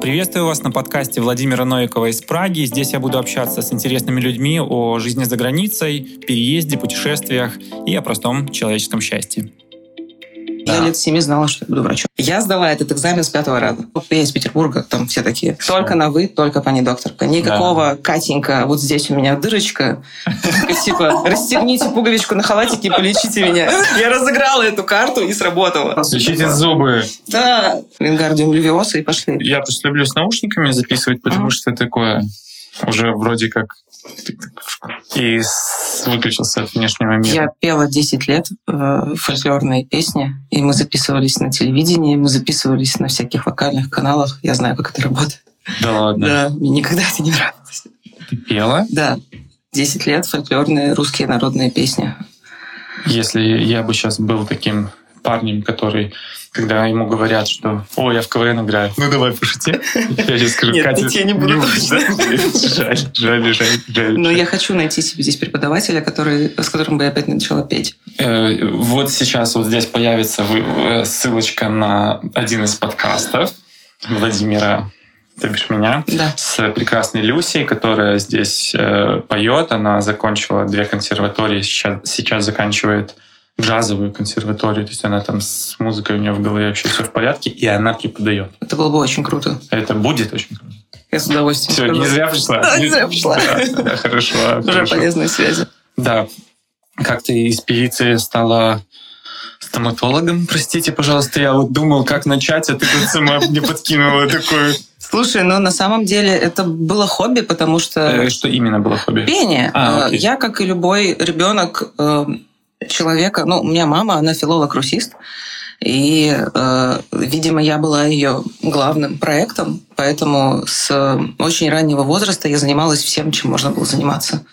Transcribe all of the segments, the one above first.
Приветствую вас на подкасте Владимира Новикова из Праги. Здесь я буду общаться с интересными людьми о жизни за границей, переезде, путешествиях и о простом человеческом счастье. Да. Я лет семи знала, что я буду врачом. Я сдала этот экзамен с пятого раза. Я из Петербурга, там все такие. Только на вы, только пани докторка. Никакого да. Катенька, вот здесь у меня дырочка. Типа, расстегните пуговичку на халатике и полечите меня. Я разыграла эту карту и сработала. Лечите зубы. Да. Вингардиум лювиоса и пошли. Я просто люблю с наушниками записывать, потому что такое уже вроде как и выключился от внешнего мира. Я пела 10 лет э, фольклорные песни, и мы записывались на телевидении, мы записывались на всяких вокальных каналах. Я знаю, как это работает. Да ладно? Да, мне никогда это не нравилось. Ты пела? Да. 10 лет фольклорные русские народные песни. Если я бы сейчас был таким парнем, который когда ему говорят, что «О, я в КВН играю». Ну, давай, пошути. Я сейчас скажу, Нет, Катя... я не буду точно. Жаль, жаль, жаль, жаль. Но я хочу найти себе здесь преподавателя, который, с которым бы я опять начала петь. Э, вот сейчас вот здесь появится э, ссылочка на один из подкастов Владимира то бишь меня, да. с прекрасной Люсей, которая здесь э, поет. Она закончила две консерватории, сейчас, сейчас заканчивает джазовую консерваторию, то есть она там с музыкой у нее в голове вообще все в порядке, и она преподает. Это было бы очень круто. Это будет очень круто. Я с удовольствием. Все, не зря пришла. Да, не зря пришла. Да, да, хорошо. Уже хорошо. полезные связи. Да. Как ты из певицы стала стоматологом? Простите, пожалуйста, я вот думал, как начать, а ты тут сама мне подкинула такую... Слушай, ну на самом деле это было хобби, потому что... Э, что именно было хобби? Пение. А, окей. я, как и любой ребенок, э, человека, ну, у меня мама, она филолог-русист, и, э, видимо, я была ее главным проектом, поэтому с очень раннего возраста я занималась всем, чем можно было заниматься.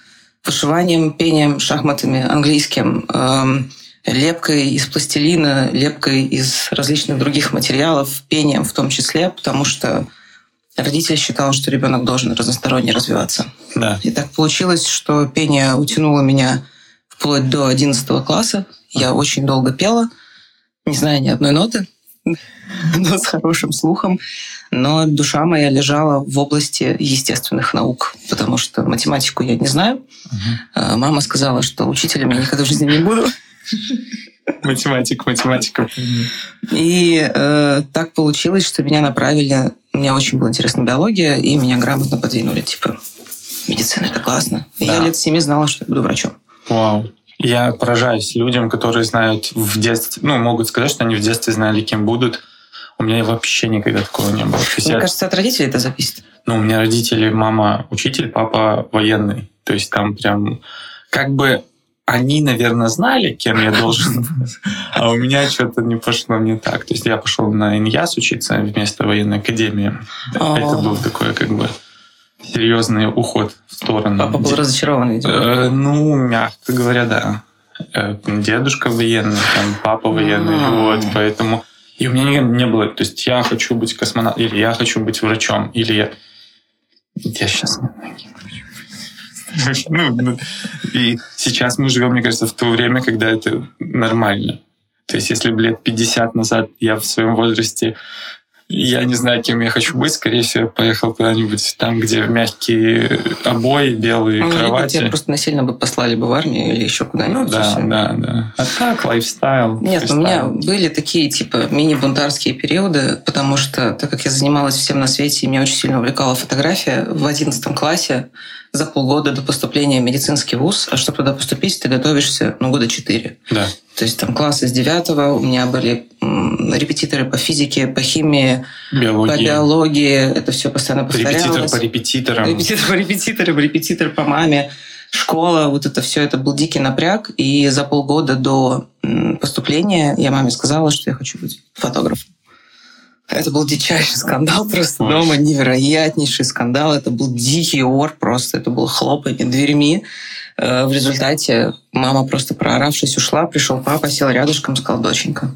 Вышиванием, пением, шахматами, английским, э, лепкой из пластилина, лепкой из различных других материалов, пением в том числе, потому что родитель считал, что ребенок должен разносторонне развиваться. Да. И так получилось, что пение утянуло меня вплоть до 11 класса. Я очень долго пела, не зная ни одной ноты, но с хорошим слухом. Но душа моя лежала в области естественных наук, потому что математику я не знаю. Угу. Мама сказала, что учителем я никогда в жизни не буду. Математик, математика. И э, так получилось, что меня направили. Мне очень была интересна биология, и меня грамотно подвинули. Типа, медицина это классно. Да. я лет семи знала, что я буду врачом. Вау. Я поражаюсь людям, которые знают в детстве, ну, могут сказать, что они в детстве знали, кем будут. У меня вообще никогда такого не было. Мне я... кажется, от родителей это зависит. Ну, у меня родители, мама учитель, папа военный. То есть там прям как бы они, наверное, знали, кем я должен, а у меня что-то не пошло не так. То есть я пошел на ИНЯС учиться вместо военной академии. Это был такой как бы серьезный уход в сторону. Папа был разочарован, видимо. Э, ну, мягко говоря, да. Э, дедушка военный, там, папа военный, вот, поэтому... И у меня не, не было, то есть я хочу быть космонавтом, или я хочу быть врачом, или я... Я сейчас ну, ну, и сейчас мы живем, мне кажется, в то время, когда это нормально. То есть, если бы лет 50 назад я в своем возрасте я не знаю, кем я хочу быть. Скорее всего, я поехал куда-нибудь там, где мягкие обои, белые ну, кровати. Тебя просто насильно бы послали бы в армию или еще куда-нибудь. Ну да, да, да. А так, лайфстайл. Нет, фристайл. у меня были такие, типа, мини-бунтарские периоды, потому что, так как я занималась всем на свете, и меня очень сильно увлекала фотография, в одиннадцатом классе за полгода до поступления в медицинский вуз, а чтобы туда поступить, ты готовишься, ну, года четыре. Да. То есть там классы с девятого, у меня были репетиторы по физике, по химии, биологии. по биологии. Это все постоянно повторялось. Репетитор по репетиторам. Репетитор по репетиторам, репетитор по маме. Школа, вот это все, это был дикий напряг. И за полгода до поступления я маме сказала, что я хочу быть фотографом. Это был дичайший скандал просто Ой. дома, невероятнейший скандал. Это был дикий ор просто, это было хлопанье дверьми. Э, в результате мама просто прооравшись ушла, пришел папа, сел рядышком, сказал, доченька,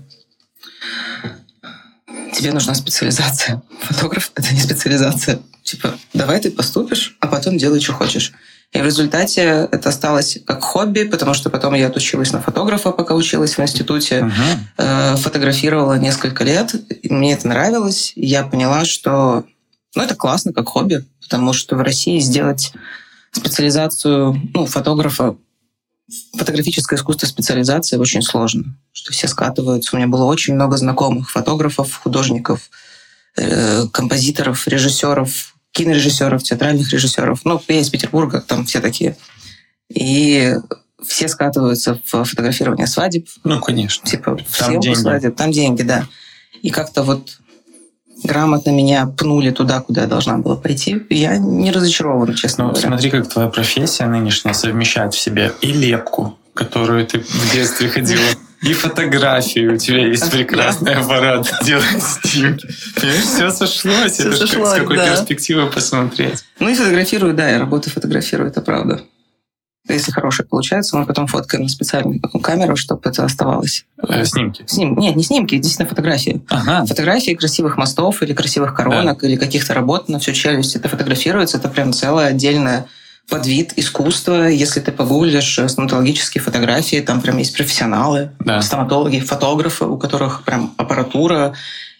тебе нужна специализация. Фотограф — это не специализация. Типа, давай ты поступишь, а потом делай, что хочешь. И в результате это осталось как хобби, потому что потом я отучилась на фотографа, пока училась в институте. Uh-huh. Фотографировала несколько лет. И мне это нравилось. Я поняла, что Ну, это классно, как хобби, потому что в России сделать специализацию ну, фотографа, фотографическое искусство специализация очень сложно, что все скатываются. У меня было очень много знакомых фотографов, художников, э, композиторов, режиссеров, кинорежиссеров, театральных режиссеров. Ну, я из Петербурга, там все такие. И все скатываются в фотографирование свадеб. Ну, конечно. Типа, там деньги. свадеб, там деньги, да. И как-то вот грамотно меня пнули туда, куда я должна была пойти. Я не разочарована, честно ну, говоря. Смотри, как твоя профессия нынешняя совмещает в себе и лепку, которую ты в детстве ходила, и фотографию. У тебя есть прекрасный аппарат делать снимки. Все сошлось. Все это сошлось, с какой да. перспективы посмотреть. Ну и фотографирую, да, я работаю фотографирую, это правда. Если хорошее получается, мы потом фоткаем на специальную камеру, чтобы это оставалось. Э, снимки? Сним... Нет, не снимки, действительно фотографии. Ага. Фотографии красивых мостов или красивых коронок да. или каких-то работ на всю челюсть. Это фотографируется, это прям целая отдельная подвид искусства. Если ты погуглишь стоматологические фотографии, там прям есть профессионалы, да. стоматологи, фотографы, у которых прям аппаратура,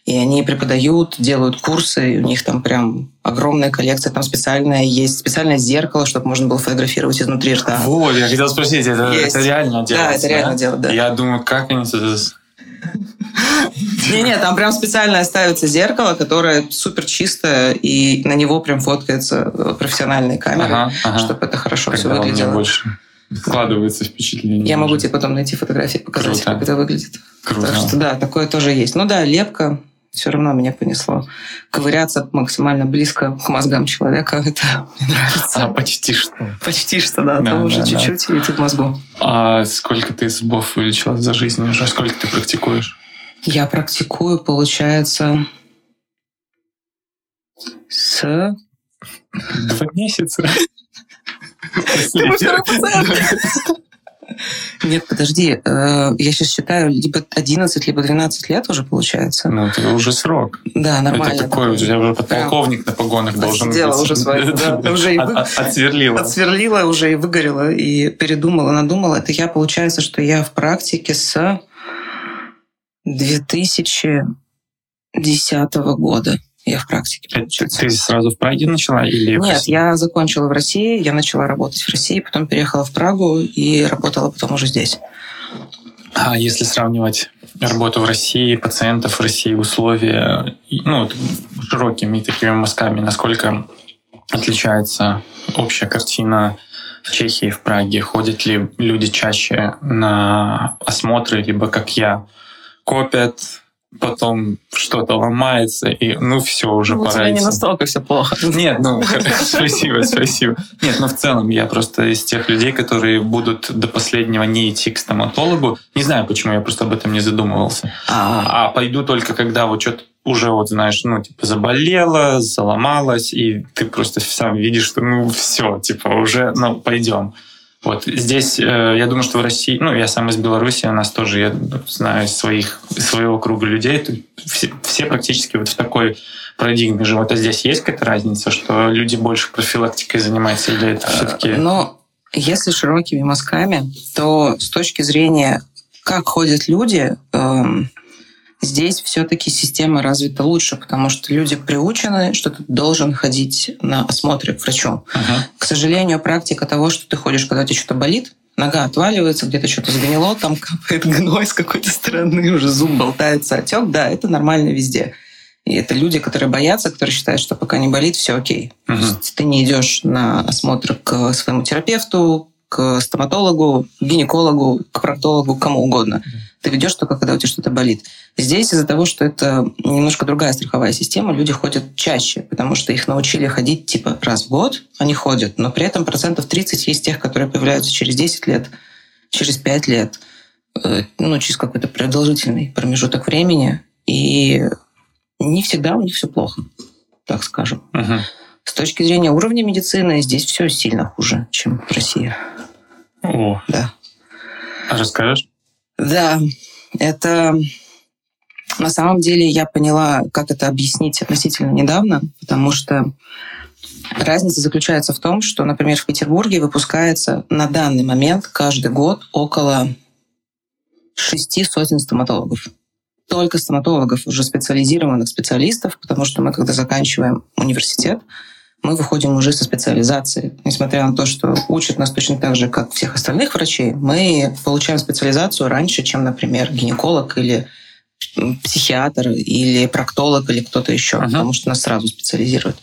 и они преподают, делают курсы, и у них там прям огромная коллекция, там специальная есть, специальное зеркало, чтобы можно было фотографировать изнутри рта. Вот, я хотел спросить, это, это реально делать? Да, это реально делать, да. Я думаю, как они это... Не-не, там прям специально ставится зеркало, которое супер чистое, и на него прям фоткается профессиональные камеры, ага, ага. чтобы это хорошо Когда все выглядело. больше складывается впечатление. Я могу тебе потом найти фотографии, показать, Круто. как это выглядит. Круто. Так что да, такое тоже есть. Ну да, лепка, все равно меня понесло. Ковыряться максимально близко к мозгам человека, это мне нравится. А, почти что. Почти что, да, да, уже да, чуть-чуть да. и ты в мозгу. А сколько ты зубов вылечила за жизнь уже? Сколько ты практикуешь? Я практикую, получается, с... Два месяца. Нет, подожди, э, я сейчас считаю, либо 11, либо 12 лет уже получается. Ну, это уже срок. Да, нормально. Это такой, у тебя уже подполковник на погонах должен быть. Сделала уже свою, да. Уже и. Отсверлила. Отсверлила уже и выгорела, и передумала, надумала. Это я, получается, что я в практике с 2010 года. Я в практике. Получается. Ты сразу в Праге начала или Нет, я закончила в России, я начала работать в России, потом переехала в Прагу и работала потом уже здесь. А если сравнивать работу в России, пациентов в России, условия, ну, широкими такими мазками, насколько отличается общая картина в Чехии, в Праге? Ходят ли люди чаще на осмотры, либо как я, копят, потом что-то ломается, и ну все, уже ну, пора. У тебя не настолько все плохо. Нет, ну спасибо, спасибо. Нет, ну в целом я просто из тех людей, которые будут до последнего не идти к стоматологу. Не знаю, почему я просто об этом не задумывался. А, а пойду только когда вот что-то уже вот знаешь, ну типа заболела, заломалась, и ты просто сам видишь, что ну все, типа уже, ну пойдем. Вот здесь, э, я думаю, что в России, ну, я сам из Беларуси, у нас тоже, я знаю своих, своего круга людей, все, все практически вот в такой парадигме живут. А здесь есть какая-то разница, что люди больше профилактикой занимаются или это все-таки... Но если широкими мазками, то с точки зрения, как ходят люди, эм, Здесь все-таки система развита лучше, потому что люди приучены, что ты должен ходить на осмотры к врачу. Uh-huh. К сожалению, практика того, что ты ходишь, когда тебе что-то болит, нога отваливается, где-то что-то сгнило, там капает гной с какой-то стороны, уже зуб болтается, отек, да, это нормально везде. И это люди, которые боятся, которые считают, что пока не болит, все окей. Uh-huh. Есть ты не идешь на осмотр к своему терапевту, к стоматологу, к гинекологу, к проктологу, к кому угодно. Uh-huh ты ведешь только, когда у тебя что-то болит. Здесь из-за того, что это немножко другая страховая система, люди ходят чаще, потому что их научили ходить типа раз в год, они ходят, но при этом процентов 30 есть тех, которые появляются через 10 лет, через 5 лет, э, ну, через какой-то продолжительный промежуток времени, и не всегда у них все плохо, так скажем. Угу. С точки зрения уровня медицины здесь все сильно хуже, чем в России. О. Да. Расскажешь? Да, это на самом деле я поняла, как это объяснить относительно недавно, потому что разница заключается в том, что, например, в Петербурге выпускается на данный момент каждый год около шести сотен стоматологов. только стоматологов, уже специализированных специалистов, потому что мы, когда заканчиваем университет, мы выходим уже со специализацией. Несмотря на то, что учат нас точно так же, как всех остальных врачей, мы получаем специализацию раньше, чем, например, гинеколог или психиатр или проктолог или кто-то еще, uh-huh. потому что нас сразу специализируют.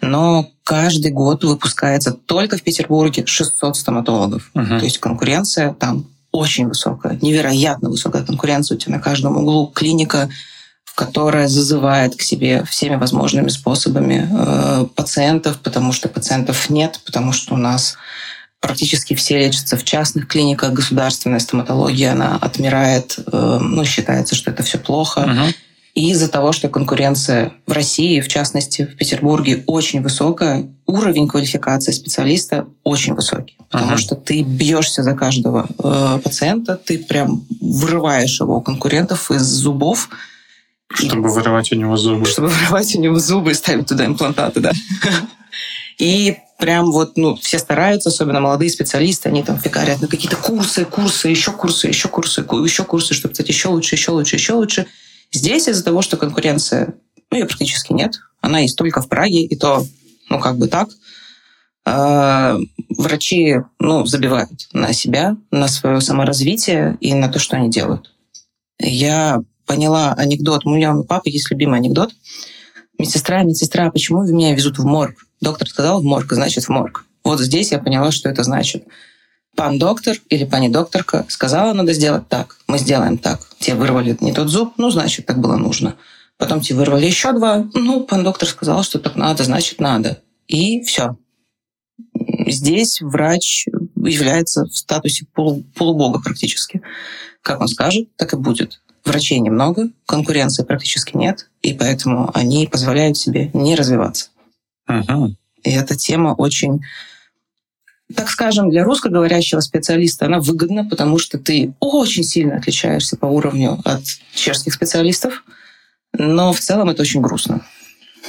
Но каждый год выпускается только в Петербурге 600 стоматологов. Uh-huh. То есть конкуренция там очень высокая, невероятно высокая конкуренция. У тебя на каждом углу клиника, которая зазывает к себе всеми возможными способами э, пациентов, потому что пациентов нет, потому что у нас практически все лечатся в частных клиниках, государственная стоматология, она отмирает, э, ну, считается, что это все плохо. Uh-huh. И из-за того, что конкуренция в России, в частности в Петербурге, очень высокая, уровень квалификации специалиста очень высокий. Потому uh-huh. что ты бьешься за каждого э, пациента, ты прям вырываешь его у конкурентов из зубов. Чтобы вырывать у него зубы. Чтобы вырывать у него зубы и ставить туда имплантаты, да. И прям вот, ну, все стараются, особенно молодые специалисты, они там фигарят на какие-то курсы, курсы, еще курсы, еще курсы, еще курсы, чтобы стать еще лучше, еще лучше, еще лучше. Здесь из-за того, что конкуренция, ну, ее практически нет, она есть только в Праге, и то, ну, как бы так, а, врачи, ну, забивают на себя, на свое саморазвитие и на то, что они делают. Я поняла анекдот, у меня у папы есть любимый анекдот. Медсестра, медсестра, почему меня везут в морг? Доктор сказал в морг, значит в морг. Вот здесь я поняла, что это значит. Пан доктор или пани докторка сказала, надо сделать так. Мы сделаем так. Те вырвали не тот зуб, ну, значит, так было нужно. Потом те вырвали еще два. Ну, пан доктор сказал, что так надо, значит, надо. И все. Здесь врач является в статусе полу, полубога практически. Как он скажет, так и будет. Врачей немного, конкуренции практически нет, и поэтому они позволяют себе не развиваться. Угу. И эта тема очень, так скажем, для русскоговорящего специалиста она выгодна, потому что ты очень сильно отличаешься по уровню от чешских специалистов, но в целом это очень грустно.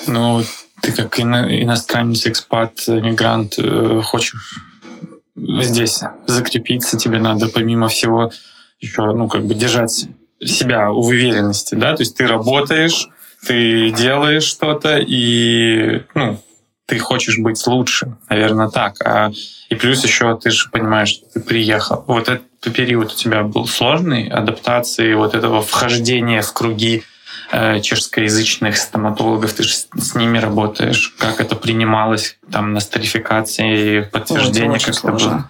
Ну, ты как ино- иностранец, экспат, мигрант, э, хочешь здесь закрепиться, тебе надо помимо всего еще, ну, как бы держать себя в уверенности, да, то есть ты работаешь, ты делаешь что-то, и ну, ты хочешь быть лучше, наверное, так. А, и плюс еще ты же понимаешь, что ты приехал. Вот этот период у тебя был сложный, адаптации, вот этого вхождения в круги э, чешскоязычных стоматологов, ты же с, ними работаешь. Как это принималось там на старификации, подтверждение, Ой, как сложно. это было?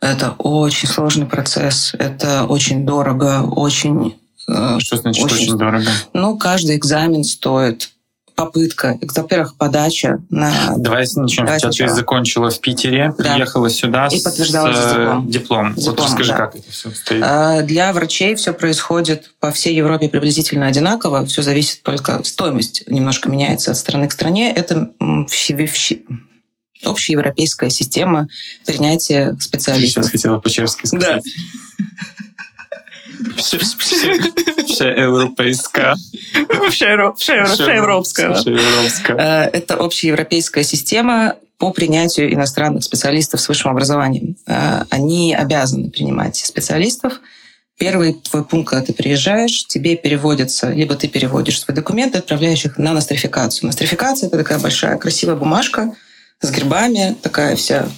Это очень сложный процесс, это очень дорого, очень Э, Что значит очень, очень дорого? Ну, каждый экзамен стоит попытка, во-первых, подача на... Давай начнем. Давай Сейчас ты закончила в Питере, да. приехала сюда и подтверждала с диплом. диплом. диплом. Вот расскажи, да. как это все стоит. А, для врачей все происходит по всей Европе приблизительно одинаково. Все зависит только... Стоимость немножко меняется от страны к стране. Это общеевропейская система принятия специалистов. Сейчас хотела по-чешски сказать. Да. Всеевропейская. Всеевропская. Э, это общеевропейская система по принятию иностранных специалистов с высшим образованием. Э, они обязаны принимать специалистов. Первый твой пункт, когда ты приезжаешь, тебе переводятся, либо ты переводишь свои документы, отправляешь их на нострификацию. Нострификация – это такая большая красивая бумажка с гербами, такая вся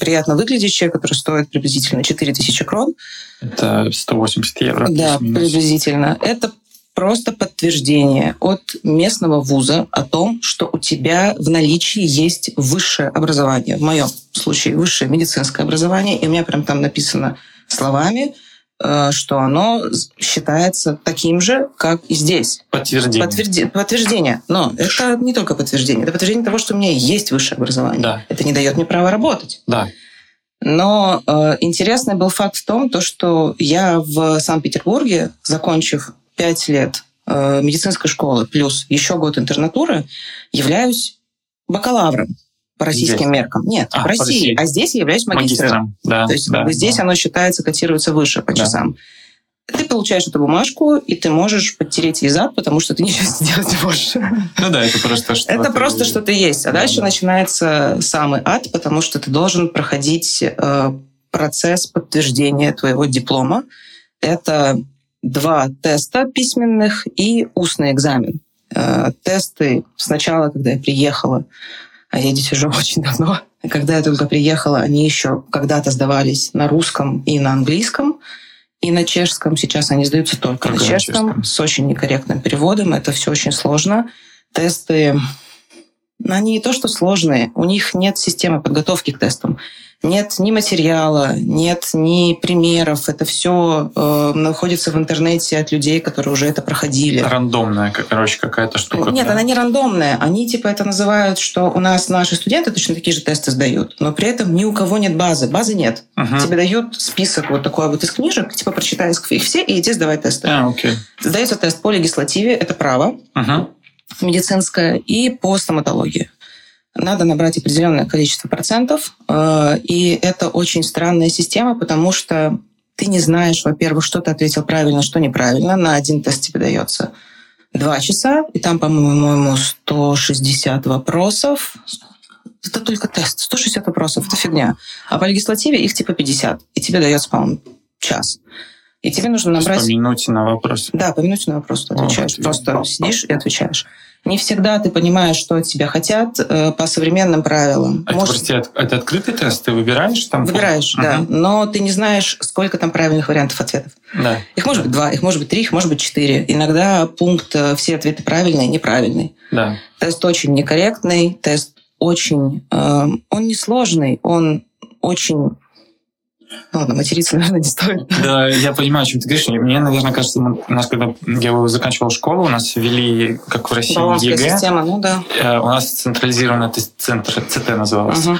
приятно выглядящая, которая стоит приблизительно 4000 крон. Это 180 евро. Да, приблизительно. Это просто подтверждение от местного вуза о том, что у тебя в наличии есть высшее образование. В моем случае высшее медицинское образование. И у меня прям там написано словами – что оно считается таким же, как и здесь. Подтверждение. Подтверди... Подтверждение. Но это не только подтверждение. Это подтверждение того, что у меня есть высшее образование. Да. Это не дает мне права работать. Да. Но э, интересный был факт в том, то, что я в Санкт-Петербурге, закончив пять лет э, медицинской школы плюс еще год интернатуры, являюсь бакалавром по российским здесь. меркам. Нет, а, в России. России. А здесь я являюсь магистром. магистром. Да, То есть да, как бы здесь да. оно считается, котируется выше по часам. Да. Ты получаешь эту бумажку, и ты можешь подтереть ей зад, потому что ты ничего сделать не можешь. Ну да, это просто что Это просто что-то есть. А да, дальше да. начинается самый ад, потому что ты должен проходить э, процесс подтверждения твоего диплома. Это два теста письменных и устный экзамен. Э, тесты сначала, когда я приехала, а я здесь уже очень давно, когда я только приехала, они еще когда-то сдавались на русском и на английском, и на чешском. Сейчас они сдаются только, только на чешском, на чешском, с очень некорректным переводом. Это все очень сложно. Тесты, они не то что сложные, у них нет системы подготовки к тестам нет ни материала, нет ни примеров. Это все э, находится в интернете от людей, которые уже это проходили. Рандомная, короче, какая-то штука. Нет, да? она не рандомная. Они типа это называют, что у нас наши студенты точно такие же тесты сдают, но при этом ни у кого нет базы. Базы нет. Угу. Тебе дают список вот такой вот из книжек, типа прочитай их все и иди сдавай тесты. А, окей. Сдается тест по легислативе, это право. Угу медицинское и по стоматологии надо набрать определенное количество процентов. Э, и это очень странная система, потому что ты не знаешь, во-первых, что ты ответил правильно, что неправильно. На один тест тебе дается два часа, и там, по-моему, 160 вопросов. Это только тест. 160 вопросов. Это фигня. А по легислативе их типа 50. И тебе дается, по-моему, час. И тебе нужно набрать... По минуте на вопрос. Да, по минуте на вопрос ты отвечаешь. О, Просто сидишь и отвечаешь. Не всегда ты понимаешь, что от тебя хотят э, по современным правилам. А Может... это, прости, это открытый тест? Ты выбираешь там? Выбираешь, угу. да. Но ты не знаешь, сколько там правильных вариантов ответов. Да. Их может быть два, их может быть три, их может быть четыре. Иногда пункт э, «все ответы правильные» неправильный. Да. Тест очень некорректный, тест очень... Э, он несложный, он очень ладно, материться, наверное, не стоит. Да, я понимаю, о чем ты говоришь. Мне, наверное, кажется, у нас, когда я заканчивал школу, у нас ввели, как в России, Болонская ЕГЭ. система, ну да. Э, у нас централизованный центр ЦТ назывался. Угу.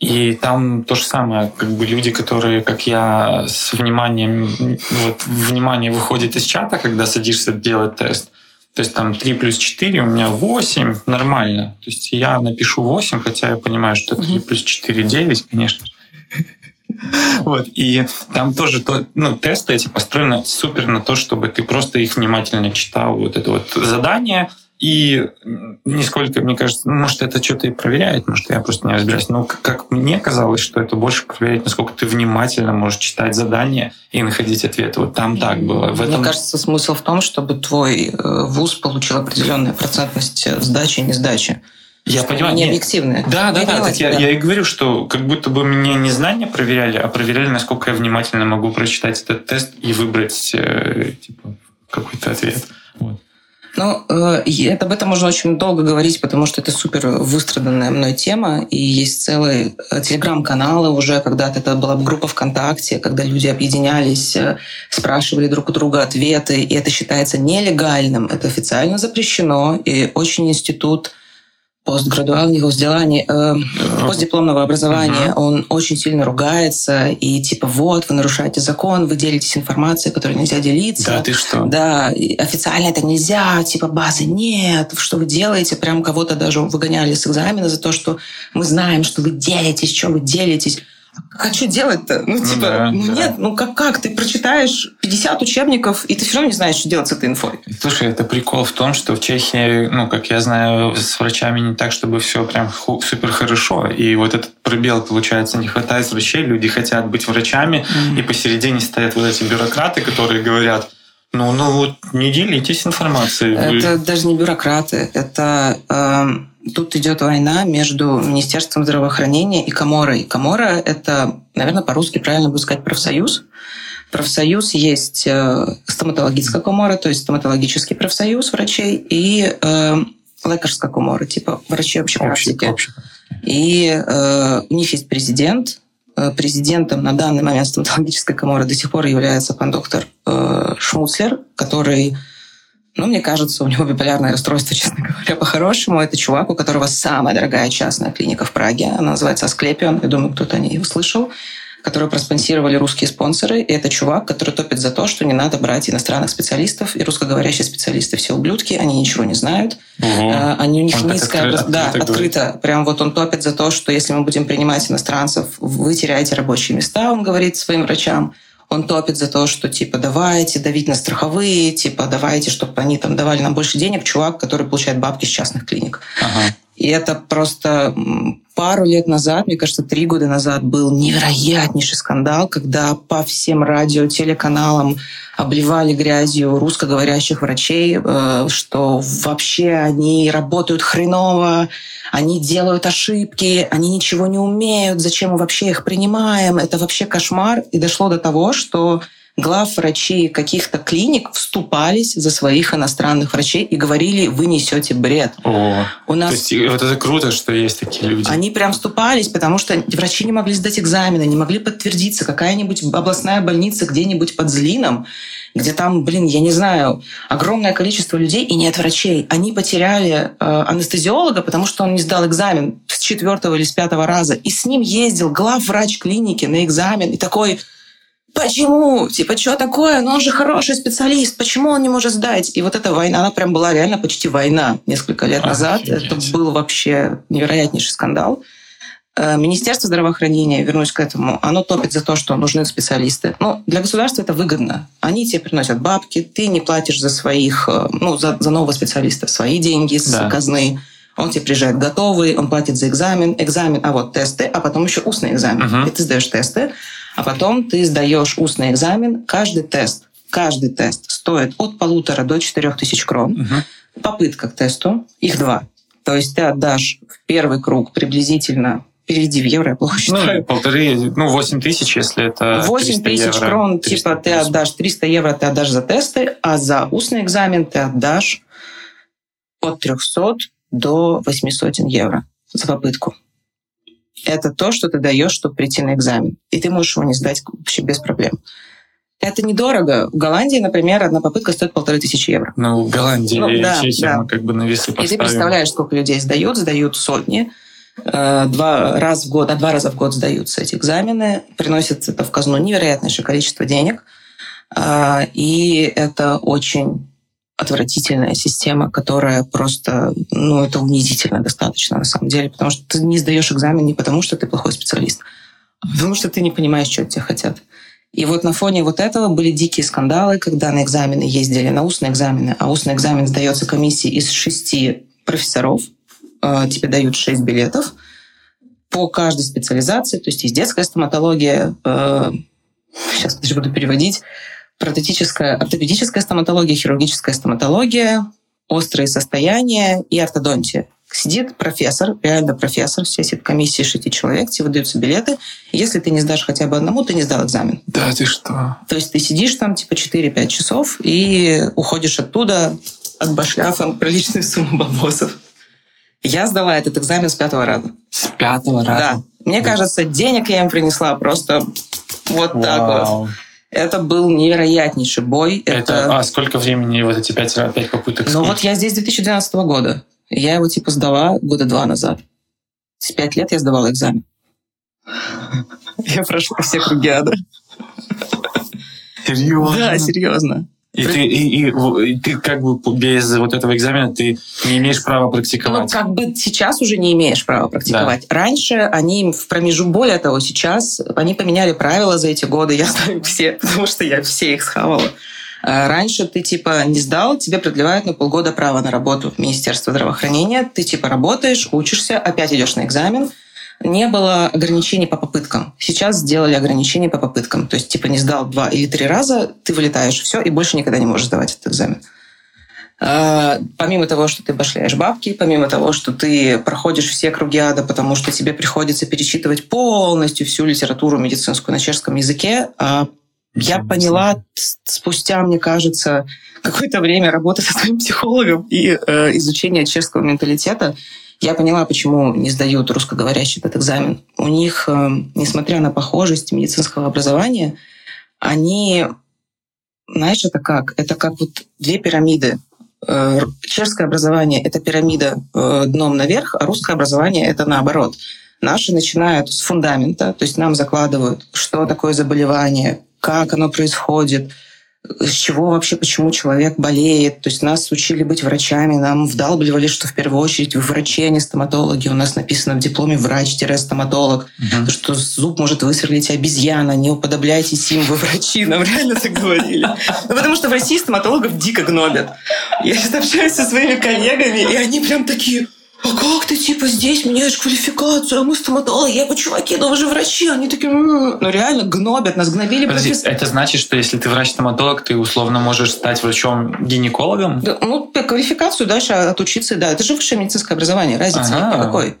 И там то же самое, как бы люди, которые, как я, с вниманием, вот, внимание выходит из чата, когда садишься делать тест. То есть там 3 плюс 4, у меня 8, нормально. То есть я напишу 8, хотя я понимаю, что 3 плюс 4 9, конечно. Вот, и там тоже то, ну, тесты эти построены супер на то, чтобы ты просто их внимательно читал, вот это вот задание, и нисколько, мне кажется, ну, может, это что-то и проверяет, может, я просто не разбираюсь. Но как мне казалось, что это больше проверяет, насколько ты внимательно можешь читать задание и находить ответы. Вот там так было. В этом... Мне кажется, смысл в том, чтобы твой э, вуз получил определенную процентность сдачи и не сдачи. Я понимаю. Не объективные. Да, да, да. Так я, я и говорю, что как будто бы меня не знания проверяли, а проверяли, насколько я внимательно могу прочитать этот тест и выбрать э, типа, какой-то ответ. Вот. Ну, э, об этом можно очень долго говорить, потому что это супер выстраданная мной тема, и есть целые э, телеграм-каналы уже, когда-то это была группа ВКонтакте, когда люди объединялись, э, спрашивали друг у друга ответы, и это считается нелегальным, это официально запрещено, и очень институт постградуального взделания, э, постдипломного образования, uh-huh. он очень сильно ругается и типа вот вы нарушаете закон, вы делитесь информацией, которой нельзя делиться. Да, ты что? Да, официально это нельзя, типа базы нет, что вы делаете? Прям кого-то даже выгоняли с экзамена за то, что мы знаем, что вы делитесь, что вы делитесь а что делать-то? Ну, ну, типа, да, ну да. нет, ну как, как? Ты прочитаешь 50 учебников, и ты все равно не знаешь, что делать с этой инфой. Слушай, это прикол в том, что в Чехии, ну, как я знаю, с врачами не так, чтобы все прям супер хорошо. И вот этот пробел, получается, не хватает врачей, люди хотят быть врачами, mm-hmm. и посередине стоят вот эти бюрократы, которые говорят, ну, ну вот не делитесь информацией. Это вы... даже не бюрократы, это... Э Тут идет война между Министерством здравоохранения и Коморой. Комора – это, наверное, по-русски правильно будет сказать профсоюз. Профсоюз есть э, стоматологическая комора, то есть стоматологический профсоюз врачей, и э, лекарская комора, типа врачи общей практики. И э, у них есть президент. Э, президентом на данный момент стоматологической коморы до сих пор является пан доктор э, Шмуцлер, который ну, мне кажется, у него биполярное расстройство, честно говоря, по-хорошему. Это чувак, у которого самая дорогая частная клиника в Праге. Она называется Асклепион. Я думаю, кто-то о ней услышал которую проспонсировали русские спонсоры. И это чувак, который топит за то, что не надо брать иностранных специалистов. И русскоговорящие специалисты все ублюдки, они ничего не знают. Угу. Они у них он низкая... Открыто, да, открыто. открыто. Прям вот он топит за то, что если мы будем принимать иностранцев, вы теряете рабочие места, он говорит своим врачам он топит за то, что типа давайте давить на страховые, типа давайте, чтобы они там давали нам больше денег, чувак, который получает бабки с частных клиник. Ага. И это просто пару лет назад, мне кажется, три года назад был невероятнейший скандал, когда по всем радио, телеканалам обливали грязью русскоговорящих врачей, э, что вообще они работают хреново, они делают ошибки, они ничего не умеют, зачем мы вообще их принимаем, это вообще кошмар. И дошло до того, что глав врачей каких-то клиник вступались за своих иностранных врачей и говорили, вы несете бред. О, У нас... То есть вот это круто, что есть такие люди. Они прям вступались, потому что врачи не могли сдать экзамены, не могли подтвердиться. Какая-нибудь областная больница где-нибудь под Злином, где там, блин, я не знаю, огромное количество людей и нет врачей. Они потеряли э, анестезиолога, потому что он не сдал экзамен с четвертого или с пятого раза. И с ним ездил главврач клиники на экзамен и такой почему? Типа, что такое? Ну, он же хороший специалист, почему он не может сдать? И вот эта война, она прям была реально почти война несколько лет назад. Офигеть. Это был вообще невероятнейший скандал. Э, Министерство здравоохранения, вернусь к этому, оно топит за то, что нужны специалисты. Ну, для государства это выгодно. Они тебе приносят бабки, ты не платишь за своих, э, ну, за, за нового специалиста свои деньги с да. казны. Он тебе приезжает готовый, он платит за экзамен, экзамен, а вот тесты, а потом еще устный экзамен. Uh-huh. И ты сдаешь тесты, а потом ты сдаешь устный экзамен. Каждый тест, каждый тест стоит от полутора до четырех тысяч крон. Угу. Попытка к тесту, их два. То есть ты отдашь в первый круг приблизительно переведи в евро, я плохо ну, считаю. Ну, полторы, ну, восемь тысяч, если это 8 тысяч крон, типа ты отдашь 300 евро, ты отдашь за тесты, а за устный экзамен ты отдашь от 300 до 800 евро за попытку это то, что ты даешь, чтобы прийти на экзамен. И ты можешь его не сдать вообще без проблем. Это недорого. В Голландии, например, одна попытка стоит полторы тысячи евро. Ну, в Голландии, ну, да, да. мы как бы на весы поставим. И ты представляешь, сколько людей сдают. Сдают сотни. Э, два раза в год, а два раза в год сдаются эти экзамены. Приносит это в казну невероятнейшее количество денег. А, и это очень отвратительная система, которая просто, ну, это унизительно достаточно на самом деле, потому что ты не сдаешь экзамен не потому, что ты плохой специалист, а потому что ты не понимаешь, что от тебя хотят. И вот на фоне вот этого были дикие скандалы, когда на экзамены ездили, на устные экзамены, а устный экзамен сдается комиссии из шести профессоров, э, тебе дают шесть билетов по каждой специализации, то есть есть детская стоматология, э, сейчас даже буду переводить, протетическая, ортопедическая стоматология, хирургическая стоматология, острые состояния и ортодонтия. Сидит профессор, реально профессор, все сидит комиссии шести человек, тебе выдаются билеты. Если ты не сдашь хотя бы одному, ты не сдал экзамен. Да, ты что? То есть ты сидишь там типа 4-5 часов и уходишь оттуда от башляфом приличную сумму бабосов. Я сдала этот экзамен с пятого раза. С пятого раза? Да. Мне кажется, денег я им принесла просто вот Вау. так вот. Это был невероятнейший бой. Это, это... А сколько времени вот эти пять, пять попыток? Ну вот я здесь с 2012 года. Я его типа сдала года два назад. С пять лет я сдавала экзамен. Я прошла все круги ада. Серьезно? Да, серьезно. И, ты, и, и, и ты как бы без вот этого экзамена ты не имеешь права практиковать. Ну, как бы сейчас уже не имеешь права практиковать. Да. Раньше они в промежу более того, сейчас они поменяли правила за эти годы. Я знаю все, потому что я все их схавала. А раньше ты типа не сдал, тебе продлевают на полгода право на работу в Министерство здравоохранения. Ты типа работаешь, учишься, опять идешь на экзамен – не было ограничений по попыткам. Сейчас сделали ограничения по попыткам. То есть, типа, не сдал два или три раза, ты вылетаешь, все, и больше никогда не можешь сдавать этот экзамен. А, помимо того, что ты башляешь бабки, помимо того, что ты проходишь все круги ада, потому что тебе приходится перечитывать полностью всю литературу медицинскую на чешском языке, а я поняла спустя, мне кажется, какое-то время работы со своим психологом и э, изучения чешского менталитета, я поняла, почему не сдают русскоговорящий этот экзамен. У них, э, несмотря на похожесть медицинского образования, они, знаешь, это как? Это как вот две пирамиды. Э, чешское образование — это пирамида э, дном наверх, а русское образование — это наоборот. Наши начинают с фундамента, то есть нам закладывают, что такое заболевание, как оно происходит — с чего вообще, почему человек болеет. То есть нас учили быть врачами, нам вдалбливали, что в первую очередь врачи, а не стоматологи. У нас написано в дипломе врач-стоматолог. Угу. Что зуб может высверлить обезьяна, не уподобляйтесь им, вы врачи. Нам реально так говорили. Ну, потому что в России стоматологов дико гнобят. Я сейчас общаюсь со своими коллегами, и они прям такие а как ты, типа, здесь меняешь квалификацию, а мы стоматологи, я бы, чуваки, ну вы же врачи, они такие, «М-м-м». ну реально гнобят, нас гнобили. Подожди, профессор- это значит, что если ты врач-стоматолог, ты условно можешь стать врачом-гинекологом? Да, ну, квалификацию дальше отучиться, да, это же высшее медицинское образование, разницы нет Ага. никакой.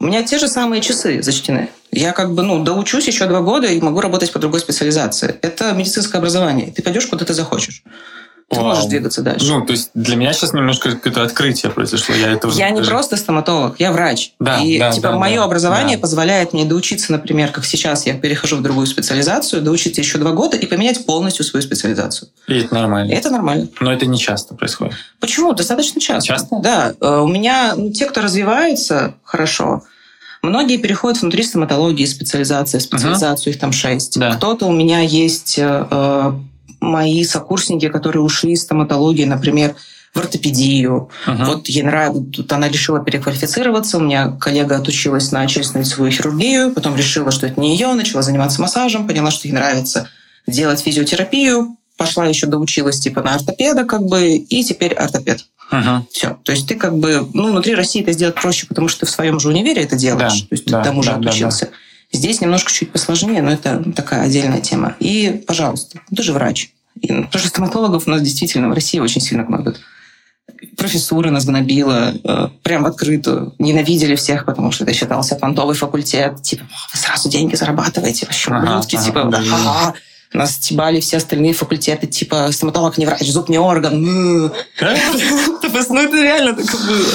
У меня те же самые часы зачтены. Я как бы, ну, доучусь еще два года и могу работать по другой специализации. Это медицинское образование. Ты пойдешь, куда ты захочешь. Ты Вау. можешь двигаться дальше. Ну, то есть для меня сейчас немножко какое-то открытие произошло. Я этого Я не даже- просто стоматолог, я врач. Да, и да, типа да, мое да, образование да. позволяет мне доучиться, например, как сейчас я перехожу в другую специализацию, доучиться еще два года и поменять полностью свою специализацию. И это нормально. И это нормально. Но это не часто происходит. Почему? Достаточно часто. Часто? Да. Э, У меня ну, те, кто развиваются хорошо, многие переходят внутри стоматологии специализации, специализацию их там шесть. Да. Кто-то у меня есть э, э, мои сокурсники, которые ушли из стоматологии, например, в ортопедию. Мгм. Вот ей нравится, тут она решила переквалифицироваться. У меня коллега отучилась на челюстно-лицевую хирургию, потом решила, что это не ее, начала заниматься массажем, поняла, что ей нравится делать физиотерапию, пошла еще доучилась типа на ортопеда, как бы, и теперь ортопед. Мгм. Все. То есть ты как бы, ну, внутри России это сделать проще, потому что ты в своем же универе это делаешь. Да, то есть да, ты тому же да, да, отучился. Здесь немножко чуть посложнее, но это такая отдельная тема. И, пожалуйста, ты же врач. И, потому что стоматологов у нас действительно в России очень сильно гнобят. Профессура нас гнобила э, прям в открытую. Ненавидели всех, потому что это считался понтовый факультет. Типа, «О, вы сразу деньги зарабатываете, вообще Ага, ублюдки. ага, типа, да. «Ага». Нас стебали все остальные факультеты, типа, стоматолог не врач, зуб не орган. М. Ну, это реально так было.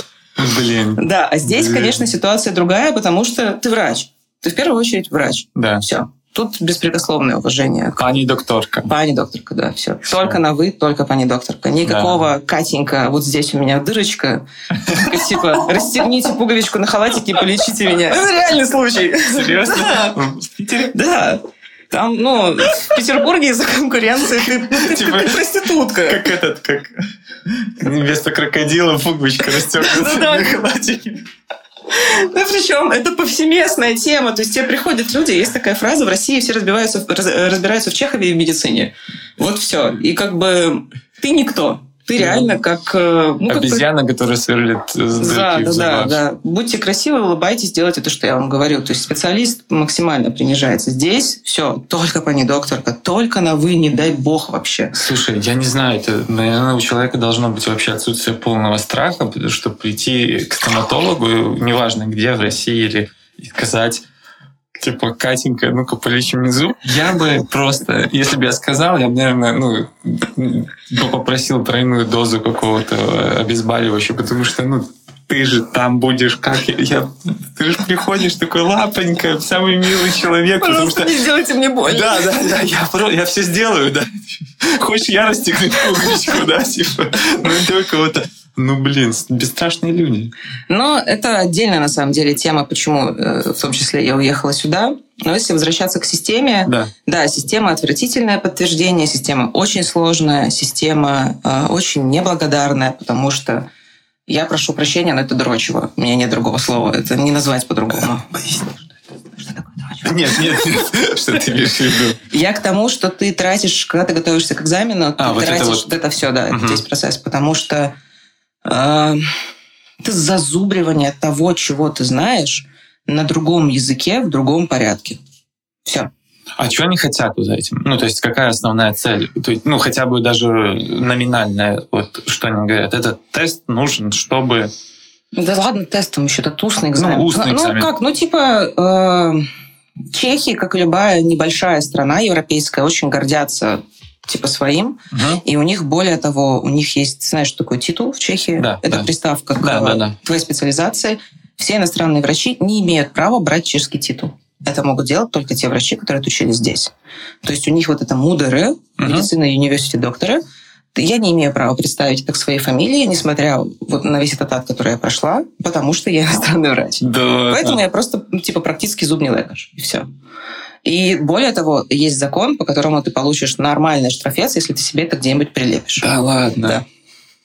Блин. Да, а здесь, конечно, ситуация другая, потому что ты врач. Ты в первую очередь врач. Да. Все. Тут беспрекословное уважение. Пани докторка. Пани докторка, да, все. Только на вы, только пани докторка. Никакого Катенька, вот здесь у меня дырочка. Типа, расстегните пуговичку на халатике и полечите меня. Это реальный случай. Серьезно? Да. В Питере? Да. Там, ну, в Петербурге из-за конкуренции ты, ну, Типа, ты проститутка. Как этот, как вместо крокодила пуговичка расстегнута на халатике. Ну, причем это повсеместная тема. То есть тебе приходят люди, есть такая фраза, в России все разбиваются, раз- разбираются в Чехове и в медицине. Вот все. И как бы ты никто. Ты реально как... э, ну, как бы- Обезьяна, которая сверлит э, Да, да, да, да. Будьте красивы, улыбайтесь, делайте то, что я вам говорю. То есть специалист максимально принижается. Здесь все, только по докторка, только на вы, не дай бог вообще. Слушай, я не знаю, это, наверное, у человека должно быть вообще отсутствие полного страха, потому что прийти к стоматологу, неважно где, в России или и сказать, типа, Катенька, ну-ка, полечи мне зуб. Я бы просто, если бы я сказал, я бы, наверное, ну, попросил тройную дозу какого-то обезболивающего, потому что, ну, ты же там будешь как я, ты же приходишь такой лапонька, самый милый человек, потому что не сделайте мне больно. да, да, да, я, про- я все сделаю, да. Хочешь я расстегнуть пуговичку, да, типа. Ну, только вот... Ну, блин, бесстрашные люди. Но это отдельная, на самом деле, тема, почему э, в том числе я уехала сюда. Но если возвращаться к системе, Да. да, система отвратительное подтверждение, система очень сложная, система э, очень неблагодарная, потому что я прошу прощения, но это дрочево. У меня нет другого слова. Это не назвать по-другому. Нет, нет, нет. Что ты имеешь в виду? Я к тому, что ты тратишь, когда ты готовишься к экзамену, А, ты вот это тратишь вот. вот это все, да, Мгм. весь процесс, потому что э, это зазубривание того, чего ты знаешь, на другом языке, в другом порядке. Все. А что они хотят за этим? Ну, то есть, какая основная цель? То есть, ну, хотя бы даже номинальная, вот что они говорят. Этот тест нужен, чтобы... Да ладно, тестом еще, это устный экзамен. Ну, устный экзамен. как, ну типа э, Чехия, как и любая небольшая страна европейская, очень гордятся типа своим. Мгм. И у них, более того, у них есть, знаешь, что такое титул в Чехии? Да, Это да. приставка к Да, да, да. твоей специализации. Все иностранные врачи не имеют права брать чешский титул. Это могут делать только те врачи, которые отучились здесь. То есть у них вот это МУДР, Мгм. медицина University доктора, я не имею права представить это к своей фамилии, несмотря вот на весь этот ад, который я прошла, потому что я иностранный врач. Да. Поэтому я просто, ну, типа, практически зубный лекарь, и все. И более того, есть закон, по которому ты получишь нормальный штрафец, если ты себе это где-нибудь прилепишь. Да ладно. Да.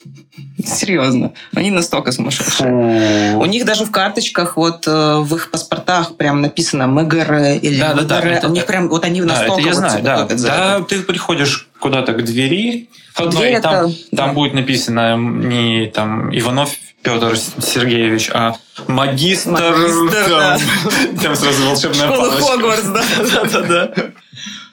Серьезно. Они настолько сумасшедшие. У них даже в карточках, вот э, в их паспортах прям написано МГР или Да, да, да, МГР. это- У них прям, вот они Да, настолько это я вот знаю, себя да. Да, это. ты приходишь куда-то к двери, входной, Дверь и там, это- там да. будет написано не там Иванов Петр Сергеевич, а магистр. Магистр, да. там, там сразу волшебная Школа палочка. Хогвартс, да, да, да, да.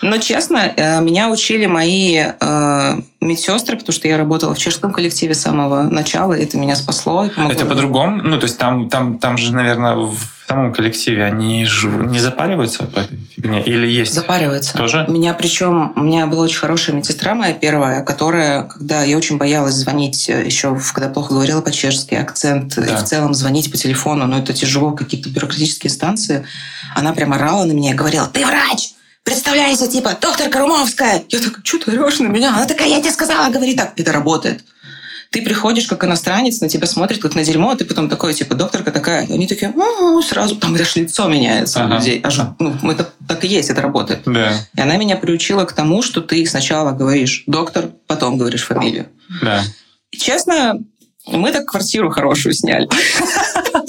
Но честно, э, меня учили мои э, медсестры, потому что я работала в чешском коллективе с самого начала, и это меня спасло. Это по-другому? Ну, то есть там, там, там же, наверное, в самом коллективе они же не запариваются по этой фигне? Или есть? Запаривается. Тоже? Меня причем, у меня была очень хорошая медсестра моя первая, которая, когда я очень боялась звонить э, еще, когда плохо говорила по-чешски, акцент, Да. и в целом звонить по телефону, но это тяжело, какие-то бюрократические станции, она прям орала на меня и говорила, ты врач! Представляйся, типа, доктор Карумовская. Я такая, что ты орешь на меня? Она такая, я тебе сказала, говори так. Это работает. Ты приходишь как иностранец, на тебя смотрят как на дерьмо, а ты потом такой, типа, докторка такая. И они такие, «М-м-м», сразу, там даже лицо меняется у Ага. людей. Аж, ну, это так и есть, это работает. Да, И она меня приучила к тому, что ты сначала говоришь доктор, потом говоришь фамилию. да. И честно, мы так квартиру хорошую сняли.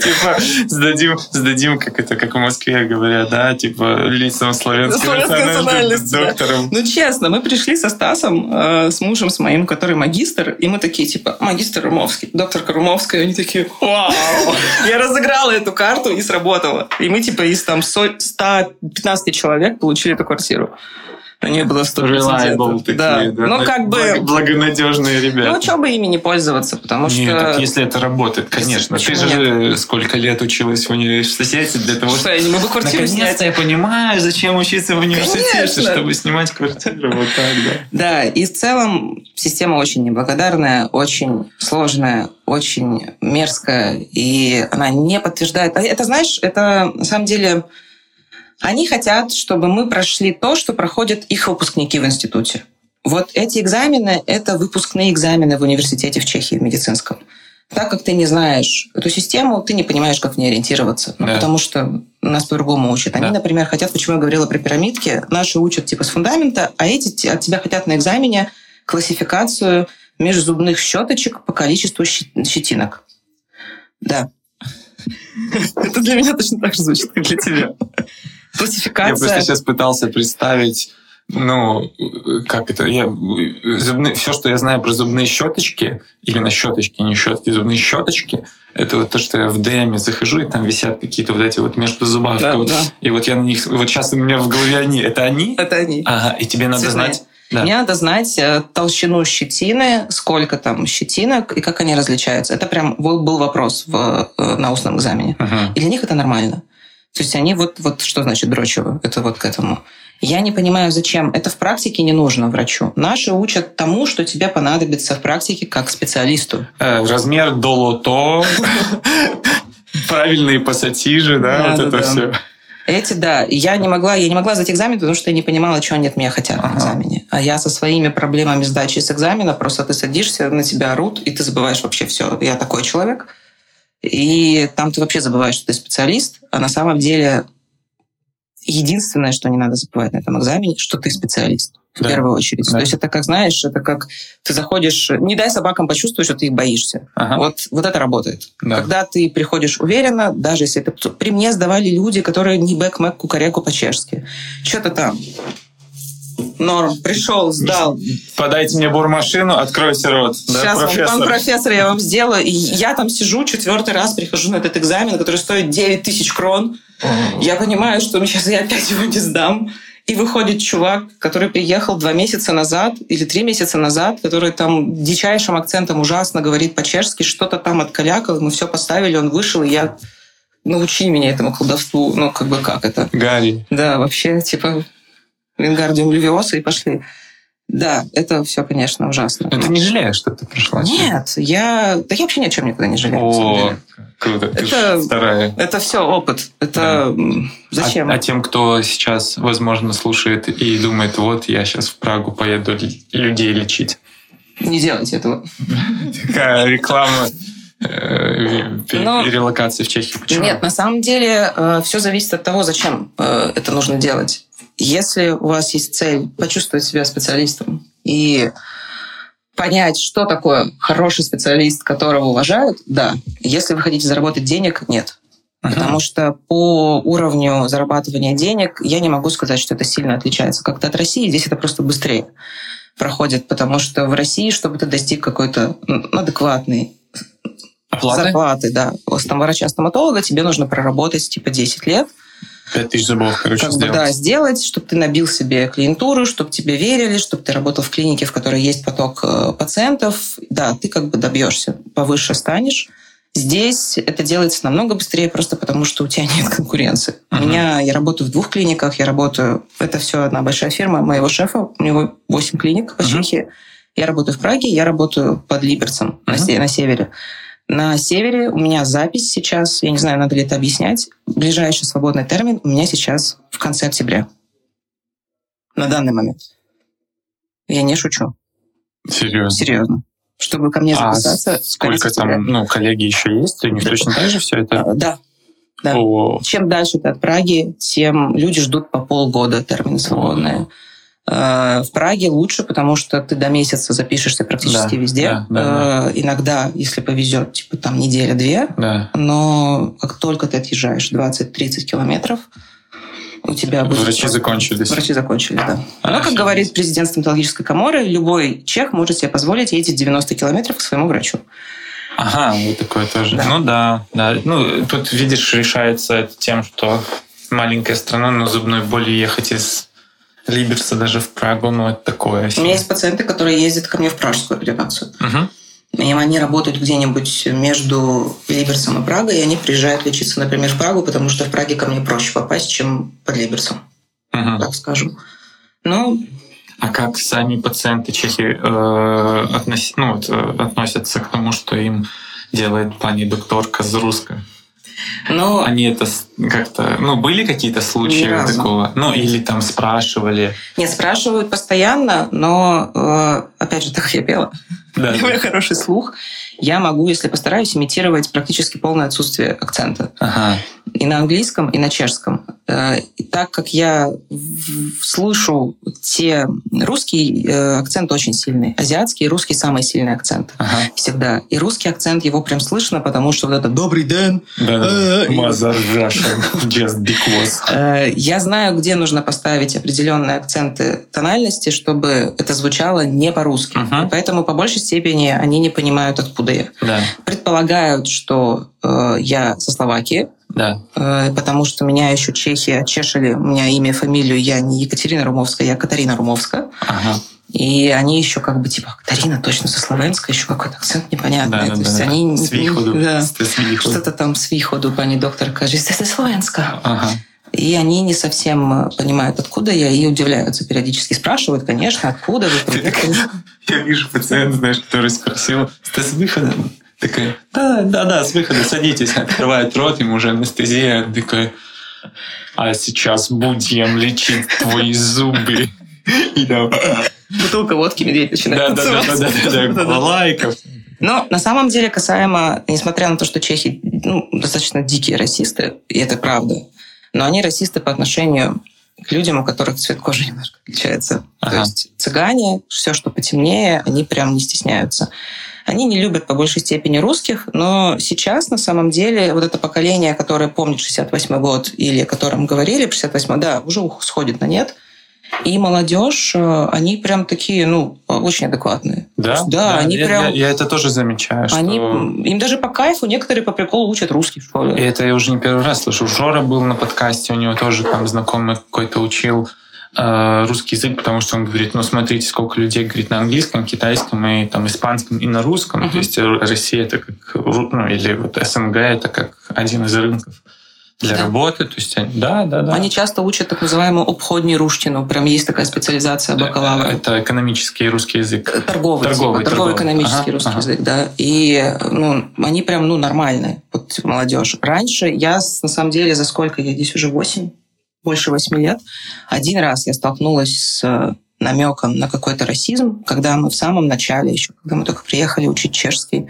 Типа, сдадим, сдадим, как это, как в Москве говорят, да, типа, лицам славянской национальности, доктором. Ну, честно, мы пришли со Стасом, э, с мужем с моим, который магистр, и мы такие, типа, магистр Румовский, доктор Карумовская, и они такие, вау! Я разыграла эту карту и сработала. И мы, типа, из там со- 115 человек получили эту квартиру. У нее было 100 Reliable такие, Да. Ну, как бы... Благ- Благонадежные ребята. Ну, что бы ими не пользоваться, потому Не, что... так если это работает, конечно. Ты Почему же сколько лет училась в университете для того, Что, я не могу квартиру снять? Я понимаю, зачем учиться в университете, Конечно. чтобы снимать квартиру вот так, да. Да, и в целом система очень неблагодарная, очень сложная, очень мерзкая, и она не подтверждает. А Это, знаешь, это на самом деле... Они хотят, чтобы мы прошли то, что проходят их выпускники в институте. Вот эти экзамены – это выпускные экзамены в университете в Чехии, в медицинском. Так как ты не знаешь эту систему, ты не понимаешь, как в ней ориентироваться. Ну, Да. Потому что нас по-другому учат. Они, Да. например, хотят, почему я говорила про пирамидки, наши учат типа с фундамента, а эти от тебя хотят на экзамене классификацию межзубных щеточек по количеству щетинок. Да. Это для меня точно так же звучит, как для тебя. Я Классификация. просто сейчас пытался представить, ну, как это, я, зубные, все, что я знаю про зубные щеточки, именно щеточки, не щетки, зубные щеточки, это вот то, что я в ДМе захожу, и там висят какие-то вот эти вот между зубами. Да, вот, да. И вот я на них, вот сейчас у меня в голове они, это они? Это они. Ага, и тебе надо Цветные. знать. Да. Мне надо знать э, толщину щетины, сколько там щетинок и как они различаются. Это прям был вопрос в, э, на устном экзамене. Мгм. И для них это нормально. То есть они вот, вот что значит дрочево? Это вот к этому. Я не понимаю, зачем. Это в практике не нужно врачу. Наши учат тому, что тебе понадобится в практике как специалисту. Э, Размер долото, правильные пассатижи, да, вот это все. Эти, да. Я не могла, я не могла сдать экзамен, потому что я не понимала, что они от меня хотят на Ага. экзамене. А я со своими проблемами сдачи с экзамена, просто ты садишься, на тебя орут, и ты забываешь вообще все. Я такой человек. И там ты вообще забываешь, что ты специалист, а на самом деле единственное, что не надо забывать на этом экзамене, что ты специалист. В Да. первую очередь. Да. То есть это как, знаешь, это как ты заходишь... Не дай собакам почувствовать, что ты их боишься. Ага. Вот, вот это работает. Да. Когда ты приходишь уверенно, даже если это... При мне сдавали люди, которые не бэк мэк кукареку по-чешски. Что-то там. Норм. Пришел, сдал. Подайте мне бурмашину, откройте рот. Да, Сейчас, вам, профессор? пан профессор, я вам сделаю. И я там сижу, четвертый раз прихожу на этот экзамен, который стоит 9 тысяч крон. Я понимаю, что сейчас я опять его не сдам. И выходит чувак, который приехал два месяца назад или три месяца назад, который там дичайшим акцентом ужасно говорит по-чешски, что-то там откалякал, мы все поставили, он вышел, и я... Научи меня этому колдовству. Ну, как бы как это? Гарри. Да, вообще, типа, Вингардиум Левиоса и пошли. Да, это все, конечно, ужасно. Ну, ты не жалеешь, что ты пришла? Нет, я... Да я вообще ни о чем никогда не жалею. О, круто. Ты Это- вторая. Это все опыт. Это м, зачем? А, а тем, кто сейчас, возможно, слушает и думает, вот я сейчас в Прагу поеду людей лечить. Не делайте этого. Такая реклама Но- релокации в Чехию. Почему? Нет, на самом деле все зависит от того, зачем э, это нужно делать. Если у вас есть цель почувствовать себя специалистом и понять, что такое хороший специалист, которого уважают, да. Если вы хотите заработать денег, нет. Uh-huh. Потому что по уровню зарабатывания денег я не могу сказать, что это сильно отличается как-то от России. Здесь это просто быстрее проходит, потому что в России, чтобы ты достиг какой-то адекватной Оплаты? зарплаты, да, там врача-стоматолога, тебе нужно проработать типа 10 лет. 5 тысяч зубов, короче, как сделать. Бы, да, сделать, чтобы ты набил себе клиентуру, чтобы тебе верили, чтобы ты работал в клинике, в которой есть поток э, пациентов. Да, ты как бы добьешься, повыше станешь. Здесь это делается намного быстрее, просто потому что у тебя нет конкуренции. Uh-huh. У меня, я работаю в двух клиниках, я работаю, это все одна большая фирма моего шефа, у него 8 клиник по uh-huh. Чехии. Я работаю в Праге, я работаю под Либерцем uh-huh. на, на севере. На севере у меня запись сейчас, я не знаю, надо ли это объяснять. Ближайший свободный термин у меня сейчас в конце октября. На данный момент. Я не шучу. Серьезно? Серьезно. Чтобы ко мне записаться. А сколько там, ну, коллеги еще есть? У них точно так же все это? Да. Да. О. Чем дальше ты от Праги, тем люди ждут по полгода термины свободные. Э, в Праге лучше, потому что ты до месяца запишешься практически да, везде. Да, да, да. Э, иногда, если повезет, типа там неделя-две. Да. Но как только ты отъезжаешь 20-30 километров, у тебя будет... Врачи закончились. Врачи закончились, да. А, Но, как говорит президент стоматологической коморы, любой чех может себе позволить ездить 90 километров к своему врачу. Ага, вот такое тоже. Да. Ну да, да. Ну, тут, видишь, решается тем, что маленькая страна, но зубной боли ехать из Либерса даже в Прагу, ну это такое. У меня есть пациенты, которые ездят ко мне в пражскую реабилитацию. Угу. И они работают где-нибудь между Либерсом и Прагой, и они приезжают лечиться, например, в Прагу, потому что в Праге ко мне проще попасть, чем под Либерсом, угу. так скажем. Но а как сами пациенты чехи э, относ... ну, вот, э, относятся к тому, что им делает пани докторка с русской? Но... Они это как-то... Ну, были какие-то случаи такого? Ну, или там спрашивали? Нет, спрашивают постоянно, но, э, опять же, так я пела, да, у меня хороший слух, я могу, если постараюсь, имитировать практически полное отсутствие акцента. Ага. И на английском, и на чешском. Э, и так как я слышу те... Русский э, акцент очень сильный. Азиатский и русский самый сильный акцент. Ага. Всегда. И русский акцент, его прям слышно, потому что вот это «добрый день». Mother Russian, just because. Э, я знаю, где нужно поставить определенные акценты тональности, чтобы это звучало не по-русски. Поэтому по большей степени они не понимают, откуда я. Да. Предполагают, что э, я со Словакии, да. э, потому что меня еще чехи отчешили, у меня имя, фамилию, я не Екатерина Румовская, я Катарина Румовская. Ага. И они еще как бы типа Катарина точно со Словенска, еще какой-то акцент непонятный. Да, да, То есть да, они. Да, что-то там с виходу, пани доктор, кажется, это Словенска. Ага. И они не совсем понимают, откуда я, и удивляются периодически. Спрашивают, конечно, откуда вы приехали. Я вижу пациента, знаешь, который спросил, ты с выхода? Такая, да, да, да, с выхода садитесь. Открывает рот, ему уже анестезия. Такой, а сейчас будем лечить твои зубы. И. Бутылка водки, медведь начинает Да, да, да, да, да, да, лайков. Но на самом деле, касаемо, несмотря на то, что чехи ну, достаточно дикие расисты, и это правда, но они расисты по отношению к людям, у которых цвет кожи немножко отличается. Ага. То есть цыгане, все, что потемнее, они прям не стесняются. Они не любят по большей степени русских, но сейчас на самом деле вот это поколение, которое помнит 68 год или о котором говорили, 68 да, уже сходит на нет. И молодежь, э, они прям такие, ну, очень адекватные. Да? Да, да они я, прям... Я, я это тоже замечаю. Что... Они, им даже по кайфу некоторые по приколу учат русский в школе. И это я уже не первый раз слышу. Жора был на подкасте, у него тоже там знакомый какой-то учил э, русский язык, потому что он говорит, ну, смотрите, сколько людей говорит на английском, китайском и там испанском и на русском. Uh-huh. То есть Россия это как, ну, или вот СНГ это как один из рынков для да. работы. То есть, да, да, да. Они часто учат так называемую обходнюю руштину. Прям есть такая специализация бакалавра. Это экономический русский язык. Торговый. Торговый, типа, торговый экономический ага, русский ага. язык, да. И ну, они прям ну, нормальные, вот, типа, молодежь. Раньше я, на самом деле, за сколько? Я здесь уже 8, больше 8 лет. Один раз я столкнулась с намеком на какой-то расизм, когда мы в самом начале еще, когда мы только приехали учить чешский,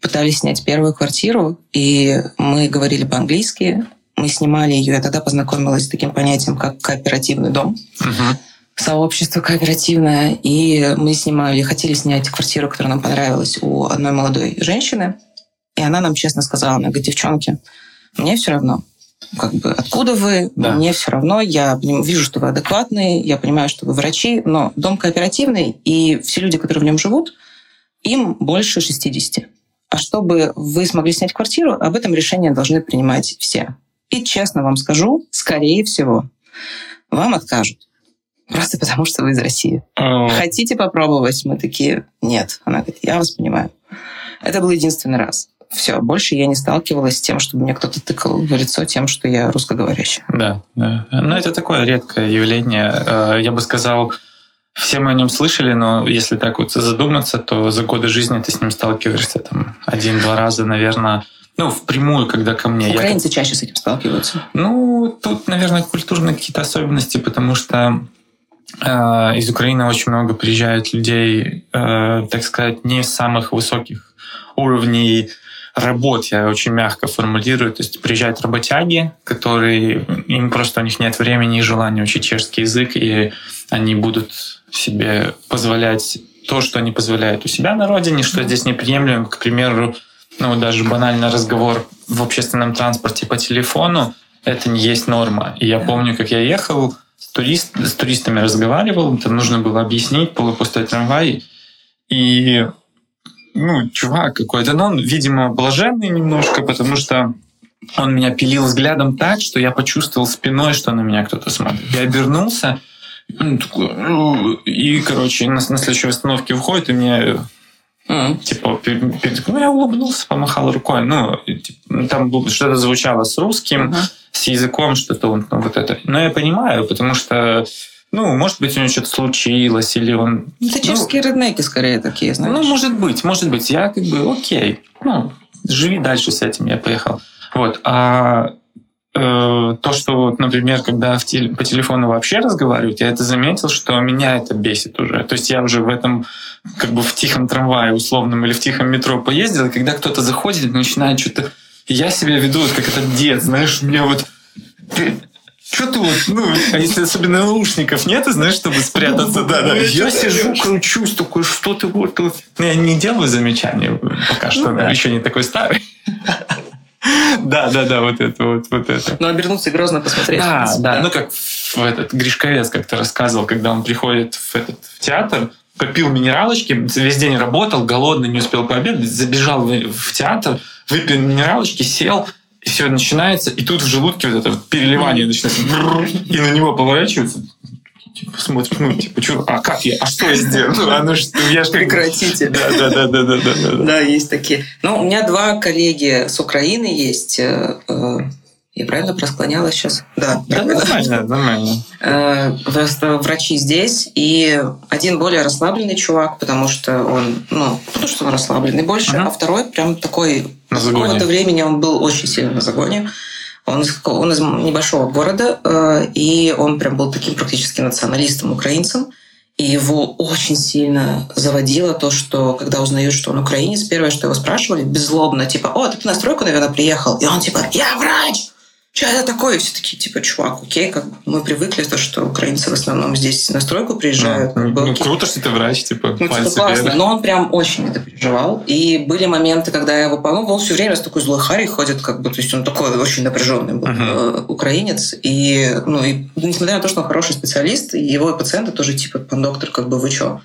пытались снять первую квартиру, и мы говорили по-английски, мы снимали ее, я тогда познакомилась с таким понятием, как кооперативный дом. Угу. сообщество кооперативное, и мы снимали, хотели снять квартиру, которая нам понравилась у одной молодой женщины, и она нам честно сказала, она говорит, девчонки, мне все равно, как бы, откуда вы, да. мне все равно, я вижу, что вы адекватные, я понимаю, что вы врачи, но дом кооперативный, и все люди, которые в нем живут, им больше 60. А чтобы вы смогли снять квартиру, об этом решение должны принимать все. И честно вам скажу, скорее всего, вам откажут. Просто потому, что вы из России. А. Хотите попробовать? Мы такие, нет. Она говорит, я вас понимаю. Это был единственный раз. Все, больше я не сталкивалась с тем, чтобы мне кто-то тыкал в лицо тем, что я русскоговорящая. Да, да. Но это такое редкое явление. Э, я бы сказал, все мы о нем слышали, но если так вот задуматься, то за годы жизни ты с ним сталкиваешься там один-два раза, наверное, ну, впрямую, когда ко мне. Украинцы я... чаще с этим сталкиваются. Ну, тут, наверное, культурные какие-то особенности, потому что э, из Украины очень много приезжает людей, э, так сказать, не самых высоких уровней работ, я очень мягко формулирую. То есть приезжают работяги, которые, им просто у них нет времени и желания учить чешский язык, и они будут себе позволять то, что они позволяют у себя на родине, что здесь неприемлемо. К примеру, ну, даже банально разговор в общественном транспорте по телефону, это не есть норма. И я помню, как я ехал, с, турист, с туристами разговаривал, там нужно было объяснить полупустой трамвай, и ну, чувак какой-то, но он, видимо, блаженный немножко, потому что он меня пилил взглядом так, что я почувствовал спиной, что на меня кто-то смотрит. Я обернулся, «Ну», и, короче, на, на следующей остановке выходит, и мне Mm. Типа, ну, я улыбнулся, помахал рукой. Ну, типа, там что-то звучало с русским, с языком, что-то ну, вот это. Но я понимаю, потому что ну, может быть, у него что-то случилось, или он... Это ну, чешские реднеки скорее такие, знаешь. Ну, может быть, может быть. Я как бы, окей, ну, живи дальше с этим, я поехал. Вот. А то, что, вот, например, когда в теле, по телефону вообще разговаривают, я это заметил, что меня это бесит уже. То есть я уже в этом, как бы в тихом трамвае условном или в тихом метро поездил, и когда кто-то заходит начинает что-то... Я себя веду вот как этот дед, знаешь, мне вот что ты вот, ну, а если особенно наушников нет, знаешь, чтобы спрятаться, да, да. Я сижу, кручусь, такой, что ты вот, я не делаю замечания пока что, ну, еще не такой старый. Да, да, да, вот это, вот, вот это. Ну, обернуться и грозно посмотреть. Да, да, ну, как в этот Гришковец как-то рассказывал, когда он приходит в этот в театр, попил минералочки, весь день работал, голодный, не успел пообедать, забежал в театр, выпил минералочки, сел, и все начинается, и тут в желудке вот это переливание начинается, и на него поворачиваются, типа, смотрит, ну, типа, что, а как я, а что я сделал? Ну, а ну что, я же Прекратите. Да, да, да, да, да, да, да. Да, есть такие. Ну, у меня два коллеги с Украины есть, э, э, я правильно просклонялась сейчас? Да, да нормально, нормально. Э, врачи здесь, и один более расслабленный чувак, потому что он, ну, потому что он расслабленный больше, а второй прям такой, на с какого-то времени он был очень сильно на загоне. Он из, он из небольшого города, э, и он прям был таким практически националистом, украинцем. И его очень сильно заводило то, что когда узнают, что он украинец, первое, что его спрашивали, беззлобно, типа, о, ты на стройку, наверное, приехал. И он типа, я врач! Что это такое? все такие, типа, чувак, окей, как мы привыкли, то, что украинцы в основном здесь на стройку приезжают. Ну, ну круто, что ты врач, типа, ну, типа классно, вверх. но он прям очень это переживал. И были моменты, когда я его помог, он все время с такой злой Харри ходит, как бы, то есть он такой очень напряженный был uh-huh. украинец. И, ну, и несмотря на то, что он хороший специалист, его пациенты тоже, типа, пан доктор, как бы, вы что?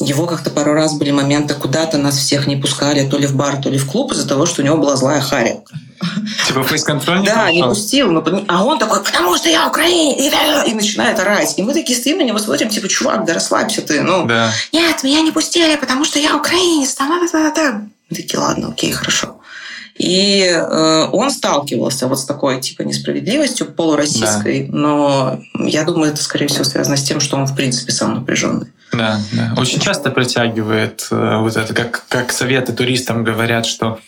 Его как-то пару раз были моменты, куда-то нас всех не пускали, то ли в бар, то ли в клуб, из-за того, что у него была злая Харри. Типа фейс-контроль не Да, не пустил. Но, а он такой, потому что я украинец, и начинает орать. И мы такие стоим на него, смотрим, типа, чувак, да расслабься ты. Ну, да. нет, меня не пустили, потому что я украинец. Там, это, это. Мы такие, ладно, окей, хорошо. И э, он сталкивался вот с такой типа несправедливостью полуроссийской, да. но я думаю, это скорее всего связано с тем, что он в принципе сам напряженный. Да, да. Очень часто притягивает э, вот это, как, как советы туристам говорят, что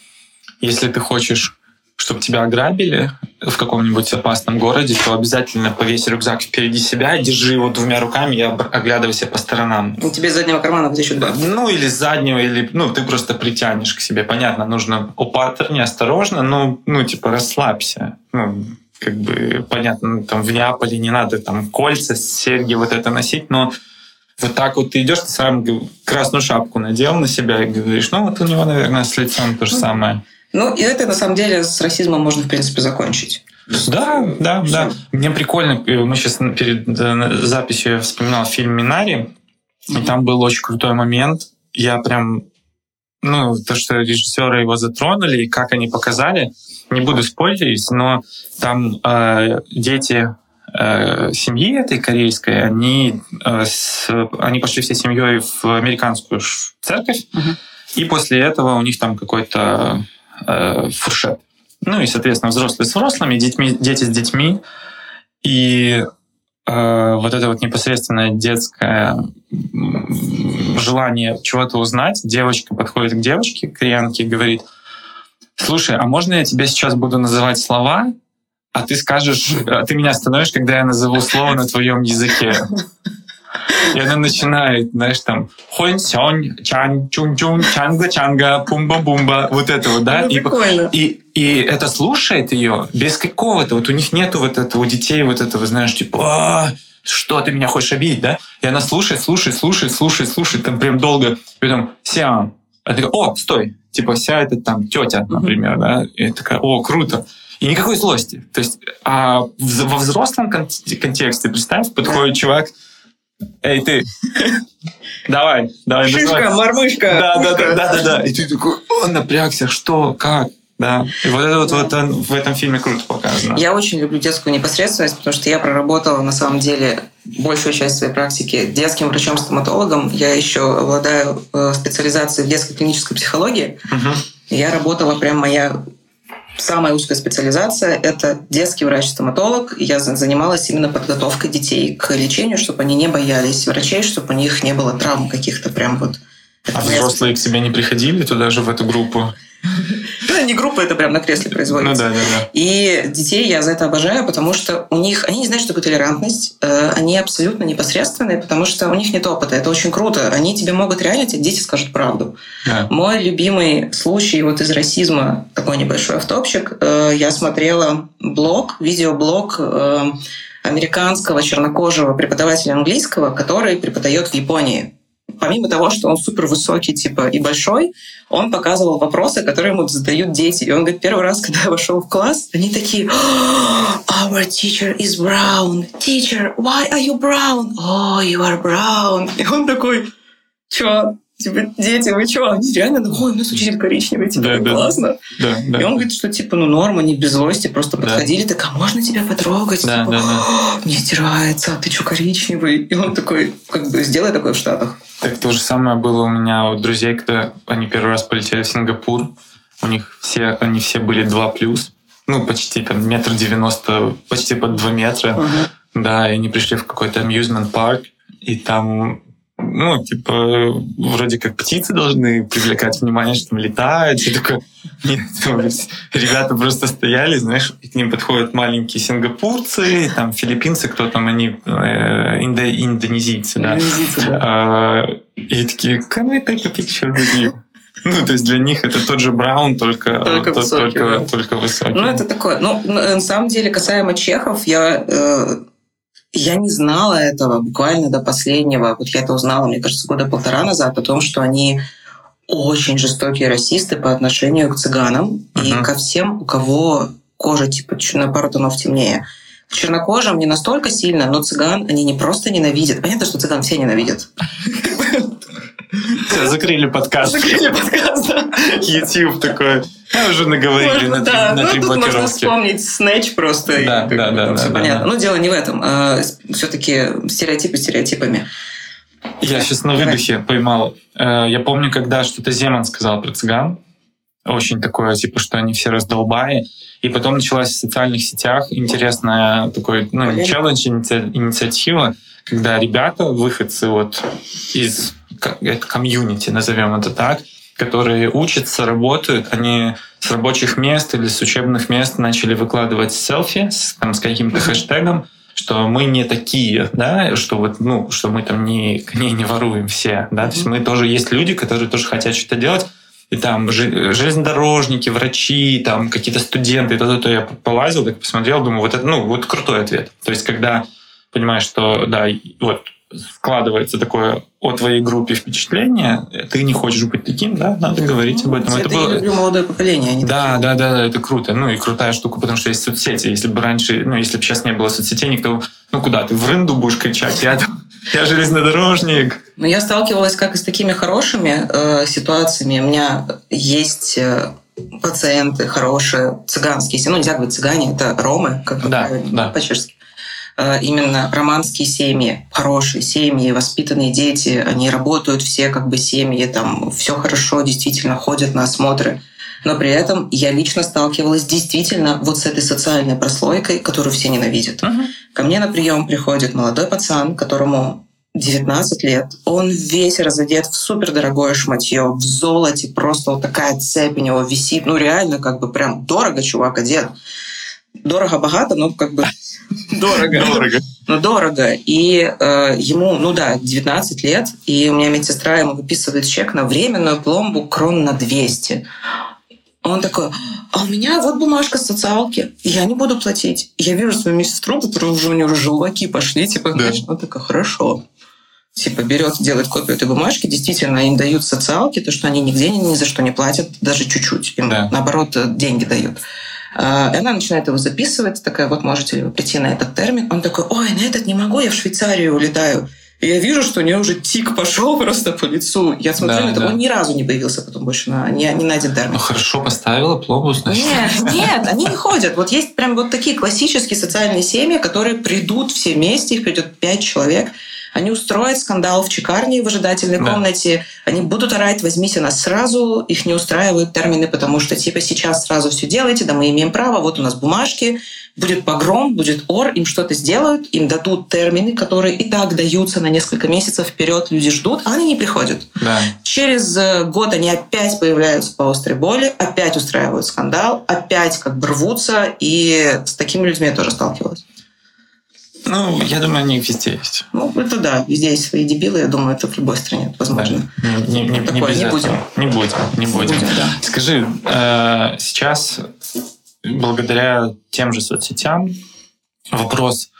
если ты хочешь чтобы тебя ограбили в каком-нибудь опасном городе, то обязательно повесь рюкзак впереди себя, держи его двумя руками и оглядывайся по сторонам. Ну, тебе из заднего кармана вытащат бабки. Ну, или с заднего, или ну, ты просто притянешь к себе. Понятно, нужно опатрнее, осторожно, но, ну, типа, расслабься. Ну, как бы понятно, там в Неаполе не надо там кольца, серьги вот это носить, но вот так вот ты идешь, ты сам красную шапку надел на себя и говоришь, ну вот у него, наверное, с лицом то же самое. Ну, и это на самом деле с расизмом можно, в принципе, закончить. Да, да, да. Мне прикольно, э, мы сейчас перед э, записью вспоминал фильм «Минари», и там был очень крутой момент. Я прям, ну, то, что режиссеры его затронули, и как они показали, не буду спорить, но там э, дети э, семьи этой корейской, они, э, с, они пошли всей семьей в американскую церковь, uh-huh. и после этого у них там какой-то э, фуршет. Ну и, соответственно, взрослые с взрослыми, детьми, дети с детьми. И э, вот это вот непосредственное детское желание чего-то узнать, девочка подходит к девочке, к кореянке, и говорит, слушай, а можно я тебе сейчас буду называть слова, а ты скажешь, а ты меня остановишь, когда я назову слово на твоем языке. И она начинает, знаешь, там, хонь сёнь, чан, чун чун, чанга чанга, пумба бумба, вот это вот, да? Ну, и, прикольно. и, и это слушает ее без какого-то, вот у них нету вот этого, у детей вот этого, знаешь, типа, «А, что ты меня хочешь обидеть, да? И она слушает, слушает, слушает, слушает, слушает, там прям долго, и потом, сян. А ты о, стой, типа, вся это там тетя, например, да? И такая, о, круто. И никакой злости. То есть а во взрослом контексте, представь, подходит чувак, Эй, ты, давай, давай. Шишка, мормышка. Да, да, да, да, да, да. И ты такой, он напрягся, что, как? Да. И вот это вот, вот в этом фильме круто показано. Я очень люблю детскую непосредственность, потому что я проработала на самом деле большую часть своей практики детским врачом-стоматологом. Я еще обладаю э, специализацией в детской клинической психологии. Угу. Я работала прям моя Самая узкая специализация – это детский врач-стоматолог. Я занималась именно подготовкой детей к лечению, чтобы они не боялись врачей, чтобы у них не было травм каких-то прям вот. А взрослые к тебе не приходили туда же, в эту группу? Ну, не группа, это прям на кресле производится. Ну да, да, да. И детей я за это обожаю, потому что у них, они не знают, что такое толерантность, э, они абсолютно непосредственные, потому что у них нет опыта, это очень круто. Они тебе могут реально, тебе дети скажут правду. Да. Мой любимый случай вот из расизма, такой небольшой автопчик, э, я смотрела блог, видеоблог э, американского чернокожего преподавателя английского, который преподает в Японии помимо того, что он супер высокий, типа, и большой, он показывал вопросы, которые ему задают дети. И он говорит, первый раз, когда я вошел в класс, они такие, oh, our teacher is brown. Teacher, why are you brown? Oh, you are brown. И он такой, чё, Типа, дети, вы что? Они реально, ну, ой, у нас учитель коричневый, типа, да, да, классно. Да, да. И он говорит, что, типа, ну, норма, не без злости, просто подходили, да. так, а можно тебя потрогать? Да, типа, да, да. Мне стирается, а ты что, коричневый? И он такой, как бы, сделай такое в Штатах. Так то же самое было у меня у друзей, когда они первый раз полетели в Сингапур. У них все, они все были 2 плюс. Ну, почти там метр девяносто, почти под 2 метра. Uh-huh. Да, и они пришли в какой-то amusement парк, и там ну, типа, вроде как птицы должны привлекать внимание, что там летают. И такое, нет, ребята просто стояли, знаешь, и к ним подходят маленькие сингапурцы, там филиппинцы, кто там они, э, индо, индонезийцы, да. Индонезийцы, да. А, и такие, can we take a picture with you? Ну, то есть для них это тот же Браун, только, только, тот, высокий, только, да. только высокий. Ну, это такое. Ну, на самом деле, касаемо чехов, я э, я не знала этого буквально до последнего. Вот я это узнала, мне кажется, года полтора назад о том, что они очень жестокие расисты по отношению к цыганам uh-huh. и ко всем, у кого кожа типа на пару тонов темнее. К чернокожим не настолько сильно, но цыган они не просто ненавидят. Понятно, что цыган все ненавидят. Все, закрыли подкаст. Закрыли подкаст, да. YouTube такой. Мы уже наговорили Можно, на, да. на ну, три тут можно блокировки. вспомнить Snatch просто. Да, и, да, да, да, все да, понятно. да. Но дело не в этом. Все-таки стереотипы стереотипами. Я сейчас на выдохе поймал. Э, Я помню, когда что-то Земан сказал про цыган. Очень такое, типа, что они все раздолбаи. И потом началась в социальных сетях интересная такой, ну, Полемика. челлендж, иници- инициатива, когда ребята, выходцы вот из это комьюнити, назовем это так, которые учатся, работают, они с рабочих мест или с учебных мест начали выкладывать селфи с, там, с каким-то хэштегом, что мы не такие, да, что вот, ну, что мы там не коней не воруем все, да, то есть мы тоже есть люди, которые тоже хотят что-то делать, и там железнодорожники, врачи, там какие-то студенты, и то, то, то я полазил, так посмотрел, думаю, вот это, ну, вот крутой ответ. То есть, когда понимаешь, что, да, вот складывается такое о твоей группе впечатление, ты не хочешь быть таким, да, надо ну, говорить об этом. Это, это было... люблю молодое поколение. Они да, да, да, да, это круто. Ну и крутая штука, потому что есть соцсети. Если бы раньше, ну если бы сейчас не было соцсетей, никто, ну куда ты в рынду будешь кричать? Я, я железнодорожник. Ну я сталкивалась как и с такими хорошими э, ситуациями. У меня есть э, пациенты хорошие, цыганские, ну нельзя говорить цыгане, это ромы, как да, да. по-чешски. Э, именно романские семьи, хорошие семьи, воспитанные дети, они работают все как бы семьи, там все хорошо, действительно ходят на осмотры. Но при этом я лично сталкивалась действительно вот с этой социальной прослойкой, которую все ненавидят. Uh-huh. Ко мне на прием приходит молодой пацан, которому 19 лет. Он весь разодет в супердорогое шматье, в золоте, просто вот такая цепь у него висит. Ну, реально, как бы прям дорого чувак одет. Дорого-богато, но как бы Дорого. Дорого. Ну, дорого. И э, ему, ну да, 19 лет, и у меня медсестра ему выписывает чек на временную пломбу крон на 200. Он такой, а у меня вот бумажка социалки, я не буду платить. Я вижу свою медсестру, которая уже у нее уже желваки пошли, типа, да. знаешь, она такая, хорошо. Типа берет, делает копию этой бумажки, действительно, им дают социалки, то, что они нигде ни, ни за что не платят, даже чуть-чуть. Им, да. наоборот, деньги дают. А, и она начинает его записывать, такая, вот можете ли вы прийти на этот термин. Он такой, ой, на этот не могу, я в Швейцарию улетаю. И я вижу, что у нее уже тик пошел просто по лицу. Я смотрю да, на это, да. он ни разу не появился потом больше на, не, не на один термин. Ну хорошо поставила пломбу, значит. Нет, нет, они не ходят. Вот есть прям вот такие классические социальные семьи, которые придут все вместе, их придет пять человек, они устроят скандал в чекарне в ожидательной да. комнате. Они будут орать, возьмите нас сразу. Их не устраивают термины, потому что типа сейчас сразу все делайте, да мы имеем право, вот у нас бумажки, будет погром, будет ор, им что-то сделают, им дадут термины, которые и так даются на несколько месяцев вперед, люди ждут, а они не приходят. Да. Через э, год они опять появляются по острой боли, опять устраивают скандал, опять как бы рвутся, и с такими людьми я тоже сталкивалась. Ну, я думаю, они везде есть. Ну, это да, везде есть свои дебилы, я думаю, это в любой стране возможно. Да. Не, не, не, Такое, не, не будем. Не будем, не будем. Не будем да. Скажи, э, сейчас благодаря тем же соцсетям вопрос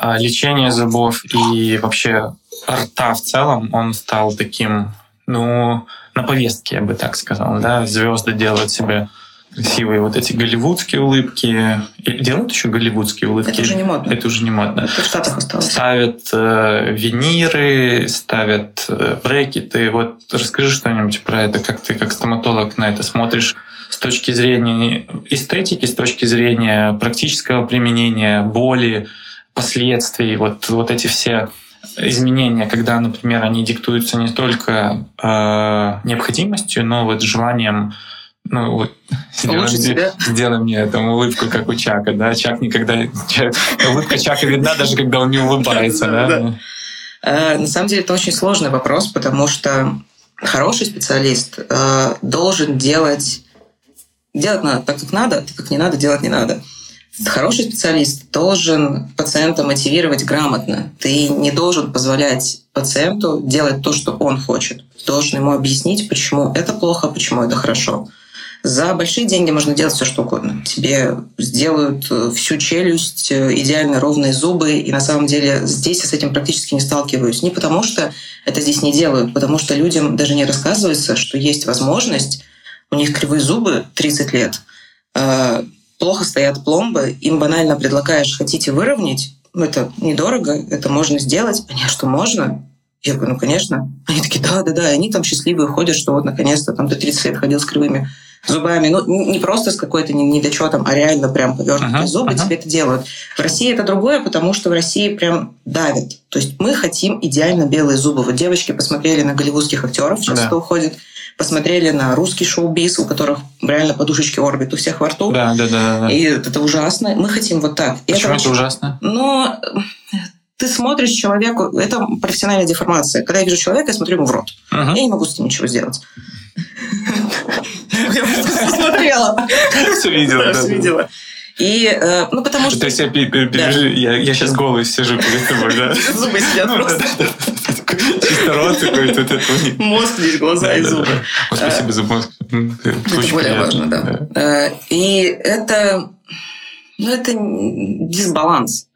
э, лечения зубов и вообще рта в целом, он стал таким, ну, на повестке, я бы так сказал, да, звезды делают себе красивые вот эти голливудские улыбки. И делают еще голливудские улыбки. Это уже не модно. Это уже не модно. Это в Штатах осталось. Ставят э, виниры, ставят э, брекеты. Вот расскажи что-нибудь про это, как ты как стоматолог на это смотришь с точки зрения эстетики, с точки зрения практического применения, боли, последствий, вот, вот эти все изменения, когда, например, они диктуются не только э, необходимостью, но вот желанием ну вот сделай мне, сделай мне там улыбку, как у Чака, да? Чак никогда... Чак, улыбка Чака видна, даже когда он не улыбается, да? Э, на самом деле это очень сложный вопрос, потому что хороший специалист э, должен делать... Делать надо так, как надо, так, как не надо, делать не надо. Хороший специалист должен пациента мотивировать грамотно. Ты не должен позволять пациенту делать то, что он хочет. Ты должен ему объяснить, почему это плохо, почему это хорошо. За большие деньги можно делать все, что угодно. Тебе сделают э, всю челюсть, э, идеально ровные зубы, и на самом деле здесь я с этим практически не сталкиваюсь. Не потому что это здесь не делают, потому что людям даже не рассказывается, что есть возможность, у них кривые зубы 30 лет, э, плохо стоят пломбы, им банально предлагаешь, хотите выровнять, ну, это недорого, это можно сделать. Не, что можно? Я говорю, ну, конечно. Они такие, да, да, да. И они там счастливые ходят, что вот наконец-то там до 30 лет ходил с кривыми зубами. Ну, не просто с какой-то недочетом, а реально прям повернутые uh-huh, зубы uh-huh. тебе это делают. В России это другое, потому что в России прям давят. То есть мы хотим идеально белые зубы. Вот девочки посмотрели на голливудских актеров, сейчас да. уходит, посмотрели на русский шоу-биз, у которых реально подушечки орбит у всех во рту. Да, да, да. да. И это ужасно. Мы хотим вот так. Почему это, это ужасно? Но ты смотришь человеку, это профессиональная деформация. Когда я вижу человека, я смотрю ему в рот. Uh-huh. Я не могу с ним ничего сделать. Я просто смотрела. Все видела. Все видела. И, э, ну, потому что... То есть я, я, сейчас голый сижу перед тобой, да? Зубы сидят ну, просто. Чисто рот такой, тут это... Мозг, здесь глаза и зубы. Спасибо за мозг. Это более важно, да. Э, и это, ну, это дисбаланс.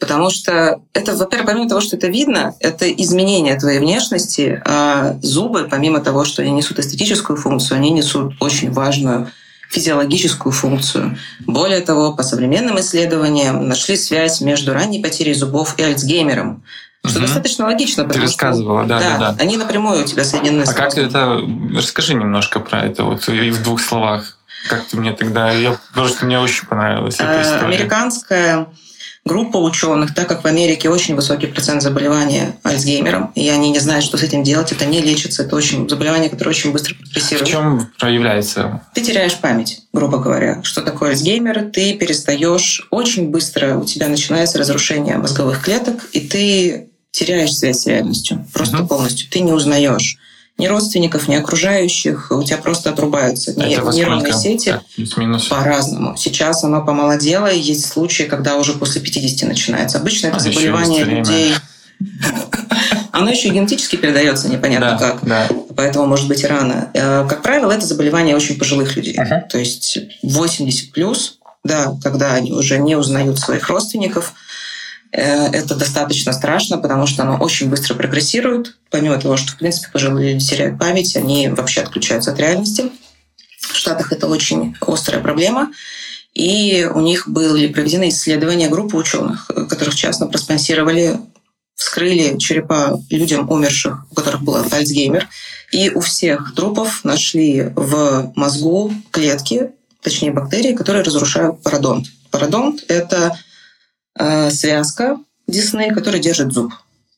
Потому что это, во-первых, помимо того, что это видно, это изменение твоей внешности, а зубы, помимо того, что они несут эстетическую функцию, они несут очень важную физиологическую функцию. Более того, по современным исследованиям нашли связь между ранней потерей зубов и Альцгеймером. Что угу. достаточно логично. Ты рассказывала, что, да, да, да. Они напрямую у тебя соединены. А как это? Расскажи немножко про это вот и в двух словах. Как ты мне тогда? Я просто мне очень понравилась эта э, история. Американская группа ученых, так как в Америке очень высокий процент заболевания Альцгеймером, и они не знают, что с этим делать, это не лечится, это очень заболевание, которое очень быстро прогрессирует. В чем проявляется? Ты теряешь память, грубо говоря. Что такое Альцгеймер? Ты перестаешь очень быстро, у тебя начинается разрушение мозговых клеток, и ты теряешь связь с реальностью, просто угу. полностью. Ты не узнаешь ни родственников, ни окружающих, у тебя просто отрубаются Это нейронные сети по-разному. Сейчас оно помолодело, есть случаи, когда уже после 50 начинается. Обычно это а заболевание людей... Оно еще генетически передается непонятно да, как, да. поэтому может быть и рано. Э, как правило, это заболевание очень пожилых людей. То есть 80 плюс, да, когда они уже не узнают своих родственников, это достаточно страшно, потому что оно очень быстро прогрессирует. Помимо того, что, в принципе, пожилые люди теряют память, они вообще отключаются от реальности. В Штатах это очень острая проблема. И у них были проведены исследования группы ученых, которых частно проспонсировали, вскрыли черепа людям умерших, у которых был Альцгеймер. И у всех трупов нашли в мозгу клетки, точнее бактерии, которые разрушают пародонт. Пародонт — это Э, связка десны, которая держит зуб.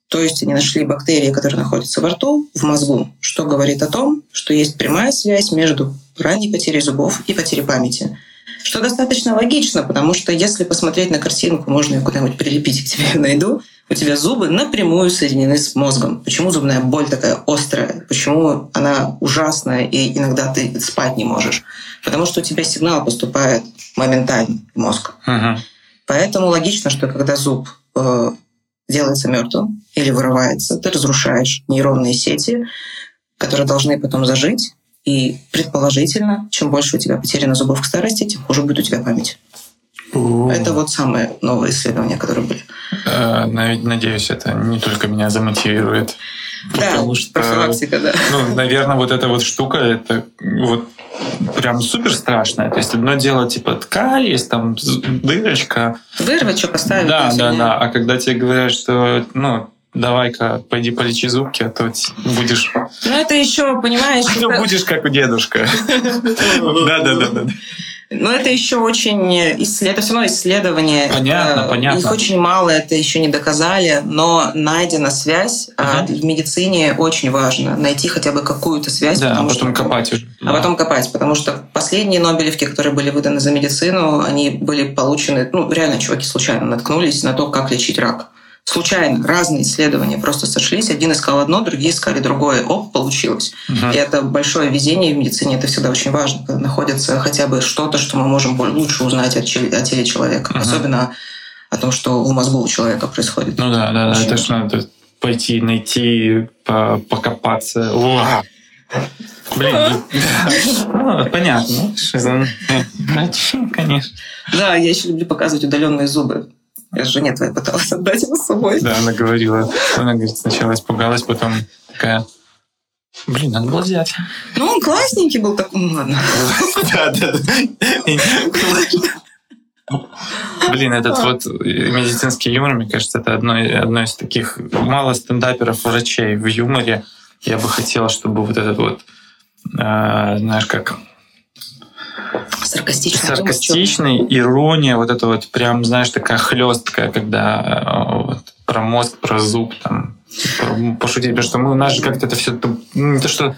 То есть они нашли бактерии, которые находятся во рту, в мозгу, что говорит о том, что есть прямая связь между ранней потерей зубов и потерей памяти. Что достаточно логично, потому что если посмотреть на картинку, можно ее куда-нибудь прилепить, к тебе найду, у тебя зубы напрямую соединены с мозгом. Почему зубная боль такая острая? Почему она ужасная, и иногда ты спать не можешь? Потому что у тебя сигнал поступает моментально в мозг. Uh-huh. Поэтому логично, что когда зуб э, делается мертвым или вырывается, ты разрушаешь нейронные сети, которые должны потом зажить. И предположительно, чем больше у тебя потеряно зубов к старости, тем хуже будет у тебя память. Это вот самые новые исследования, которые были. Э, надеюсь, это не только меня замотивирует. Да, потому что, профилактика, да. Ну, наверное, вот эта вот штука, это вот прям супер страшное. То есть одно дело типа ткань, есть там дырочка. Вырвать, что поставить. Да, да, да. А когда тебе говорят, что ну, давай-ка пойди полечи зубки, а то будешь... Ну это еще, понимаешь... Ну будешь как у дедушка. Да-да-да. Но это еще очень... Это все равно исследование. Понятно, понятно. Их очень мало, это еще не доказали, но найдена связь. А в медицине очень важно найти хотя бы какую-то связь. Да, а потом копать уже. А потом копать, потому что последние Нобелевки, которые были выданы за медицину, они были получены... Ну, реально, чуваки случайно наткнулись на то, как лечить рак случайно разные исследования просто сошлись. Один искал одно, другие искали другое. Оп, получилось. Угу. И это большое везение в медицине. Это всегда очень важно, когда находится хотя бы что-то, что мы можем лучше узнать о теле человека. Угу. Особенно о том, что в мозгу у человека происходит. Ну да, да, да. Это что надо пойти, найти, покопаться. О! Блин, ну, понятно. Конечно. Да, я еще люблю показывать удаленные зубы. Я жене твоей пыталась отдать его с собой. Да, она говорила. Она говорит, сначала испугалась, потом такая, Блин, надо было взять. Ну, он классненький был такой, ну ладно. Да, да, да. Блин, этот вот медицинский юмор, мне кажется, это одно, одно из таких мало стендаперов врачей в юморе. Я бы хотела, чтобы вот этот вот, э, знаешь, как Саркастичный. Саркастичный, ирония, вот это вот прям, знаешь, такая хлесткая, когда э, вот, про мозг, про зуб, там, пошутить, потому что мы, у нас же как-то это все, не то, что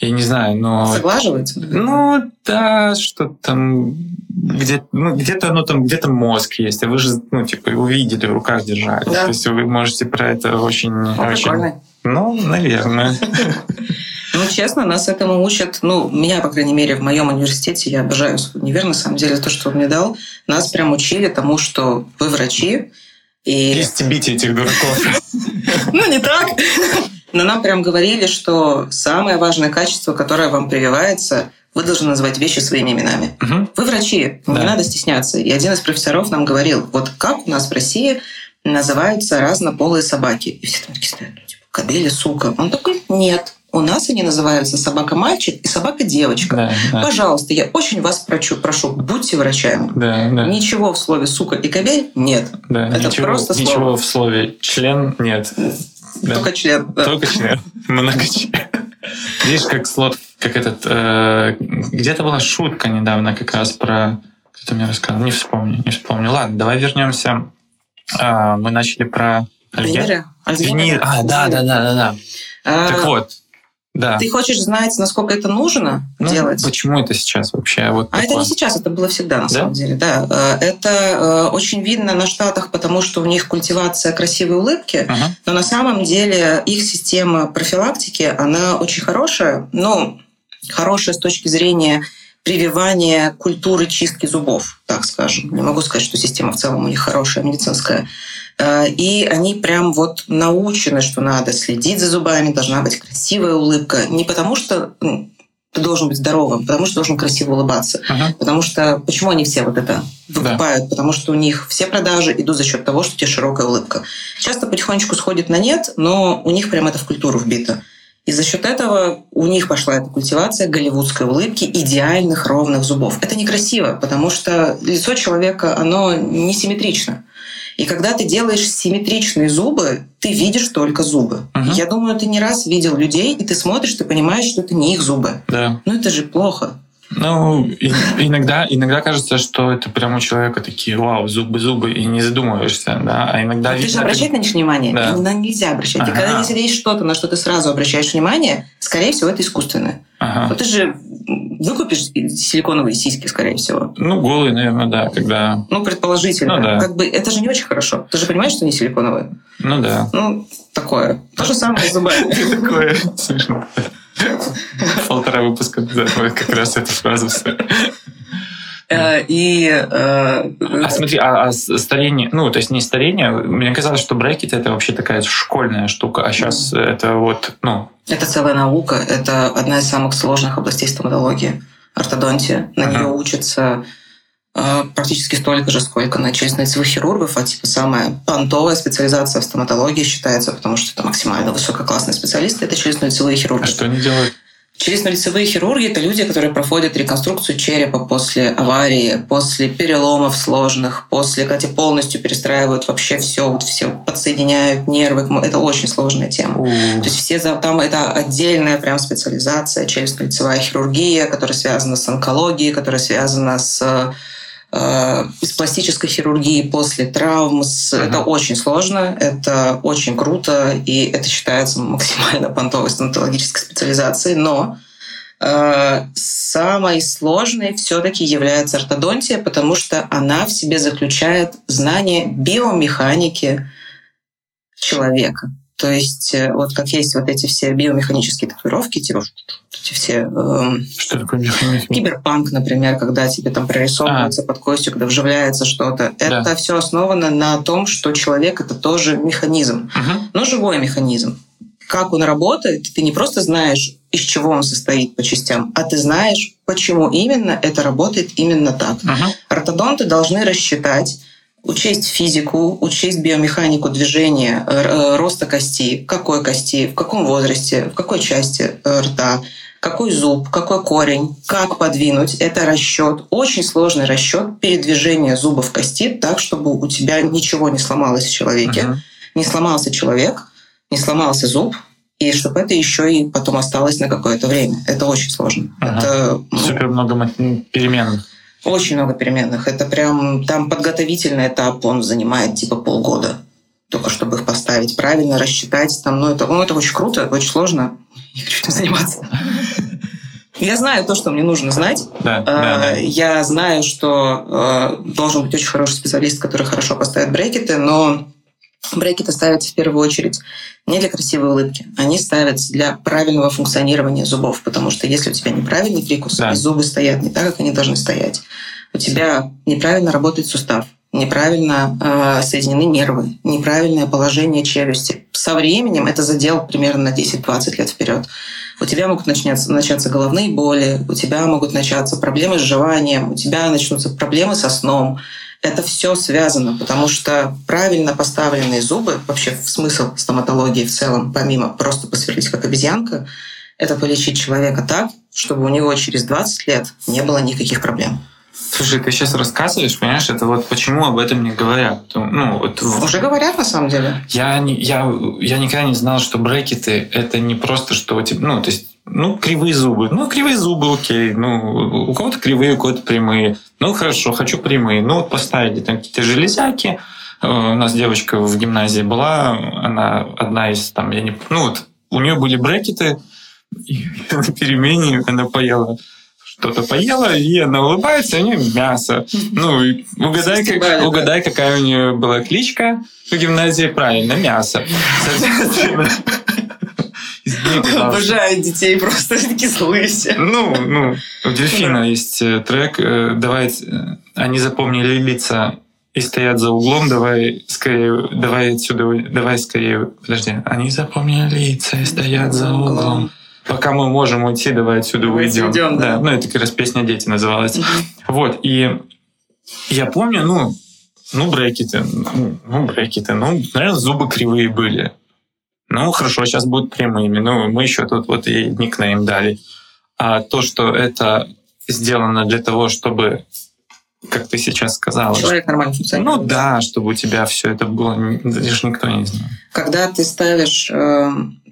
я не знаю, но... Соглаживается? Ну, да, что там... Где, ну, где-то оно там, где-то мозг есть, а вы же, ну, типа, увидели, в руках держали. Да. То есть вы можете про это очень... Ну, очень... Прикольно. Ну, наверное. Ну, честно, нас этому учат, ну, меня, по крайней мере, в моем университете, я обожаю свой универ, на самом деле, то, что он мне дал, нас прям учили тому, что вы врачи, И... И стебите этих дураков. Ну, не так. Но нам прям говорили, что самое важное качество, которое вам прививается, вы должны называть вещи своими именами. Мгм. Вы врачи, не Да. надо стесняться. И один из профессоров нам говорил, вот как у нас в России называются разнополые собаки. И все там такие стоят, ну, типа, кобели, сука. Он такой, нет, у нас они называются собака-мальчик и собака-девочка. Да, да, Пожалуйста, я очень вас прошу, прошу, будьте врачами. да, да, Ничего в слове «сука» и «кобель» нет. да. это Ничего- просто слово. Ничего в слове член нет. Да. Только член. да. Только член. Многочлен. Видишь, как слот, как этот... э, где-то была шутка недавно как раз про... Кто-то мне рассказал. Не вспомню, не вспомню. Ладно, давай вернемся. А, мы начали про... Венеры? Альцгеймера? Венер. А, да, да, да, да, да. А, Так вот, да. Ты хочешь знать, насколько это нужно Ну, делать? Почему это сейчас вообще вот А это такое? не сейчас, это было всегда, на Да? самом деле. Да. Э, Это э, очень видно на Штатах, потому что у них культивация красивой улыбки, Ага. но на самом деле их система профилактики, она очень хорошая, но хорошая с точки зрения прививания культуры чистки зубов, так скажем. Не могу сказать, что система в целом у них хорошая медицинская. Э, И они прям вот научены, что надо следить за зубами, должна быть красивая улыбка. Не потому что ну, ты должен быть здоровым, потому что должен красиво улыбаться. Ага. Потому что почему они все вот это выкупают? Потому что у них все продажи идут за счет того, что у тебя широкая улыбка. Часто потихонечку сходит на нет, но у них прям это в культуру вбито. И за счет этого у них пошла эта культивация голливудской улыбки, идеальных ровных зубов. Это некрасиво, потому что лицо человека, оно несимметрично. И когда ты делаешь симметричные зубы, ты видишь только зубы. Мгм. Я думаю, ты не раз видел людей, и ты смотришь, ты понимаешь, что это не их зубы. Да. Ну это же плохо. Ну, и- иногда, иногда кажется, что это прям у человека такие, вау, зубы, зубы, и не задумываешься, да. А иногда Ты же видно, обращать на них внимание? Да. На нельзя обращать. И Ага. когда если есть что-то, на что ты сразу обращаешь внимание, скорее всего, это искусственное. Ага. Вот ты же выкупишь силиконовые сиськи, скорее всего. Ну, голый, наверное, да, когда... Ну, предположительно. Ну да. Как бы это же не очень хорошо. Ты же понимаешь, что они силиконовые? Ну да. Ну, такое. То же самое с зубами. Такое смешно. Полтора выпуска как раз эту фразу. Э, И э, А смотри, а, а старение, ну, то есть не старение, мне казалось, что брекеты это вообще такая школьная штука, а сейчас это вот, ну, это целая наука. Это одна из самых сложных областей стоматологии. Ортодонтия. На нее учатся практически столько же, сколько на челюстно-лицевых хирургов, а типа самая понтовая специализация в стоматологии считается, потому что это максимально высококлассные специалисты, это челюстно-лицевые хирурги. а что они делают? Челюстно-лицевые хирурги – это люди, которые проходят реконструкцию черепа после аварии, после переломов сложных, после, когда полностью перестраивают вообще все, вот все подсоединяют нервы. Это очень сложная тема. То есть все там это отдельная прям специализация, челюстно-лицевая хирургия, которая связана с онкологией, которая связана с э, с пластической хирургией после травм. с- Ага. Это очень сложно, это очень круто, и это считается максимально понтовой стоматологической специализацией. Но э, самой сложной все-таки является ортодонтия, потому что она в себе заключает знание биомеханики человека. То есть э, вот как есть вот эти все биомеханические татуировки, типа эти все эм, Что такое механизм? киберпанк, например, когда тебе там прорисовывается под костью, когда вживляется что-то. Да. Это все основано на том, что человек это тоже механизм, Мгм. но живой механизм. Как он работает, ты не просто знаешь, из чего он состоит по частям, а ты знаешь, почему именно это работает именно так. Мгм. Ортодонты должны рассчитать, учесть физику, учесть биомеханику движения, э, э, роста кости, какой кости, в каком возрасте, в какой части рта, какой зуб, какой корень, как подвинуть. Это расчет, очень сложный расчет передвижения зубов кости так, чтобы у тебя ничего не сломалось в человеке, Мгм. не сломался человек, не сломался зуб, и чтобы это еще и потом осталось на какое-то время. Это очень сложно. Ага. Это ну, Супер много переменных. очень много переменных. Это прям там подготовительный этап, он занимает типа полгода. Только чтобы их поставить правильно, рассчитать. Там, ну, это, ну, это очень круто, очень сложно. Не хочу этим заниматься. Я знаю то, что мне нужно знать. Да, да, Э, да. Я знаю, что э, должен быть очень хороший специалист, который хорошо поставит брекеты, но брекеты ставятся в первую очередь не для красивой улыбки. Они ставятся для правильного функционирования зубов, потому что если у тебя неправильный прикус, Да. и зубы стоят не так, как они должны стоять, у тебя неправильно работает сустав. неправильно э, соединены нервы, неправильное положение челюсти. Со временем это задел примерно на 10-20 лет вперед. У тебя могут начаться, начаться головные боли, у тебя могут начаться проблемы с жеванием, у тебя начнутся проблемы со сном. Это все связано, потому что правильно поставленные зубы, вообще в смысл стоматологии в целом, помимо просто посверлить как обезьянка, это полечить человека так, чтобы у него через 20 лет не было никаких проблем. Слушай, ты сейчас рассказываешь, понимаешь, это вот почему об этом не говорят. Ну, вот Уже говорят на самом деле. Я, не, я, я никогда не знал, что брекеты это не просто, что у тебя, ну, то есть, ну, кривые зубы. Ну, кривые зубы, окей. Ну, у кого-то кривые, у кого-то прямые. Ну, хорошо, хочу прямые. Ну, вот поставили там какие-то железяки. Э, у нас девочка в гимназии была, она одна из там, я не... Ну, вот у нее были брекеты, и на перемене она поела что-то поела, и она улыбается, и у нее мясо. Ну, угадай, как, угадай, какая у нее была кличка в гимназии. Правильно, мясо. Соответственно, Обожаю детей, просто такие все. Ну, ну, у Дельфина есть э, трек, э, давай, э, они запомнили лица и стоят за углом, давай скорее, давай отсюда, давай скорее, подожди, они запомнили лица и стоят за углом пока мы можем уйти, давай отсюда уйдем. уйдем да. да. Ну, это как раз песня «Дети» называлась. Вот, и я помню, ну, ну, брекеты, ну, ну, брекеты, ну, наверное, зубы кривые были. Ну, хорошо, сейчас будут прямыми. Ну, мы еще тут вот и никнейм дали. А то, что это сделано для того, чтобы как ты сейчас сказала. Человек нормально функционирует. Ну да, чтобы у тебя все это было, даже никто не знает. Когда ты ставишь э,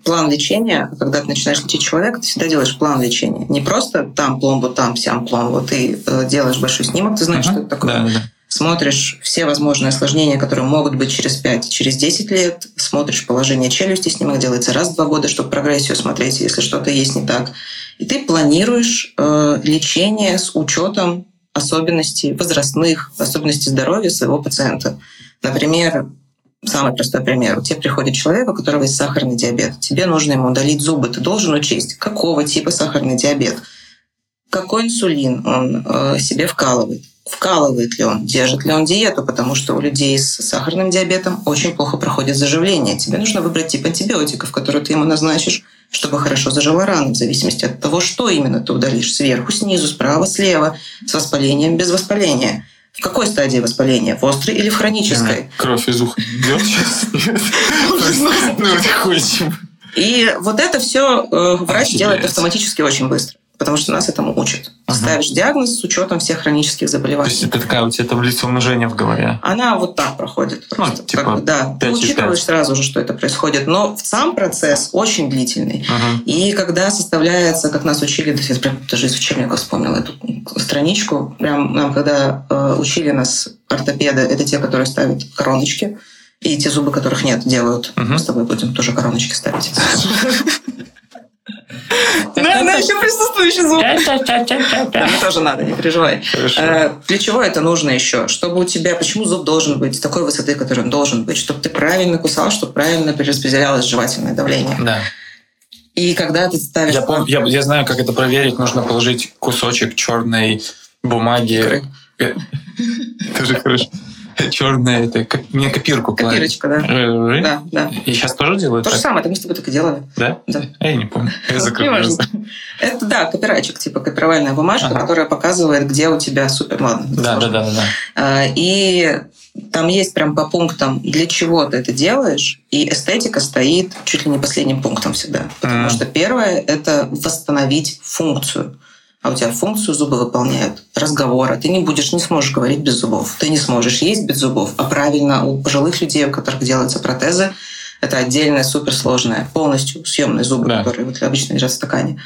план лечения, когда ты начинаешь лечить человека, ты всегда делаешь план лечения. Не просто там пломбу, там сям пломбу. Ты э, делаешь большой снимок, ты знаешь, uh-huh. что это такое. Да, да. Смотришь все возможные осложнения, которые могут быть через 5, через 10 лет. Смотришь положение челюсти, снимок делается раз в два года, чтобы прогрессию смотреть, если что-то есть не так. И ты планируешь э, лечение с учетом особенностей возрастных, особенностей здоровья своего пациента. Например, Самый простой пример. У тебя приходит человек, у которого есть сахарный диабет. Тебе нужно ему удалить зубы. Ты должен учесть, какого типа сахарный диабет, какой инсулин он э, себе вкалывает, вкалывает ли он, держит ли он диету, потому что у людей с сахарным диабетом очень плохо проходит заживление. Тебе нужно выбрать тип антибиотиков, которые ты ему назначишь, чтобы хорошо зажила рана, в зависимости от того, что именно ты удалишь сверху, снизу, справа, слева, с воспалением, без воспаления. В какой стадии воспаления? В острой или в хронической? Кровь из уха идет сейчас? Ну, И вот это все э, врач делает автоматически очень быстро потому что нас этому учат. Ага. Ставишь диагноз с учетом всех хронических заболеваний. То есть это такая у тебя таблица умножения в голове? Она вот так проходит. Ну, просто. Ну, типа как, да, ты учитываешь сразу же, что это происходит. Но сам процесс очень длительный. Ага. И когда составляется, как нас учили, я прям даже из учебника вспомнила эту страничку, прям нам когда э, учили нас ортопеды, это те, которые ставят короночки, и те зубы, которых нет, делают. Угу. Мы с тобой будем тоже короночки ставить. Наверное, еще присутствующий звук. Мне тоже надо, не переживай. Э, для чего это нужно еще? Чтобы у тебя... Почему зуб должен быть такой высоты, который он должен быть? Чтобы ты правильно кусал, чтобы правильно перераспределялось жевательное давление. Да. И когда ты ставишь... Я, помню, я, я знаю, как это проверить. Нужно положить кусочек черной бумаги. Тоже хорошо. черная, это как мне копирку Копирочка, да. Э, да, да. И сейчас тоже делают? То же самое, это мы с тобой и делали. Да? Да. А я не помню. Я Это, да, копирайчик, типа копировальная бумажка, ага. которая показывает, где у тебя супер... Ладно. Да, да, да, да, да. А, и там есть прям по пунктам, для чего ты это делаешь, и эстетика стоит чуть ли не последним пунктом всегда. Потому mm. что первое — это восстановить функцию а у тебя функцию зубы выполняют, разговора. Ты не будешь, не сможешь говорить без зубов. Ты не сможешь есть без зубов. А правильно у пожилых людей, у которых делаются протезы, это отдельная суперсложная, полностью съемные зубы, да. которые вот обычно лежат в стакане.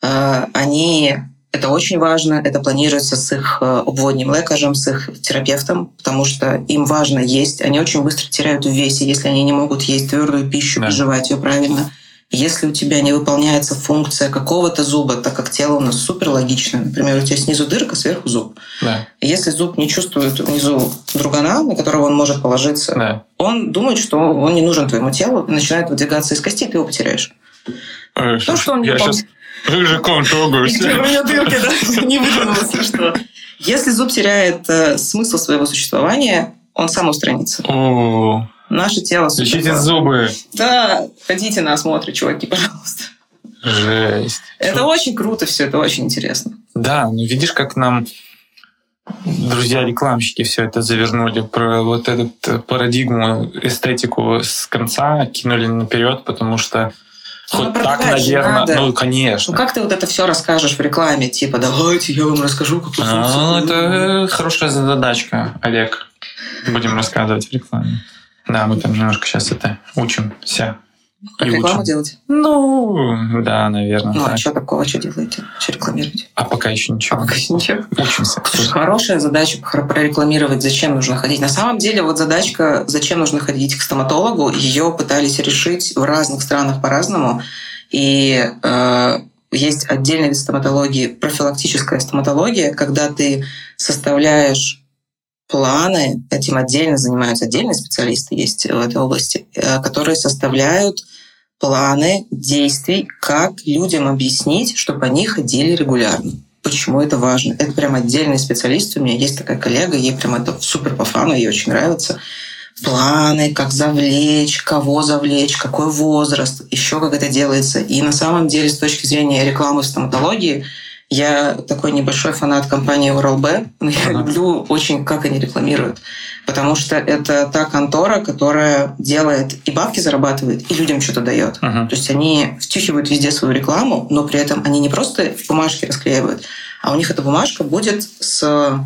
А, они это очень важно, это планируется с их э, обводним лекарем, с их терапевтом, потому что им важно есть. Они очень быстро теряют в весе, если они не могут есть твердую пищу, да. жевать ее правильно. Если у тебя не выполняется функция какого-то зуба, так как тело у нас супер логичное, например, у тебя снизу дырка, сверху зуб. Да. Если зуб не чувствует внизу другана, на которого он может положиться, да. он думает, что он не нужен твоему телу, и начинает выдвигаться из кости, ты его потеряешь. А, То, что он не я сейчас рыжиком трогаюсь. Где у меня дырки, да? Не выдвинулось, что... Если зуб теряет э, смысл своего существования, он сам устранится. О, Наше тело... лечите зубы. Да, ходите на осмотры, чуваки, пожалуйста. Жесть. Это очень круто все, это очень интересно. Да, ну видишь, как нам друзья-рекламщики все это завернули, про вот эту парадигму, эстетику с конца кинули наперед, потому что Ну, хоть так, наверное, надо. ну, Ну конечно. как ты вот это все расскажешь в рекламе? Типа, давайте я вам расскажу, как тут А, всё это хорошая задачка, Олег. Будем рассказывать в рекламе. Да, мы там немножко сейчас это учимся. Как и рекламу учим. делать? Ну, да, наверное. Ну, а так. что такого, что делаете? Что рекламируете? А пока еще А ничего. пока еще ничего. Учимся. Слушай, хорошая задача прорекламировать, зачем нужно ходить. На самом деле, вот задачка, зачем нужно ходить к стоматологу, ее пытались решить в разных странах по-разному. И э, есть отдельный вид стоматологии, профилактическая стоматология, когда ты составляешь планы, этим отдельно занимаются отдельные специалисты есть в этой области, э, которые составляют планы действий, как людям объяснить, чтобы они ходили регулярно. Почему это важно? Это прям отдельный специалист. У меня есть такая коллега, ей прям это супер по фану, ей очень нравится. Планы, как завлечь, кого завлечь, какой возраст, еще как это делается. И на самом деле, с точки зрения рекламы в стоматологии, я такой небольшой фанат компании Oral-B, но я Ага. люблю очень, как они рекламируют. Потому что это та контора, которая делает и бабки зарабатывает, и людям что-то дает. Мгм. То есть они втюхивают везде свою рекламу, но при этом они не просто в бумажке расклеивают, а у них эта бумажка будет с,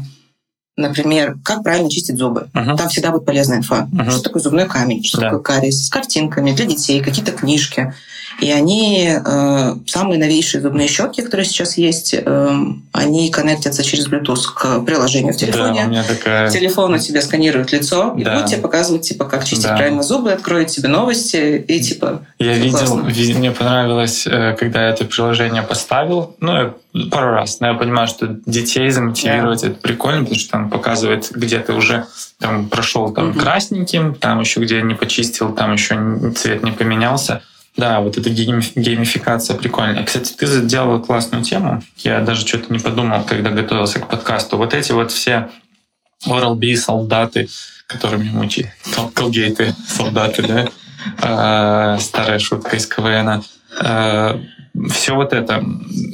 например, как правильно чистить зубы. Мгм. Там всегда будет полезная инфа. Мгм. Что такое зубной камень, что Да. такое кариес, с картинками для детей, какие-то книжки. И они, э, самые новейшие зубные щетки, которые сейчас есть, э, они коннектятся через Bluetooth к приложению в Да, телефоне. у меня такая... Телефон у тебя сканирует лицо и Да. будет тебе показывать, типа, как чистить Да. правильно зубы, откроет тебе новости и, типа, Я видел, классно. мне понравилось, э, когда я это приложение поставил. Ну, пару раз. Но я понимаю, что детей замотивировать это прикольно, потому что там показывает, где ты уже там прошел там Мгм. красненьким, там еще где не почистил, там еще цвет не поменялся. Да, вот эта геймиф- геймификация прикольная. Кстати, ты сделала классную тему. Я даже что-то не подумал, когда готовился к подкасту. Вот эти вот все Oral-B солдаты, которыми мучи, кол- колгейты солдаты, да? А, Старая шутка из КВН. Все вот это,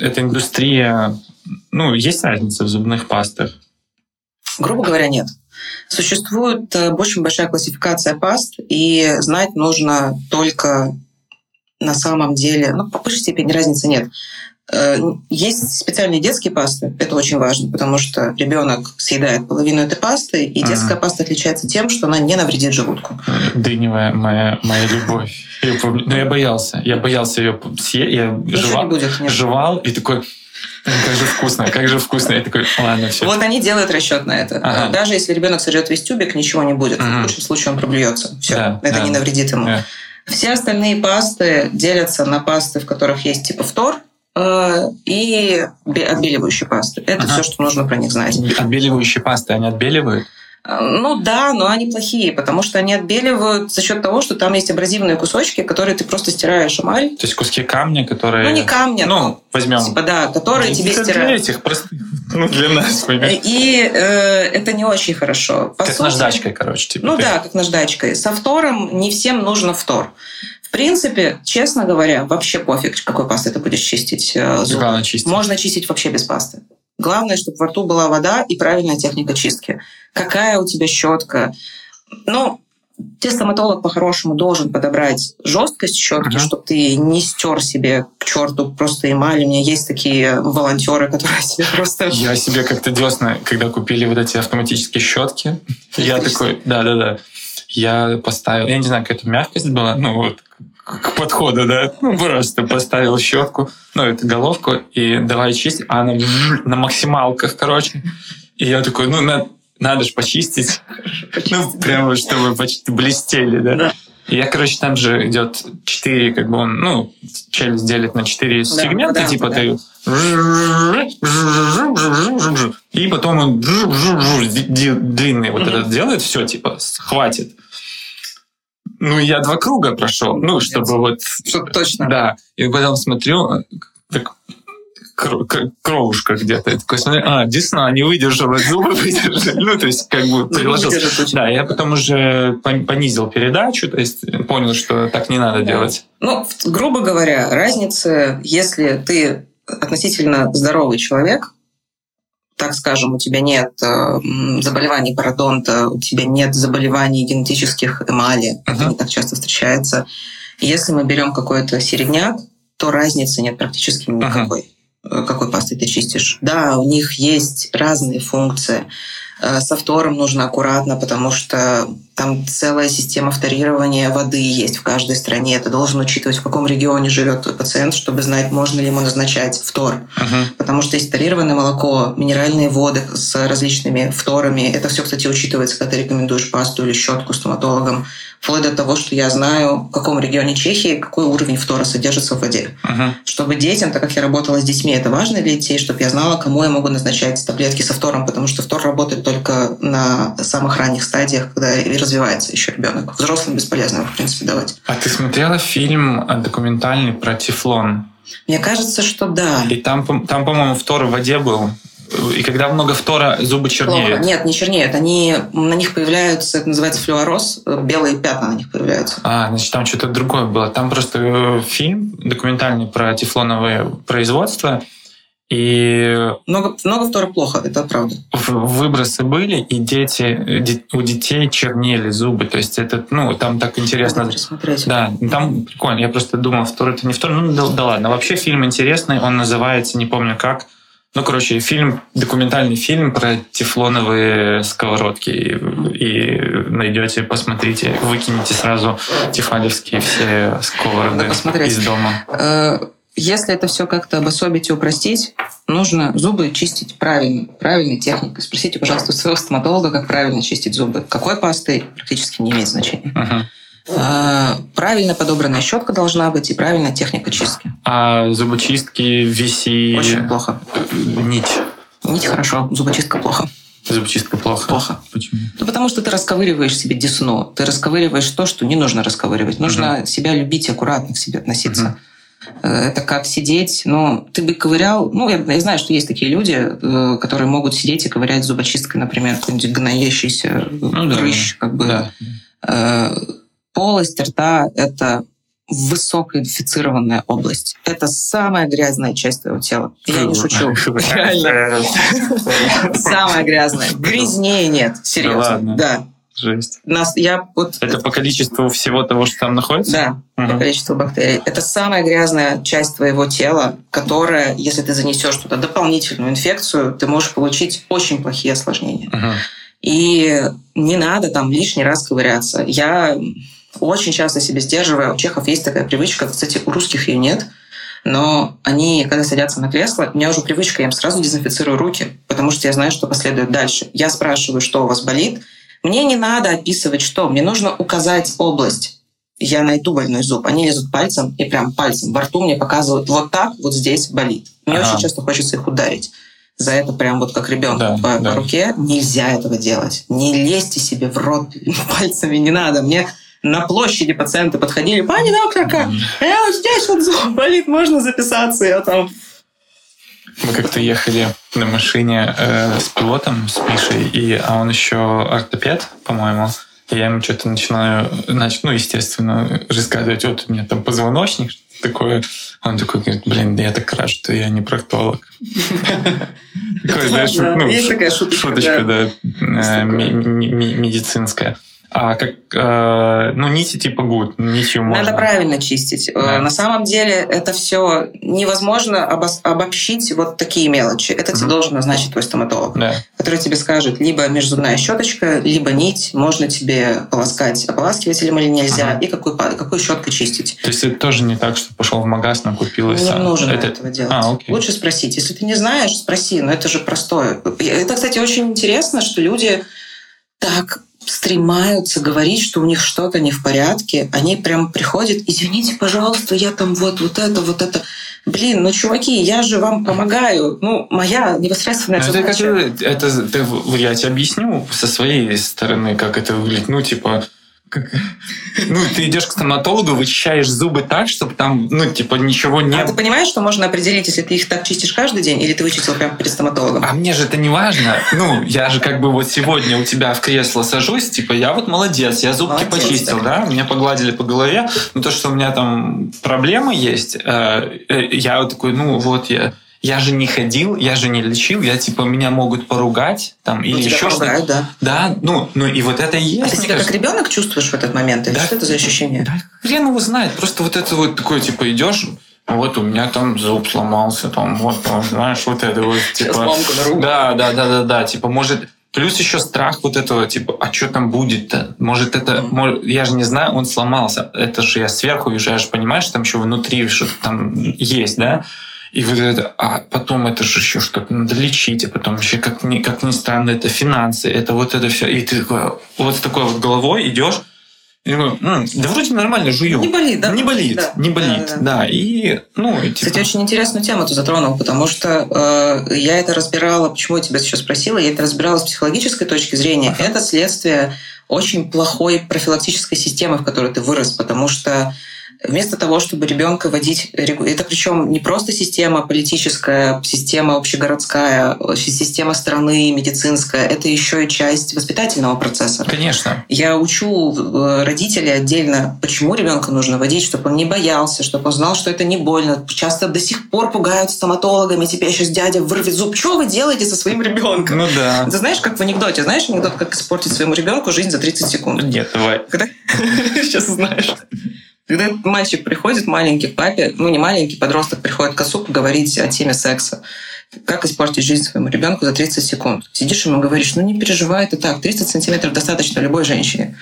эта индустрия, ну, есть разница в зубных пастах. Грубо говоря, нет. Существует э, очень большая классификация паст, и знать нужно только на самом деле, ну, по большей степени разницы нет. Э, Есть специальные детские пасты, это очень важно, потому что ребенок съедает половину этой пасты, и детская паста отличается тем, что она не навредит желудку. Дыневая моя, моя любовь. Я помню- Но я боялся. Я боялся ее съесть. Я Ничего не жевал, будет. нет. жевал и такой, «Блин, как же вкусно, как же вкусно. Я такой, ладно, все. Вот они делают расчет на это. Ага. Даже если ребенок сожрет весь тюбик, ничего не будет. Мгм. В лучшем случае он проблюется. Все, Да, это да. не навредит ему. Да. Все остальные пасты делятся на пасты, в которых есть типа фтор э, и бе- отбеливающие пасты. Это Ага. все, что нужно про них знать. Отбеливающие пасты, они отбеливают? Э, Ну да, но они плохие, потому что они отбеливают за счет того, что там есть абразивные кусочки, которые ты просто стираешь эмаль. То есть куски камня, которые... Ну не камни, Ну, возьмем. типа да, которые тебе Это для стирают. этих простых. Ну, для нас, понимаешь? И э, это не очень хорошо. По Как сути- наждачкой, короче. Типа, Ну ты- да, как наждачкой. Со втором не всем нужно втор. В принципе, честно говоря, вообще пофиг, какой пастой ты будешь чистить э, зубы. Главное чистить. Можно чистить вообще без пасты. Главное, чтобы во рту была вода и правильная техника чистки. Какая у тебя щетка? Ну, тебе стоматолог по-хорошему должен подобрать жесткость щетки, Ага. чтобы ты не стер себе к черту просто эмаль. У меня есть такие волонтеры, которые себе просто... Я себе как-то десна, когда купили вот эти автоматические щетки, я такой, да-да-да, я поставил, я не знаю, какая-то мягкость была, ну вот, к подходу, да, ну, просто поставил щетку, ну, эту головку, и давай чистить, а она на максималках, короче. И я такой, ну, на- надо же почистить, ну, прямо, чтобы почти блестели, да. Да. И я, короче, там же идет четыре, как бы он, ну, челюсть делит на четыре Да, сегмента, да, типа да. ты и потом он длинный вот этот делает, все, типа, хватит. Ну, я два круга прошел, ну, чтобы вот... Чтобы точно. Да, и потом смотрю, так кровушка где-то. Я такой смотрю, а, десна не выдержала, зубы выдержали. Ну, то есть, как бы приложился. Да, я потом уже понизил передачу, то есть понял, что так не надо делать. Ну, грубо говоря, разница, если ты относительно здоровый человек, так скажем, у тебя нет э, заболеваний пародонта, у тебя нет заболеваний генетических эмали, uh-huh. это не так часто встречается. Если мы берем какой-то середняк, то разницы нет практически никакой. Uh-huh. Какой пастой ты чистишь? Да, у них есть разные функции. Э, со втором нужно аккуратно, потому что там целая система вторирования воды есть в каждой стране. Это должен учитывать, в каком регионе живет твой пациент, чтобы знать, можно ли ему назначать втор. Uh-huh. Потому что есть вторированное молоко, минеральные воды с различными вторами. Это все, кстати, учитывается, когда ты рекомендуешь пасту или щетку стоматологам вплоть до того, что я знаю, в каком регионе Чехии какой уровень фтора содержится в воде. Uh-huh. Чтобы детям, так как я работала с детьми, это важно для детей, чтобы я знала, кому я могу назначать таблетки со фтором, потому что фтор работает только на самых ранних стадиях, когда развивается еще ребенок. Взрослым бесполезно его, в принципе, давать. А ты смотрела фильм документальный про тефлон? Мне кажется, что да. И там, там по-моему, фтор в воде был. И когда много фтора, зубы чернеют. Плохо. Нет, не чернеют. Они, на них появляются, это называется флюороз, белые пятна на них появляются. А, значит, там что-то другое было. Там просто э, фильм документальный про тефлоновое производство. И много, много фтора плохо, это правда. Выбросы были, и дети, у детей чернели зубы. То есть это, ну, там так интересно. Надо посмотреть. Да, там прикольно. Я просто думал, фтор это не фтор. Ну, да, да ладно. Вообще фильм интересный, он называется, не помню как, ну, короче, фильм, документальный фильм про тефлоновые сковородки. И, и найдете, посмотрите, выкинете сразу тефалевские все сковороды из дома. Если это все как-то обособить и упростить, нужно зубы чистить правильно, правильной техникой. Спросите, пожалуйста, у своего стоматолога, как правильно чистить зубы. Какой пастой практически не имеет значения. Uh-huh. А, правильно подобранная щетка должна быть и правильная техника чистки. А зубочистки виси... Очень плохо. Нить. Нить хорошо, зубочистка плохо. Зубочистка плохо. Плохо. Почему? Ну, потому что ты расковыриваешь себе десну. Ты расковыриваешь то, что не нужно расковыривать. Нужно угу. себя любить, аккуратно к себе относиться. Угу. Это как сидеть, ну, ты бы ковырял, ну, я, я знаю, что есть такие люди, э, которые могут сидеть и ковырять зубочисткой, например, какой-нибудь гноящийся ну, прыщ, да. как бы. Да. Э, полость рта – это высокоинфицированная область. Это самая грязная часть твоего тела. Я не шучу. Реально. Самая грязная. Грязнее нет. Серьезно. Да. Жесть. Нас, я вот... Это по количеству всего того, что там находится? Да, угу. по количеству бактерий. Это самая грязная часть твоего тела, которая, если ты занесешь туда дополнительную инфекцию, ты можешь получить очень плохие осложнения. Угу. И не надо там лишний раз ковыряться. Я очень часто себя сдерживаю. У чехов есть такая привычка, кстати, у русских ее нет, но они, когда садятся на кресло, у меня уже привычка, я им сразу дезинфицирую руки, потому что я знаю, что последует дальше. Я спрашиваю, что у вас болит. Мне не надо описывать, что. Мне нужно указать область. Я найду больной зуб. Они лезут пальцем и прям пальцем во рту мне показывают, вот так, вот здесь болит. Мне ага. очень часто хочется их ударить за это прям вот как ребенок да, по, да. по руке. Нельзя этого делать. Не лезьте себе в рот пальцами, не надо. Мне на площади пациенты подходили, пани докторка, я вот здесь вот зуб болит, можно записаться, я там... Мы как-то ехали на машине э, с пилотом, с Мишей, и, а он еще ортопед, по-моему. И я ему что-то начинаю, значит, ну, естественно, рассказывать, вот у меня там позвоночник, такое. Он такой говорит, блин, да я так рад, что я не проктолог. Такой, знаешь, ну, шуточка, да, э, медицинская. А как, э, ну, нити типа гуд, нитью можно. Надо правильно чистить. Э, да. На самом деле это все невозможно обос- обобщить вот такие мелочи. Это угу. тебе должен назначить твой стоматолог, да. который тебе скажет, либо межзубная щеточка, либо нить, можно тебе полоскать ополаскивателем или нельзя, угу. и какую, какую щеткой чистить. То есть это тоже не так, что пошел в магазин, купил и Не сам. нужно это... этого делать. А, окей. Лучше спросить. Если ты не знаешь, спроси, но это же простое. Это, кстати, очень интересно, что люди так стремаются говорить, что у них что-то не в порядке, они прям приходят, извините, пожалуйста, я там вот, вот это, вот это. Блин, ну, чуваки, я же вам помогаю. Ну, моя непосредственная ну, задача. Это, это, это, я тебе объясню со своей стороны, как это выглядит. Ну, типа, Как? Ну, ты идешь к стоматологу, вычищаешь зубы так, чтобы там, ну, типа, ничего не... А ты понимаешь, что можно определить, если ты их так чистишь каждый день, или ты вычистил прямо перед стоматологом? А мне же это не важно. Ну, я же как бы вот сегодня у тебя в кресло сажусь, типа, я вот молодец, я зубки молодец, почистил, да, меня погладили по голове, но то, что у меня там проблемы есть, э, э, я вот такой, ну, вот я я же не ходил, я же не лечил, я типа меня могут поругать там или тебя еще что-то. Да. Да, ну, ну и вот это и есть. А ты себя кажется. как ребенок чувствуешь в этот момент? Или да, что это за ощущение? Да, хрен его знает. Просто вот это вот такое, типа, идешь, вот у меня там зуб сломался, там вот, там, знаешь, вот это вот, типа... Да, да, да, да, да, типа, может, Плюс еще страх вот этого, типа, а что там будет-то? Может, это... Может, я же не знаю, он сломался. Это же я сверху вижу, я же понимаю, что там еще внутри что-то там есть, да? И вот это, а потом это же еще что-то надо лечить, а потом еще, как ни, как ни странно, это финансы, это вот это все. И ты такой, вот с такой вот головой идешь, и думаю, М, да вроде нормально жую. Не болит, да? Не болит, да. не болит, да, да, да. да. И, ну, типа... Кстати, очень интересную тему ты затронул, потому что э, я это разбирала, почему я тебя сейчас спросила, я это разбирала с психологической точки зрения. Uh-huh. Это следствие очень плохой профилактической системы, в которой ты вырос, потому что Вместо того, чтобы ребенка водить... Это причем не просто система политическая, система общегородская, система страны, медицинская. Это еще и часть воспитательного процесса. Конечно. Я учу э, родителей отдельно, почему ребенка нужно водить, чтобы он не боялся, чтобы он знал, что это не больно. Часто до сих пор пугают стоматологами. Теперь сейчас дядя вырвет зуб. Что вы делаете со своим ребенком? Ну да. Ты знаешь, как в анекдоте. Знаешь анекдот, как испортить своему ребенку жизнь за 30 секунд? Нет, давай. Когда? Сейчас знаешь. Когда мальчик приходит маленький к папе, ну не маленький, подросток приходит к отцу поговорить о теме секса, как испортить жизнь своему ребенку за 30 секунд. Сидишь ему говоришь, ну не переживай, это так, 30 сантиметров достаточно любой женщине.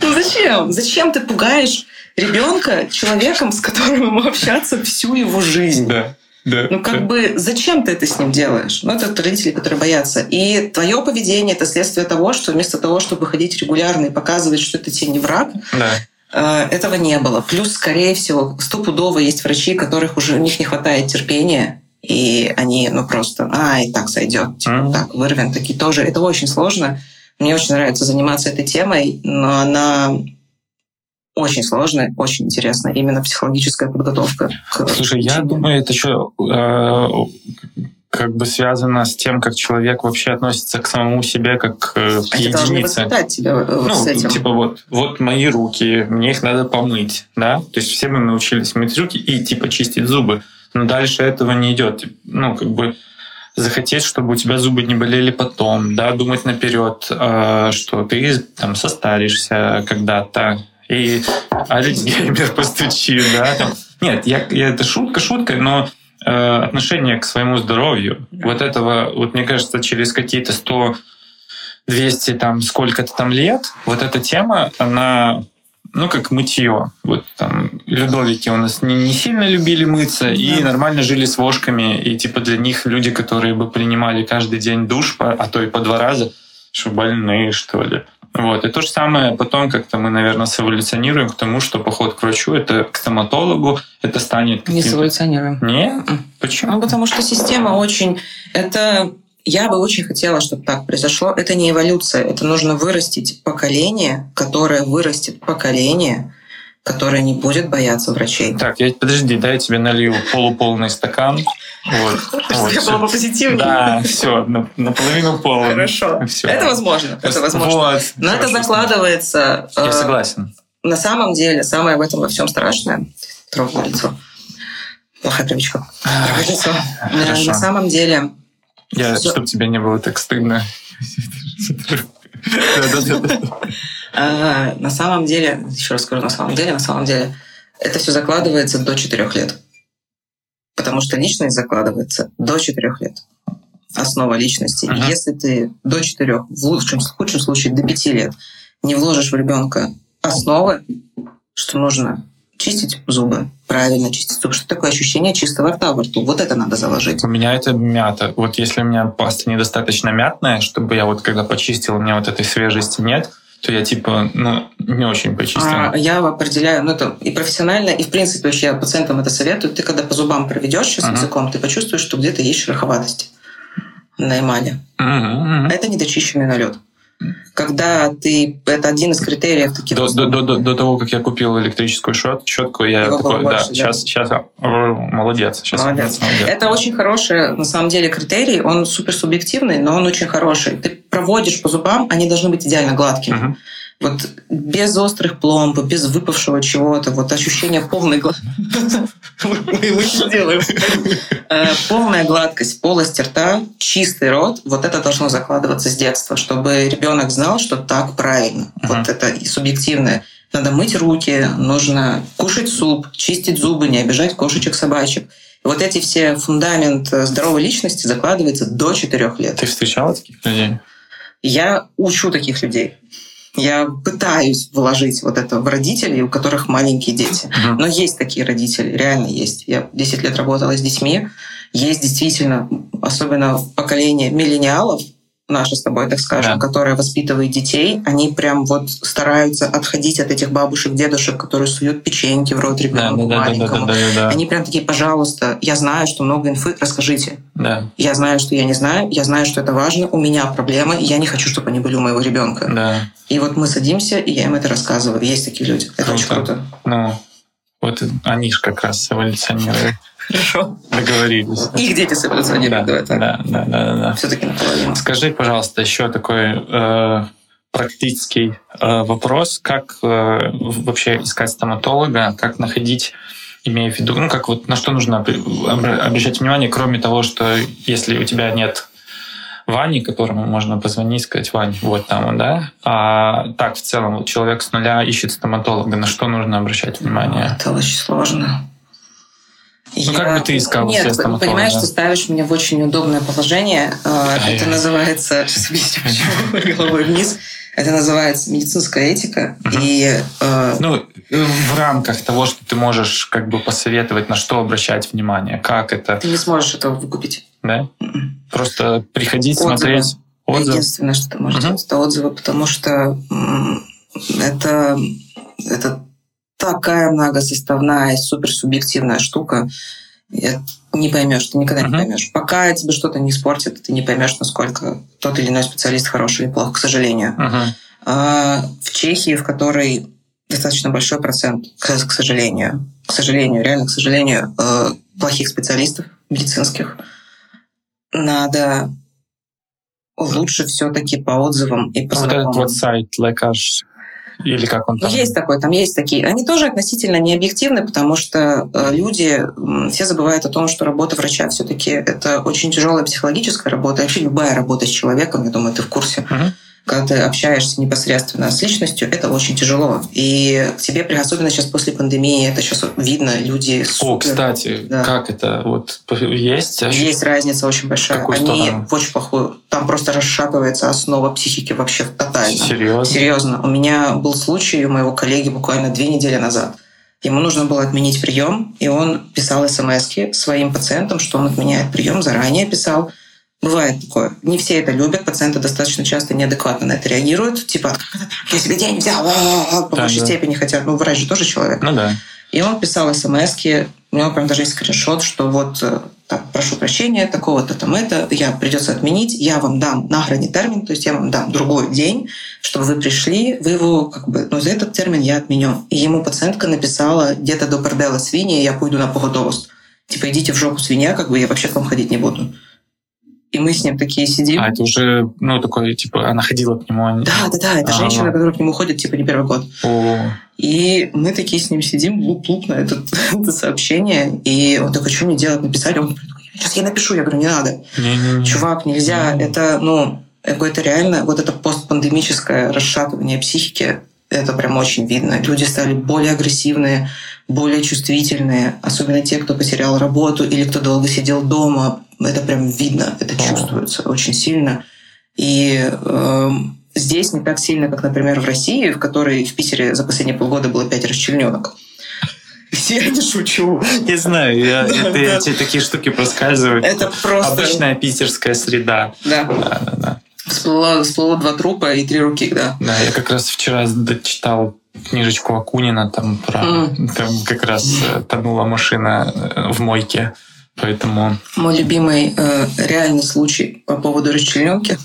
Ну зачем? Зачем ты пугаешь ребенка человеком, с которым ему общаться всю его жизнь? Да. Да, ну, как да. бы, зачем ты это с ним делаешь? Ну, это родители, которые боятся. И твое поведение — это следствие того, что вместо того, чтобы ходить регулярно и показывать, что это тебе не враг, да. Э, этого не было. Плюс, скорее всего, стопудово есть врачи, которых уже у них не хватает терпения, и они, ну, просто, а, и так сойдет, типа, mm-hmm. так, вырвем, такие тоже. Это очень сложно. Мне очень нравится заниматься этой темой, но она очень сложная, очень интересная именно психологическая подготовка. К Слушай, я думаю, это еще э, как бы связано с тем, как человек вообще относится к самому себе, как э, к это единице. воспитать тебя э, ну, с этим. типа вот, вот мои руки, мне их надо помыть, да? То есть все мы научились мыть руки и типа чистить зубы, но дальше этого не идет. Ну, как бы захотеть, чтобы у тебя зубы не болели потом, да, думать наперед, э, что ты там состаришься когда-то, и Альцгеймер постучи, да. Там. Нет, я, я, это шутка шуткой, но э, отношение к своему здоровью, вот этого, вот мне кажется, через какие-то 100 200 там сколько-то там лет, вот эта тема, она ну, как мытье. Вот там Людовики у нас не, не сильно любили мыться да. и нормально жили с вошками. И типа для них люди, которые бы принимали каждый день душ, а то и по два раза, что больные, что ли. Вот. И то же самое потом как-то мы, наверное, сэволюционируем к тому, что поход к врачу, это к стоматологу, это станет... Не сэволюционируем. Нет? Почему? Ну, потому что система очень... Это я бы очень хотела, чтобы так произошло. Это не эволюция, это нужно вырастить поколение, которое вырастет поколение, которое не будет бояться врачей. Так, я, подожди, дай я тебе налью полуполный стакан. Вот, вот, я была. Да, все, наполовину полный. Хорошо. Все. Это возможно. Это возможно. Вот, Но это закладывается. Я э, согласен. На самом деле, самое в этом во всем страшное, трогаю лицо. Плохая привычка. лицо. На самом деле. Я, чтобы тебе не было так стыдно. А, на самом деле, еще раз скажу, на самом деле, на самом деле, это все закладывается до 4 лет. Потому что личность закладывается до 4 лет. Основа личности. Uh-huh. Если ты до 4, в лучшем, в худшем случае до 5 лет не вложишь в ребенка основы, что нужно чистить зубы, правильно чистить зубы. Что такое ощущение чистого рта во рту? Вот это надо заложить. У меня это мята. Вот если у меня паста недостаточно мятная, чтобы я вот когда почистил, у меня вот этой свежести нет, то я типа, ну, не очень почистил. А, я определяю, ну, это и профессионально, и в принципе вообще я пациентам это советую. Ты когда по зубам проведешь сейчас uh-huh. языком, ты почувствуешь, что где-то есть шероховатость на эмали. Uh-huh. А это недочищенный налет. Когда ты... Это один из критериев таких... До, до, до, до того, как я купил электрическую щет, щетку, я Его такой, больше, да, да. сейчас, сейчас, молодец, сейчас Молодец. молодец. Это очень хороший, на самом деле, критерий. Он супер субъективный, но он очень хороший. Ты проводишь по зубам, они должны быть идеально гладкими. Мгм. Вот без острых пломб, без выпавшего чего-то, вот ощущение полной гладкости. Мы его сделаем. Э, Полная гладкость, полость рта, чистый рот, вот это должно закладываться с детства, чтобы ребенок знал, что так правильно. Вот это и субъективное. Надо мыть руки, нужно кушать суп, чистить зубы, не обижать кошечек, собачек. Вот эти все фундамент э, здоровой личности закладывается до 4 лет. Ты встречала таких людей? Я учу таких людей. Я пытаюсь вложить вот это в родителей, у которых маленькие дети. Мгм. Но есть такие родители, реально есть. Я 10 лет работала с детьми. Есть действительно, особенно поколение миллениалов, наше с тобой, так скажем, Да. которое воспитывает детей, они прям вот стараются отходить от этих бабушек, дедушек, которые суют печеньки в рот Да, ребенку да, да, да, да, маленькому. да, да, да. Они прям такие, пожалуйста, я знаю, что много инфы, расскажите. Да, Я знаю, что я не знаю, я знаю, что это важно, у меня проблемы, я не хочу, чтобы они были у моего ребенка. да. И вот мы садимся, и я им это рассказываю. Есть такие люди. Это очень Круто. круто. Ну, вот они же как раз эволюционируют. Хорошо. Договорились. Их дети Да, сэволюционируют, давай так. да, да, да, да. Все-таки наполовину. Скажи, пожалуйста, еще такой э, практический э, вопрос. Как э, вообще искать стоматолога? Как находить, имея в виду, ну, как вот на что нужно обр- обра- обращать внимание, кроме того, что если у тебя нет Вани, которому можно позвонить, сказать, Вань, вот там он, да? А так, в целом, вот человек с нуля ищет стоматолога, на что нужно обращать внимание? Это очень сложно. Ну, как бы ты искал Нет, себе понимаешь, ты ставишь меня в очень неудобное положение. Ай-яй. Это называется... Сейчас объясню, почему головой вниз. Это называется медицинская этика. Мгм. И э, Ну, в рамках того, что ты можешь как бы посоветовать, на что обращать внимание, как это, ты не сможешь этого выкупить. да? Просто приходить, Отзывы. смотреть отзывы. Единственное, что ты можешь Мгм. делать, это отзывы, потому что это, это такая многосоставная, суперсубъективная штука. Я не поймешь, ты никогда Мгм. не поймешь. Пока тебе что-то не испортит, ты не поймешь, насколько тот или иной специалист хороший или плох, к сожалению. Мгм. А в Чехии, в которой достаточно большой процент, к, к сожалению, к сожалению, реально, к сожалению, э, плохих специалистов медицинских, надо лучше все-таки по отзывам и по Вот этот вот сайт лекарш или как он там? Есть такой, там есть такие. Они тоже относительно не объективны, потому что э, люди все забывают о том, что работа врача все-таки это очень тяжелая психологическая работа. Вообще любая работа с человеком, я думаю, ты в курсе. Мгм. Когда ты общаешься непосредственно с личностью, это очень тяжело. И к тебе, особенно сейчас после пандемии, это сейчас видно, люди О, супер- кстати, Да. как это вот есть? Есть разница очень большая. какую Они сторону? в очень плохую. Там просто расшатывается основа психики вообще тотально. Серьезно? Серьезно. У меня был случай у моего коллеги буквально две недели назад. Ему нужно было отменить прием, и он писал смс своим пациентам, что он отменяет прием, заранее писал. Бывает такое. Не все это любят, пациенты достаточно часто неадекватно на это реагируют. Типа? Я себе день взял, а-а-а», по Да, большей да. степени хотят. Ну, врач же тоже человек. Ну да. И он писал смс у него прям даже есть скриншот, что вот э, так, прошу прощения, такого-то там это, я придется отменить, я вам дам на грани термин, то есть я вам дам другой день, чтобы вы пришли, вы его как бы, ну за этот термин я отменю. И ему пациентка написала где-то до бордела свиньи, я пойду на погодовость. Типа идите в жопу свинья, как бы я вообще к вам ходить не буду. И мы с ним такие сидим. А это уже, ну, такое, типа, она ходила к нему. не- Да, да, да, это Ага. женщина, которая к нему ходит, типа, не первый год. О, И мы такие с ним сидим, луп-луп на это, это сообщение. И он такой, что мне делать, написать? Он такой, сейчас я напишу. Я говорю, не надо. не-не-не. Чувак, нельзя. Мгм. Это, ну, какое-то реально, вот это постпандемическое расшатывание психики, это прям очень видно. Люди стали более агрессивные, более чувствительные, особенно те, кто потерял работу или кто долго сидел дома. Это прям видно, это чувствуется очень сильно. И эм, здесь не так сильно, как, например, в России, в которой в Питере за последние полгода было пять расчлененок. Я не шучу. Не знаю, я, Да, это, да. эти такие штуки проскальзывают. Это просто... Обычная питерская среда. Да. Да, да, да. Всплыло, всплыло два трупа и три руки, да. Да, я как раз вчера дочитал книжечку Акунина, там про М. там как раз э, тонула машина э, в мойке Поэтому... Мой любимый э, реальный случай по поводу расчлененки.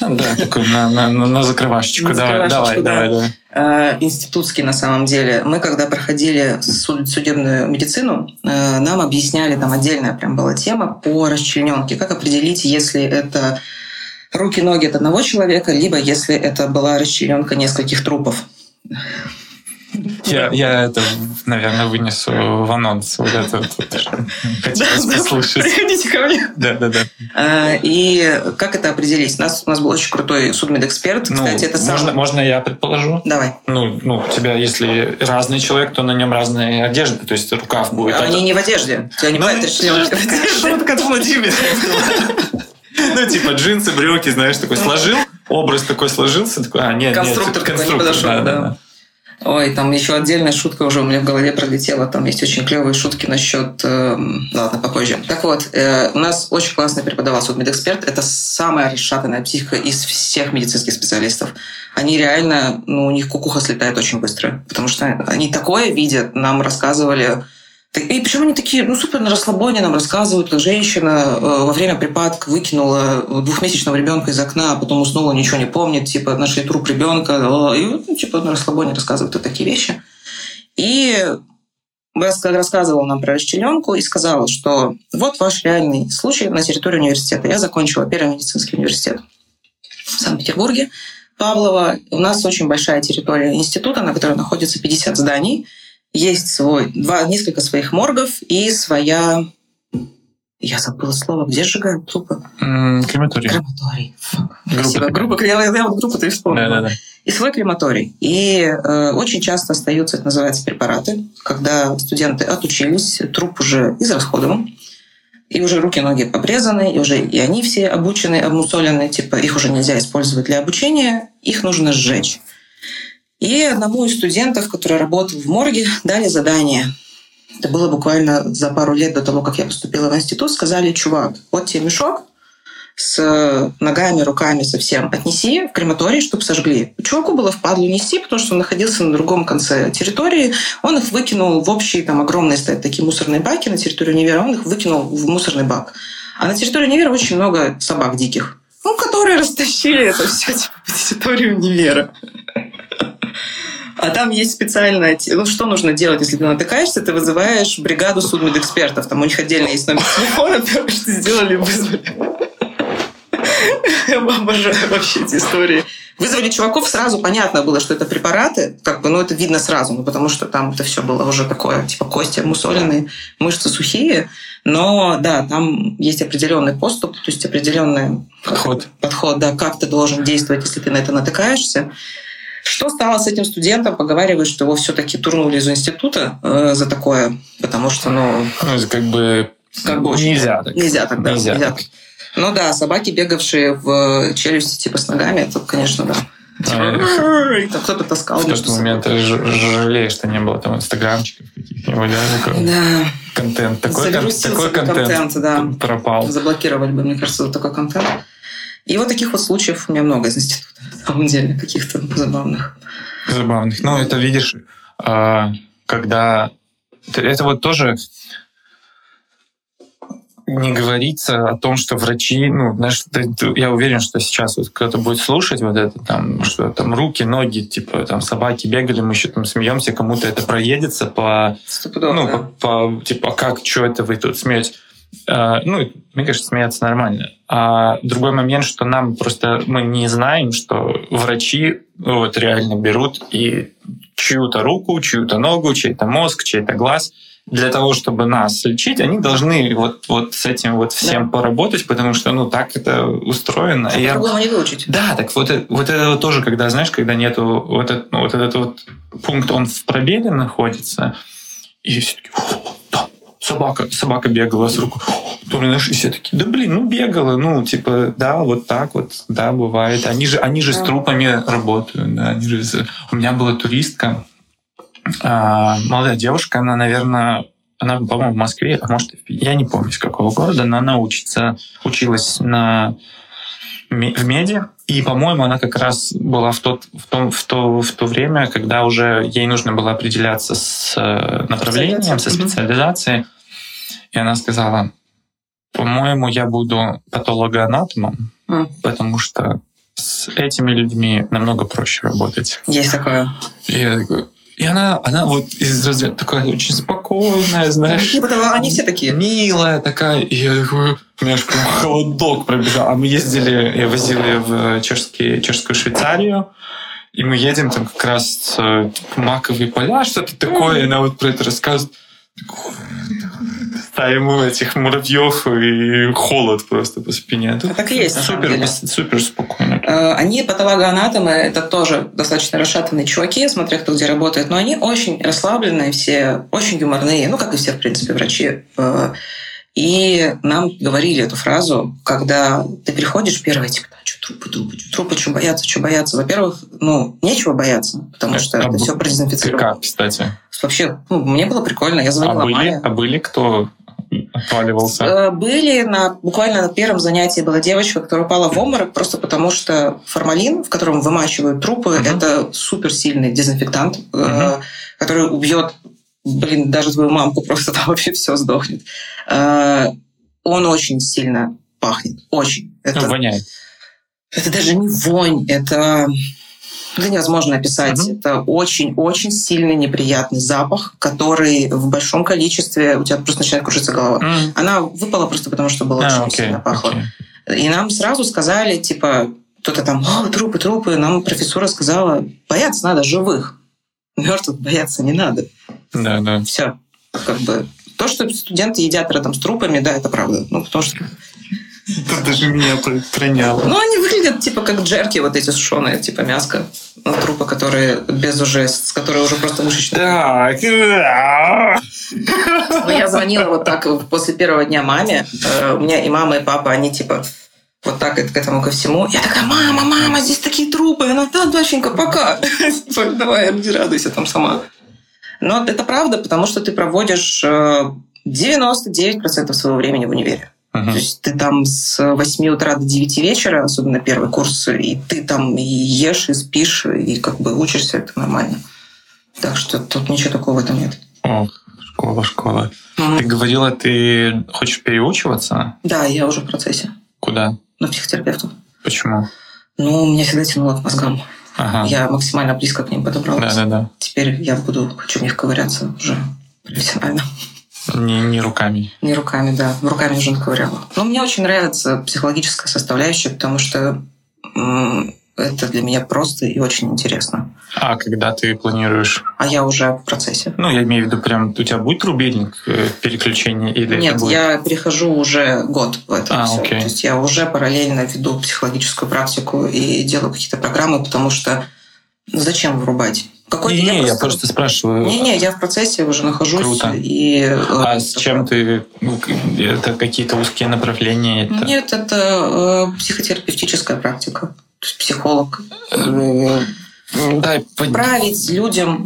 Да, такой на, на, на закрывашечку. На давай, закрывашечку, давай, да. давай, давай. Э, институтский на самом деле. Мы когда проходили суд- судебную медицину, э, нам объясняли, там отдельная прям была тема по расчлененке. Как определить, если это руки-ноги от одного человека, либо если это была расчлененка нескольких трупов. Я, я это, наверное, вынесу в анонс. Вот это вот. Хотелось послушать. Приходите ко мне. Да, да, да. А, И как это определить? У нас, у нас был очень крутой судмедэксперт. Ну, Кстати, это можно, самый... можно я предположу? Давай. Ну, ну, у тебя, если разный человек, то на нем разные одежды, то есть рукав будет. Они не в одежде. Тебя не Ну, бывает расчлененка в одежде. Шутка от Владимира. Ну, типа джинсы, брюки, знаешь, такой сложил, образ такой сложился, такой, а, нет, Конструктор нет, такой не подошел, да. Ой, там еще отдельная шутка уже у меня в голове пролетела. Там есть очень клевые шутки насчет... эм, ладно, попозже. Так вот, э, у нас очень классный преподавал судмедэксперт. Это самая расшатанная психика из всех медицинских специалистов. Они реально, ну, у них кукуха слетает очень быстро. Потому что они такое видят, нам рассказывали... И причем они такие, ну, супер на расслабоне нам рассказывают, как женщина э, во время припадка выкинула двухмесячного ребенка из окна, а потом уснула, ничего не помнит, типа, нашли труп ребенка, э, и, ну, типа, на расслабоне рассказывают вот такие вещи. И рас- рассказывала нам про расчлененку и сказала, что вот ваш реальный случай на территории университета. Я закончила Первый медицинский университет в Санкт-Петербурге. Павлова. У нас очень большая территория института, на которой находится 50 зданий. Есть свой, два, несколько своих моргов и своя... Я забыла слово. Где сжигают трупы? М, Крематорий. Крематорий. Спасибо. Группа, я, я вот группу-то и вспомнила Да, да, да. и свой крематорий. И э, очень часто остаются, это называется, препараты, когда студенты отучились, труп уже израсходован, и уже руки-ноги обрезаны, и уже и они все обучены, обмусолены, типа их уже нельзя использовать для обучения, их нужно сжечь. И одному из студентов, который работал в морге, дали задание. Это было буквально за пару лет до того, как я поступила в институт. Сказали, чувак, вот тебе мешок, с ногами, руками совсем отнеси в крематорий, чтобы сожгли. Чуваку было впадлу нести, потому что он находился на другом конце территории. Он их выкинул в общие, там огромные стоят такие мусорные баки на территории универа, он их выкинул в мусорный бак. А на территории универа очень много собак диких, ну, которые растащили это все типа, по территории универа. А там есть специальная... Ну, что нужно делать, если ты натыкаешься? Ты вызываешь бригаду судмедэкспертов. Там у них отдельно есть номер телефона. Первое, что сделали, вызвали. Я обожаю вообще эти истории. Вызвали чуваков, сразу понятно было, что это препараты. Как бы, ну, это видно сразу, ну, потому что там это все было уже такое, типа кости мусоленные, мышцы сухие. Но, да, там есть определенный поступ, то есть определенный Подход. подход, да, как ты должен действовать, если ты на это натыкаешься. Что стало с этим студентом? Поговаривают, что его все-таки турнули из института э, за такое, потому что, ну, Ну, как бы, Как бы очень- нельзя так. нельзя тогда. Нельзя нельзя так. Ну да, собаки, бегавшие в челюсти типа с ногами, это, конечно, да. А, там кто-то таскал. В тот момент ты ж- жалеешь, что не было там инстаграмчиков каких-нибудь, да, Да, контент. Такой, контент, да. пропал. заблокировали бы, мне кажется, такой контент. И вот таких вот случаев у меня много из института, самом деле, каких-то забавных. Забавных. Ну, это видишь, а, когда... Это вот тоже не говорится о том, что врачи, ну, знаешь, я уверен, что сейчас вот кто-то будет слушать вот это, там, что там руки, ноги, типа, там, собаки бегали, мы еще там смеемся, кому-то это проедется по, Стопудово, ну, да. по, по- типа, как, что это вы тут смеетесь? А, ну, мне кажется, смеяться нормально. А другой момент, что нам просто мы не знаем, что врачи вот реально берут и чью-то руку, чью-то ногу, чей-то мозг, чей-то глаз. Для того, чтобы нас лечить, они должны вот, вот с этим вот всем поработать, потому что, ну, так это устроено. И я- По-другому не выучить. да, так вот, это- вот это вот тоже, когда, знаешь, когда нету вот, этот, ну, вот этот вот пункт, он в пробеле находится, и все таки да, собака, собака бегала с рукой, то, знаешь, и все такие, да блин, ну бегала, ну, типа, да, вот так вот, да, бывает. Они же, они же с трупами работают, да, они же... У меня была туристка, а, молодая девушка, она, наверное, она, по-моему, в Москве, а может, я не помню, из какого города, но она учится, училась на в меди, и, по-моему, она как раз была в, тот, в, том, в, то, в то время, когда уже ей нужно было определяться с э, направлением, со Специализацией. И она сказала, по-моему, я буду патологоанатомом, М. потому что с этими людьми намного проще работать. Есть такое. И, я такой- и она, она вот из разряда такая очень спокойная, знаешь, Типа того, они все такие. милая такая. И я такой, у меня аж прям холодок пробежал. А мы ездили, я возил ее в чешский, чешскую Швейцарию. И мы едем там как раз э, типа, маковые поля, что-то такое. И она вот про это рассказывает. Такой, Ставим этих муравьев и холод просто по спине. А так и есть, супер, супер спокойно. Э, Они патологоанатомы, это тоже достаточно расшатанные чуваки, смотря кто где работает, но они очень расслабленные все, очень юморные, ну, как и все, в принципе, врачи. Э, И нам говорили эту фразу, когда ты приходишь, первое, типа, да, что трупы, трупы, что трупы, что бояться, что бояться. Во-первых, ну, нечего бояться, потому что А это б- все продезинфицировано. как, кстати? Вообще, ну, мне было прикольно, я А звонила были, Маме. а были кто отваливался? Э, Были на буквально на первом занятии была девочка, которая упала в обморок просто потому, что формалин, в котором вымачивают трупы, Мгм. это суперсильный дезинфектант, Мгм. который убьет, блин, даже твою мамку просто там вообще все сдохнет. Э, Он очень сильно пахнет, очень. Это, воняет. это даже не вонь, это это невозможно описать. Мгм. Это очень-очень сильный неприятный запах, который в большом количестве у тебя просто начинает кружиться голова. М. Она выпала просто потому, что было А, очень окей, сильно пахло. окей. И нам сразу сказали, типа, кто-то там, «О, трупы, трупы. Нам профессура сказала, бояться надо живых. Мертвых бояться не надо. Да, да. Все. Как бы то, что студенты едят рядом с трупами, да, это правда. Ну, потому что... Тут даже меня проняло. Ну, они выглядят типа как джерки, вот эти сушеные, типа мяско. Ну, трупы, которые без уже, с которые уже просто мышечные. Так. Но я звонила вот так после первого дня маме. Э, У меня и мама, и папа, они типа вот так к этому ко всему. Я такая, мама, мама, здесь такие трупы. Она, да, доченька, пока. Типа, Давай, радуйся там сама. Но это правда, потому что ты проводишь э, 99% своего времени в универе. То Мгм. есть ты там с 8 утра до 9 вечера, особенно первый курс, и ты там и ешь, и спишь, и как бы учишься, это нормально. Так что тут ничего такого в этом нет. Ох, школа, школа. Мгм. Ты говорила, ты хочешь переучиваться? Да, я уже в процессе. Куда? На психотерапевту. Почему? Ну, меня всегда тянуло к мозгам. Ага. Я максимально близко к ним подобралась. Да, да, да. Теперь я буду, хочу в них ковыряться уже профессионально. Не, не руками. Не руками, да. Руками уже наковыряла. Но мне очень нравится психологическая составляющая, потому что это для меня просто и очень интересно. А когда ты планируешь? А я уже в процессе. Ну, я имею в виду, прям у тебя будет рубильник э, переключения или это Нет, будет- я перехожу уже год в этом. А, всё. окей. То есть я уже параллельно веду психологическую практику и делаю какие-то программы, потому что зачем врубать? Какой-то Не, не, я просто спрашиваю. Не-не, я в процессе уже нахожусь. Круто. И, э, А с чем ты? ну, Это какие-то узкие направления? Это... Нет, это э, психотерапевтическая практика. То есть психолог. Э, Дай под- Править людям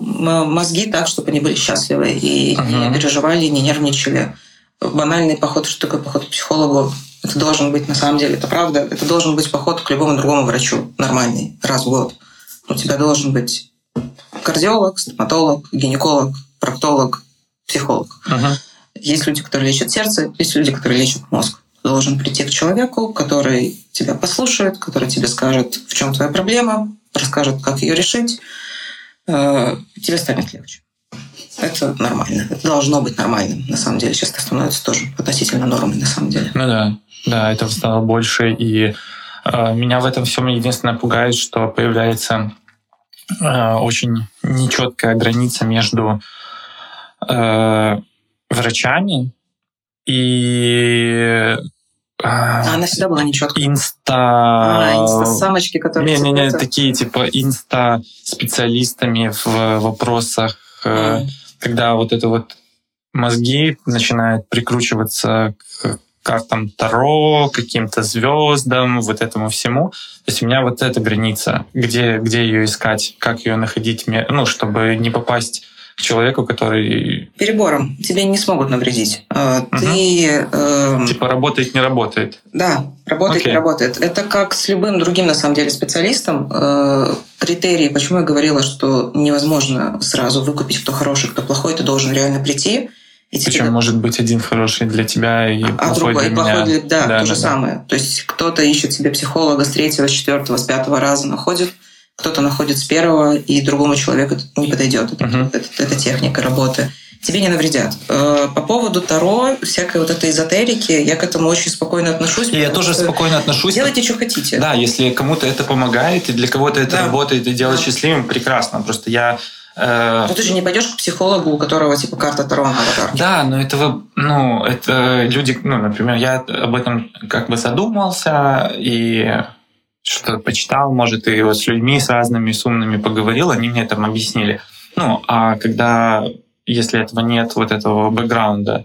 мозги так, чтобы они были счастливы и не Ага. переживали, не нервничали. Банальный поход, что такое поход к психологу? Это должен быть, на самом деле, это правда, это должен быть поход к любому другому врачу, нормальный, раз в год. У тебя должен быть кардиолог, стоматолог, гинеколог, проктолог, психолог. Мгм. Есть люди, которые лечат сердце, есть люди, которые лечат мозг. Ты должен прийти к человеку, который тебя послушает, который тебе скажет, в чем твоя проблема, расскажет, как ее решить. Э, Тебе станет легче. Это нормально. Это должно быть нормальным, на самом деле. Сейчас это становится тоже относительно нормой, на самом деле. Ну да, да, этого стало больше. И э, меня в этом всем единственное пугает, что появляется очень нечеткая граница между э, врачами и э, А она всегда была нечеткой. инста... А, инста-самочки, которые... Не-не-не, такие типа инста-специалистами в вопросах, э, М. когда вот это вот мозги начинают прикручиваться к картам Таро, каким-то звездам, вот этому всему. То есть у меня вот эта граница, где, где ее искать, как ее находить, ме- ну, чтобы не попасть к человеку, который Перебором. Тебе не смогут навредить. Э. Ты... эм, типа работает, не работает. Да, работает, Окей. не работает. Это как с любым другим, на самом деле, специалистом. Э, Критерии, почему я говорила, что невозможно сразу выкупить, кто хороший, кто плохой, ты должен реально прийти И Причем тебе... может быть один хороший для тебя и а, плохой другой, для плохой меня. Для... Да, да, то да, же да. самое. То есть кто-то ищет себе психолога с третьего, с четвертого, с пятого раза находит, кто-то находит с первого, и другому человеку не подойдет. Это, uh-huh. это, это техника работы. Тебе не навредят. Э, по поводу Таро, всякой вот этой эзотерики, я к этому очень спокойно отношусь. И я тоже спокойно отношусь. Делайте, что хотите. Да, если кому-то это помогает, и для кого-то это да. работает и делает да. счастливым, прекрасно. Просто я Э, но ты же не пойдешь к психологу, у которого типа карта Таро на аватарке. Да, но этого, ну, это люди, ну, например, я об этом как бы задумался и что-то почитал, может, и вот с людьми, с разными, с умными поговорил, они мне там объяснили. Ну, а когда, если этого нет, вот этого бэкграунда,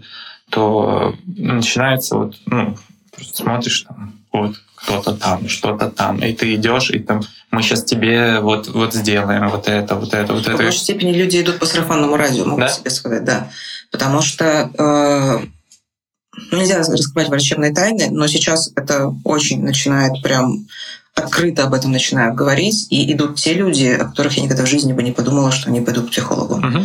то начинается вот, ну, просто смотришь там, вот, кто-то там, что-то там, и ты идешь, и там мы сейчас тебе вот, вот сделаем вот это, вот это, вот это. В большей степени люди идут по сарафанному радио, могу да? себе сказать, да. Потому что э, нельзя раскрывать врачебные тайны, но сейчас это очень начинает прям открыто об этом начинают говорить, и идут те люди, о которых я никогда в жизни бы не подумала, что они пойдут к психологу. Угу.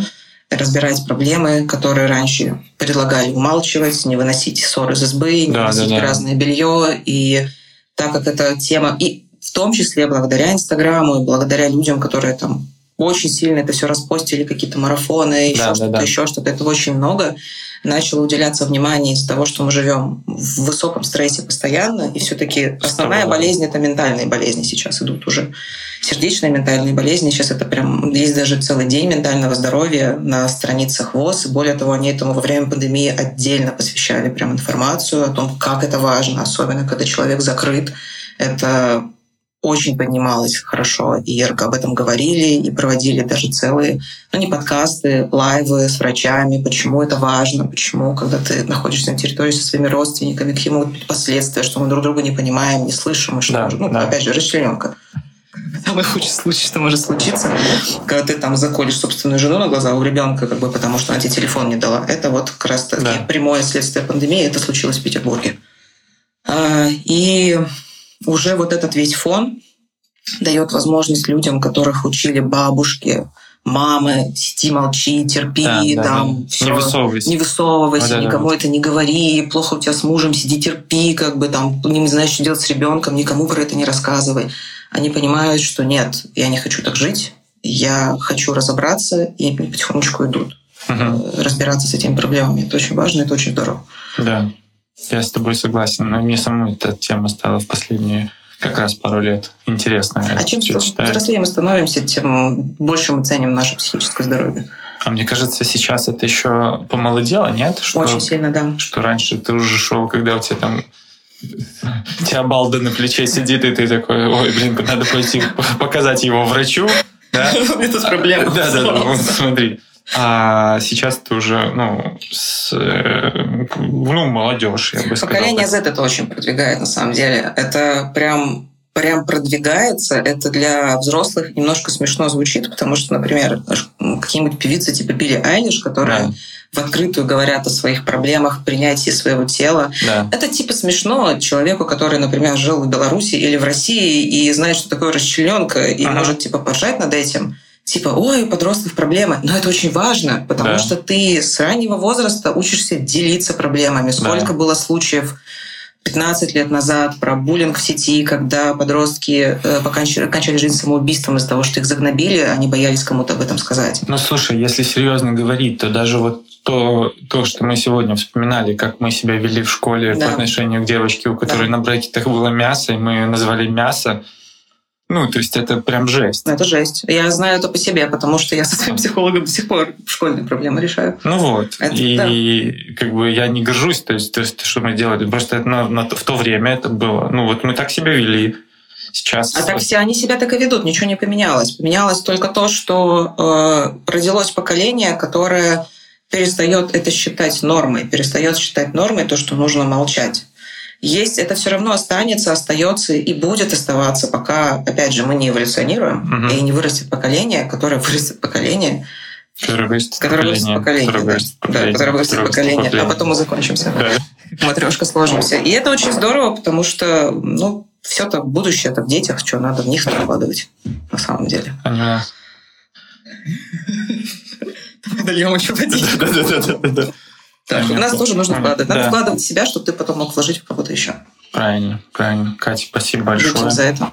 Разбирать проблемы, которые раньше предлагали умалчивать, не выносить ссоры из избы, не да, выносить да, да. грязное белье. И так как эта тема, и в том числе благодаря Инстаграму и благодаря людям, которые там очень сильно это все распостили, какие-то марафоны, еще да, что-то, да, да. еще что-то. Этого очень много. Начало уделяться внимание из-за того, что мы живем в высоком стрессе постоянно, и все-таки основная болезнь это ментальные болезни сейчас идут уже. Сердечные ментальные болезни. Сейчас это прям есть даже целый день ментального здоровья на страницах ВОЗ. И более того, они этому во время пандемии отдельно посвящали прям информацию о том, как это важно, особенно когда человек закрыт. Это очень поднималось хорошо, и ярко об этом говорили, и проводили даже целые, ну не подкасты, лайвы с врачами, почему это важно, почему, когда ты находишься на территории со своими родственниками, какие могут быть последствия, что мы друг друга не понимаем, не слышим, и что, да, ну, да. опять же, расчлененка. Самый худший случай, что может случиться, когда ты там заколешь собственную жену на глаза у ребенка, как бы потому что она тебе телефон не дала. Это вот как раз таки да. прямое следствие пандемии. Это случилось в Петербурге. А, и уже вот этот весь фон дает возможность людям, которых учили бабушки, мамы, сиди, молчи, терпи, да, да, там, да. Все, не высовывайся, не высовывайся, да, никому да. это не говори, плохо у тебя с мужем, сиди, терпи, как бы там, не знаешь, что делать с ребенком, никому про это не рассказывай. Они понимают, что нет, я не хочу так жить, я хочу разобраться, и потихонечку идут угу. разбираться с этими проблемами. Это очень важно, это очень здорово. Да. Я с тобой согласен. Но мне самой эта тема стала в последние как раз пару лет интересная. А чем взрослее мы становимся, тем больше мы ценим наше психическое здоровье. А мне кажется, сейчас это еще помолодело, нет? Что, Очень сильно, да. Что раньше ты уже шел, когда у тебя там у тебя балда на плече сидит, и ты такой, ой, блин, надо пойти показать его врачу. Да? Это проблема. Да, да, да, смотри. А сейчас ты уже, ну, с, э, ну, молодежь, я бы сказал. Поколение Z это очень продвигает, на самом деле. Это прям прям продвигается, это для взрослых немножко смешно звучит, потому что, например, какие-нибудь певицы типа Билли Айлиш, которые да. в открытую говорят о своих проблемах, принятии своего тела. Да. Это типа смешно человеку, который, например, жил в Беларуси или в России и знает, что такое расчлененка, и ага. может типа поржать над этим типа, ой, у подростков проблемы. Но это очень важно, потому да. что ты с раннего возраста учишься делиться проблемами. Сколько да. было случаев 15 лет назад про буллинг в сети, когда подростки э, покончили, кончали жизнь самоубийством из-за того, что их загнобили, они боялись кому-то об этом сказать. Ну, слушай, если серьезно говорить, то даже вот то, то, что мы сегодня вспоминали, как мы себя вели в школе да. по отношению к девочке, у которой да. на брекетах было мясо, и мы назвали мясо, ну, то есть это прям жесть. Это жесть. Я знаю это по себе, потому что я со своим психологом до сих пор школьные проблемы решаю. Ну вот. Это, и да. как бы я не горжусь, то есть, то есть что мы делали. Просто это на, на, в то время это было. Ну вот мы так себя вели. Сейчас... А так все они себя так и ведут, ничего не поменялось. Поменялось только то, что э, родилось поколение, которое перестает это считать нормой, перестает считать нормой то, что нужно молчать есть, это все равно останется, остается и будет оставаться, пока, опять же, мы не эволюционируем угу. и не вырастет поколение, которое вырастет поколение, которое вырастет поколение, которое вырастет поколение, да, которое вырастет поколение, поколение, а потом мы закончимся. Да. Матрешка сложимся. И это очень здорово, потому что, ну, все это будущее это в детях, что надо в них вкладывать на самом деле. Давай дольем еще водичку. Да-да-да. Так, у нас тоже нужно вкладывать. Надо Да. вкладывать в себя, чтобы ты потом мог вложить в кого-то еще. Правильно, правильно. Катя, спасибо большое. за это.